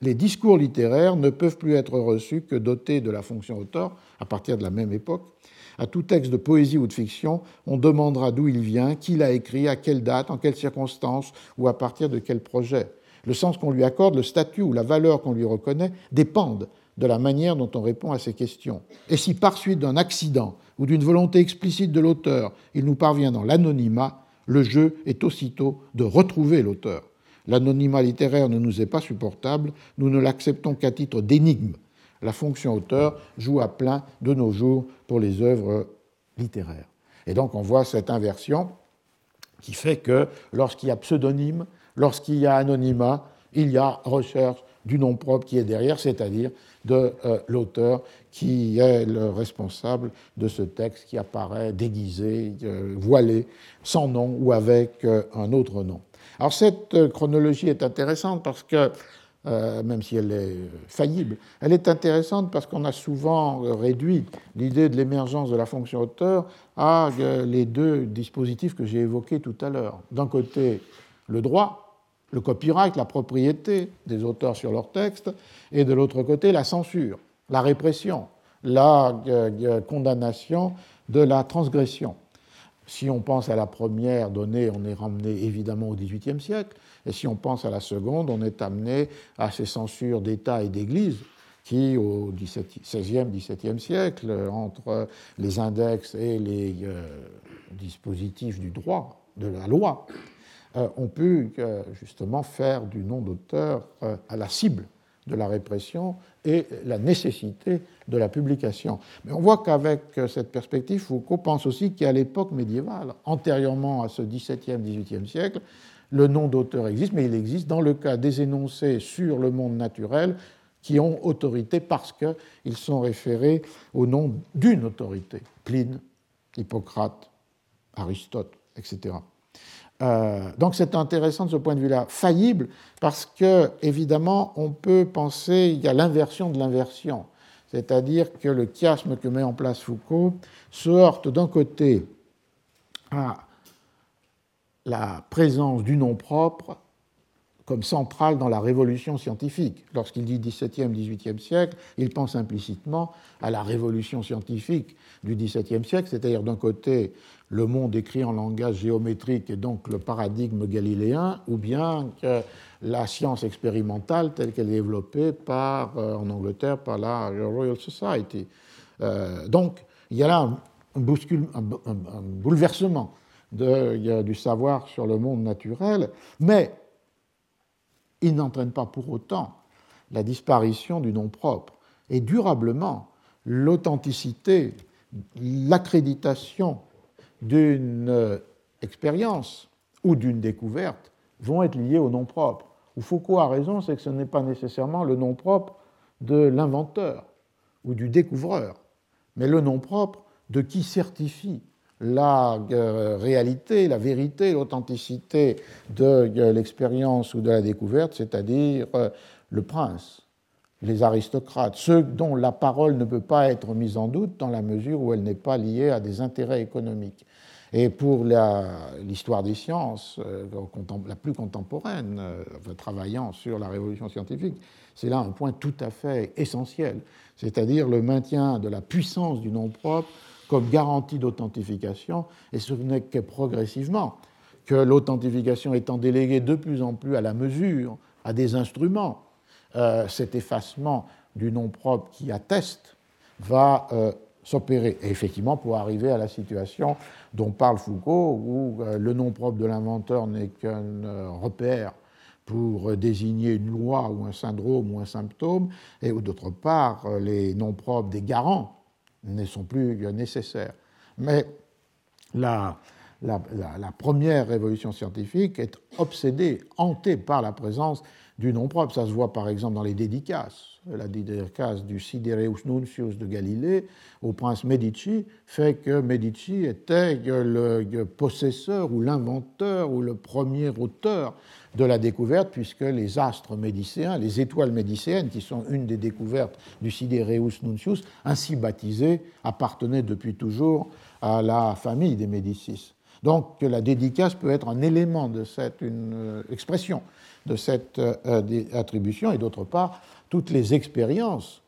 les discours littéraires ne peuvent plus être reçus que dotés de la fonction auteur à partir de la même époque, à tout texte de poésie ou de fiction, on demandera d'où il vient, qui l'a écrit, à quelle date, en quelles circonstances ou à partir de quel projet. Le sens qu'on lui accorde, le statut ou la valeur qu'on lui reconnaît dépendent de la manière dont on répond à ces questions. Et si par suite d'un accident ou d'une volonté explicite de l'auteur, il nous parvient dans l'anonymat, le jeu est aussitôt de retrouver l'auteur. L'anonymat littéraire ne nous est pas supportable, nous ne l'acceptons qu'à titre d'énigme, la fonction auteur joue à plein de nos jours pour les œuvres littéraires. Et donc on voit cette inversion qui fait que lorsqu'il y a pseudonyme, lorsqu'il y a anonymat, il y a recherche du nom propre qui est derrière, c'est-à-dire de euh, l'auteur qui est le responsable de ce texte qui apparaît déguisé, euh, voilé, sans nom ou avec euh, un autre nom. Alors cette chronologie est intéressante parce que euh, même si elle est faillible. Elle est intéressante parce qu'on a souvent réduit l'idée de l'émergence de la fonction auteur à euh, les deux dispositifs que j'ai évoqués tout à l'heure. D'un côté, le droit, le copyright, la propriété des auteurs sur leurs textes, et de l'autre côté, la censure, la répression, la euh, condamnation de la transgression. Si on pense à la première donnée, on est ramené évidemment au XVIIIe siècle. Et si on pense à la seconde, on est amené à ces censures d'État et d'Église qui, au XVIe, XVIIe siècle, entre les index et les euh, dispositifs du droit, de la loi, euh, ont pu euh, justement faire du nom d'auteur à la cible de la répression et la nécessité de la publication. Mais on voit qu'avec cette perspective, Foucault pense aussi qu'à l'époque médiévale, antérieurement à ce XVIIe, XVIIIe siècle, le nom d'auteur existe, mais il existe dans le cas des énoncés sur le monde naturel qui ont autorité parce qu'ils sont référés au nom d'une autorité, Pline, Hippocrate, Aristote, etc. Euh, donc c'est intéressant de ce point de vue-là, faillible, parce que évidemment on peut penser il y a l'inversion de l'inversion, c'est-à-dire que le chiasme que met en place Foucault se heurte d'un côté à la présence du nom propre comme centrale dans la révolution scientifique. Lorsqu'il dit 17e, 18e siècle, il pense implicitement à la révolution scientifique du 17e siècle, c'est-à-dire d'un côté le monde écrit en langage géométrique et donc le paradigme galiléen, ou bien la science expérimentale telle qu'elle est développée par, euh, en Angleterre par la Royal Society. Euh, donc il y a là un, un bouleversement de, du savoir sur le monde naturel, mais il n'entraîne pas pour autant la disparition du nom propre. Et durablement, l'authenticité, l'accréditation d'une expérience ou d'une découverte vont être liées au nom propre. Où Foucault a raison, c'est que ce n'est pas nécessairement le nom propre de l'inventeur ou du découvreur, mais le nom propre de qui certifie la euh, réalité, la vérité, l'authenticité de euh, l'expérience ou de la découverte, c'est-à-dire euh, le prince, les aristocrates, ceux dont la parole ne peut pas être mise en doute dans la mesure où elle n'est pas liée à des intérêts économiques. Et pour l'histoire des sciences, la plus contemporaine, travaillant sur la révolution scientifique, c'est là un point tout à fait essentiel, c'est-à-dire le maintien de la puissance du nom propre comme garantie d'authentification, et ce n'est que progressivement que l'authentification étant déléguée de plus en plus à la mesure, à des instruments, euh, cet effacement du nom propre qui atteste va euh, s'opérer. Et effectivement, pour arriver à la situation dont parle Foucault, où euh, le nom propre de l'inventeur n'est qu'un repère pour désigner une loi ou un syndrome ou un symptôme, et d'autre part, les noms propres des garants ne sont plus nécessaires. Mais la, première révolution scientifique est obsédée, hantée par la présence du nom propre. Ça se voit par exemple dans les dédicaces. La dédicace du Sidereus Nuncius de Galilée au prince Medici fait que Medici était le possesseur ou l'inventeur ou le premier auteur de la découverte, puisque les astres médicéens, les étoiles médicéennes, qui sont une des découvertes du Sidereus Nuncius, ainsi baptisées, appartenaient depuis toujours à la famille des Médicis. Donc la dédicace peut être un élément de cette une euh, expression de cette euh, attribution, et d'autre part, toutes les expériences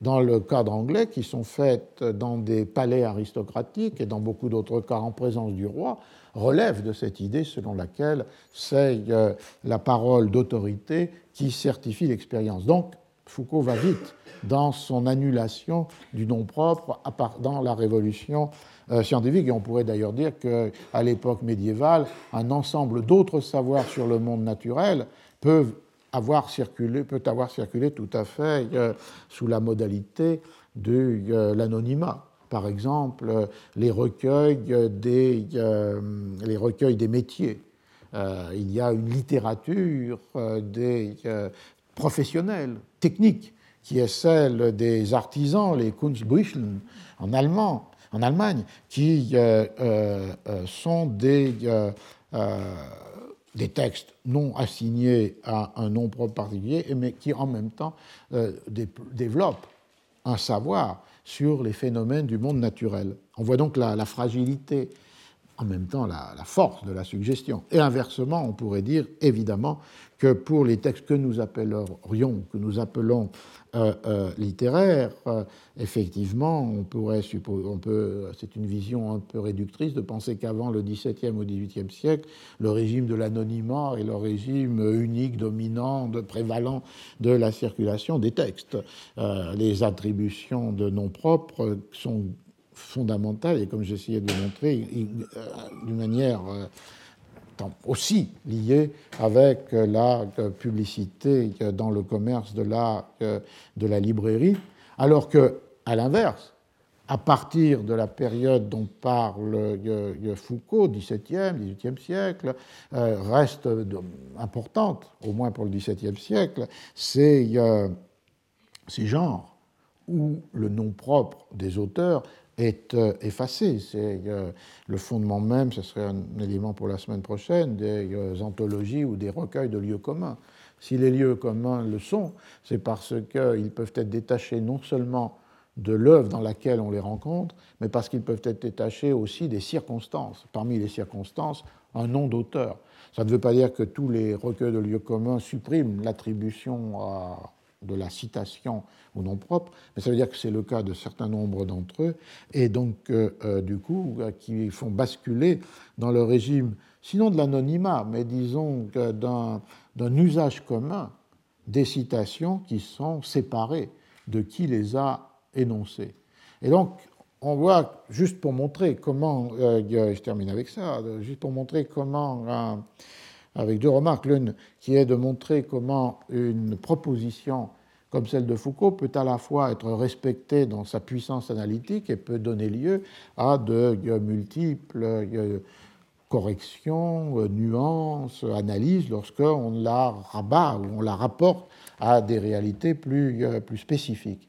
dans le cadre anglais qui sont faites dans des palais aristocratiques et dans beaucoup d'autres cas en présence du roi relève de cette idée selon laquelle c'est euh, la parole d'autorité qui certifie l'expérience. Donc, Foucault va vite dans son annulation du nom propre dans la révolution euh, scientifique. Et on pourrait d'ailleurs dire qu'à l'époque médiévale, un ensemble d'autres savoirs sur le monde naturel peuvent avoir circulé, peut avoir circulé tout à fait euh, sous la modalité de l'anonymat par exemple les recueils des, euh, les recueils des métiers. Euh, il y a une littérature euh, des professionnels, techniques, qui est celle des artisans, les Kunstbüchlen en allemand, en Allemagne, qui sont des des textes non assignés à un nom propre particulier, mais qui en même temps euh, développent un savoir sur les phénomènes du monde naturel. On voit donc la, fragilité, en même temps la, la, force de la suggestion. Et inversement, on pourrait dire évidemment que pour les textes que nous appellerions, que nous appelons euh, euh, littéraire, euh, effectivement, on pourrait supposer, on peut, c'est une vision un peu réductrice de penser qu'avant le XVIIe ou XVIIIe siècle, le régime de l'anonymat est le régime unique, dominant, de, prévalent de la circulation des textes. les attributions de noms propres sont fondamentales et comme j'essayais de le montrer, d'une manière aussi lié avec la publicité dans le commerce de la, de la librairie, alors que, à l'inverse, à partir de la période dont parle Foucault, XVIIe, XVIIIe siècle, euh, reste importante, au moins pour le XVIIe siècle, c'est ces genres où le nom propre des auteurs est euh, effacé. C'est euh, le fondement même, ce serait un élément pour la semaine prochaine, des euh, anthologies ou des recueils de lieux communs. Si les lieux communs le sont, c'est parce qu'ils peuvent être détachés non seulement de l'œuvre dans laquelle on les rencontre, mais parce qu'ils peuvent être détachés aussi des circonstances. Parmi les circonstances, un nom d'auteur. Ça ne veut pas dire que tous les recueils de lieux communs suppriment l'attribution à de la citation au nom propre, mais ça veut dire que c'est le cas de certains nombres d'entre eux, et donc euh, euh, du coup euh, qui font basculer dans le régime, sinon de l'anonymat, mais disons d'un usage commun des citations qui sont séparées de qui les a énoncées. Et donc on voit, juste pour montrer comment, je termine avec ça, juste pour montrer comment avec deux remarques. L'une qui est de montrer comment une proposition comme celle de Foucault peut à la fois être respectée dans sa puissance analytique et peut donner lieu à de multiples euh, corrections, euh, nuances, analyses lorsqu'on la rabat ou on la rapporte à des réalités plus, euh, plus spécifiques.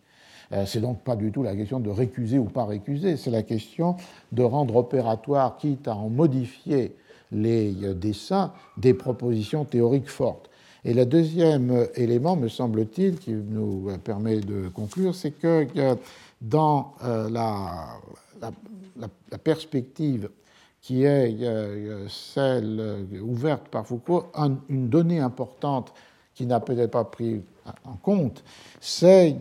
C'est donc pas du tout la question de récuser ou pas récuser, c'est la question de rendre opératoire, quitte à en modifier les euh, dessins des propositions théoriques fortes. Et le deuxième élément, me semble-t-il, qui nous permet de conclure, c'est que dans euh, la, perspective qui est euh, celle ouverte par Foucault, une donnée importante qui n'a peut-être pas pris en compte, c'est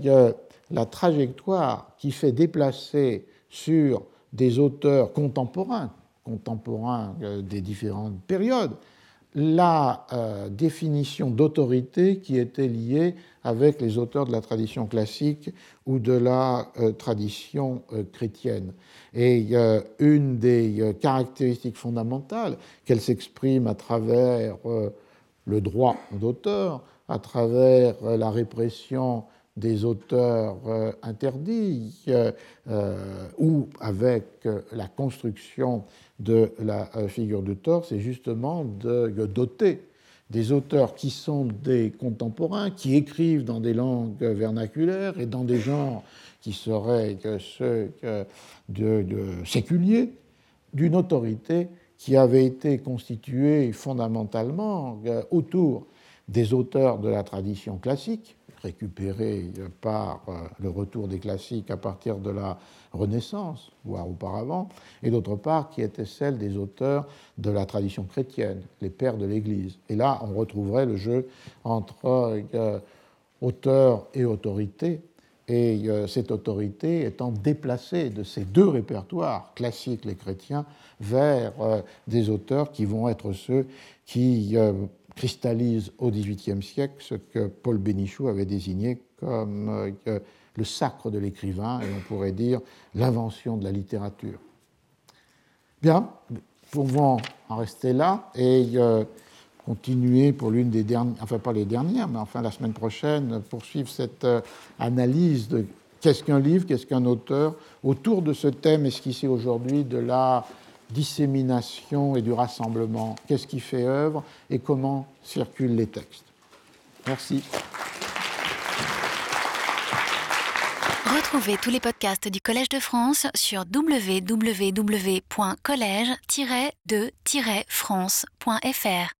la trajectoire qui fait déplacer sur des auteurs contemporains, contemporains euh, des différentes périodes, la euh, définition d'autorité qui était liée avec les auteurs de la tradition classique ou de la euh, tradition chrétienne. Et une des caractéristiques fondamentales qu'elle s'exprime à travers le droit d'auteur, à travers la répression des auteurs interdits, ou avec la construction de la euh, figure de Thor, c'est justement de doter des auteurs qui sont des contemporains, qui écrivent dans des langues vernaculaires et dans des genres qui seraient ceux de, séculiers, d'une autorité qui avait été constituée fondamentalement euh, autour des auteurs de la tradition classique, récupérés par euh, le retour des classiques à partir de la Renaissance, voire auparavant, et d'autre part qui était celle des auteurs de la tradition chrétienne, les pères de l'Église. Et là, on retrouverait le jeu entre euh, auteur et autorité, et euh, cette autorité étant déplacée de ces deux répertoires, classiques les chrétiens, vers des auteurs qui vont être ceux qui cristallisent au XVIIIe siècle ce que Paul Bénichou avait désigné comme le sacre de l'écrivain, et on pourrait dire l'invention de la littérature. Bien, pouvons en rester là et euh, continuer pour l'une des dernières, enfin pas les dernières, mais enfin la semaine prochaine, poursuivre cette euh, analyse de qu'est-ce qu'un livre, qu'est-ce qu'un auteur, autour de ce thème esquissé aujourd'hui de la dissémination et du rassemblement. Qu'est-ce qui fait œuvre et comment circulent les textes. Merci. Retrouvez tous les podcasts du Collège de France sur www.collège-de-france.fr.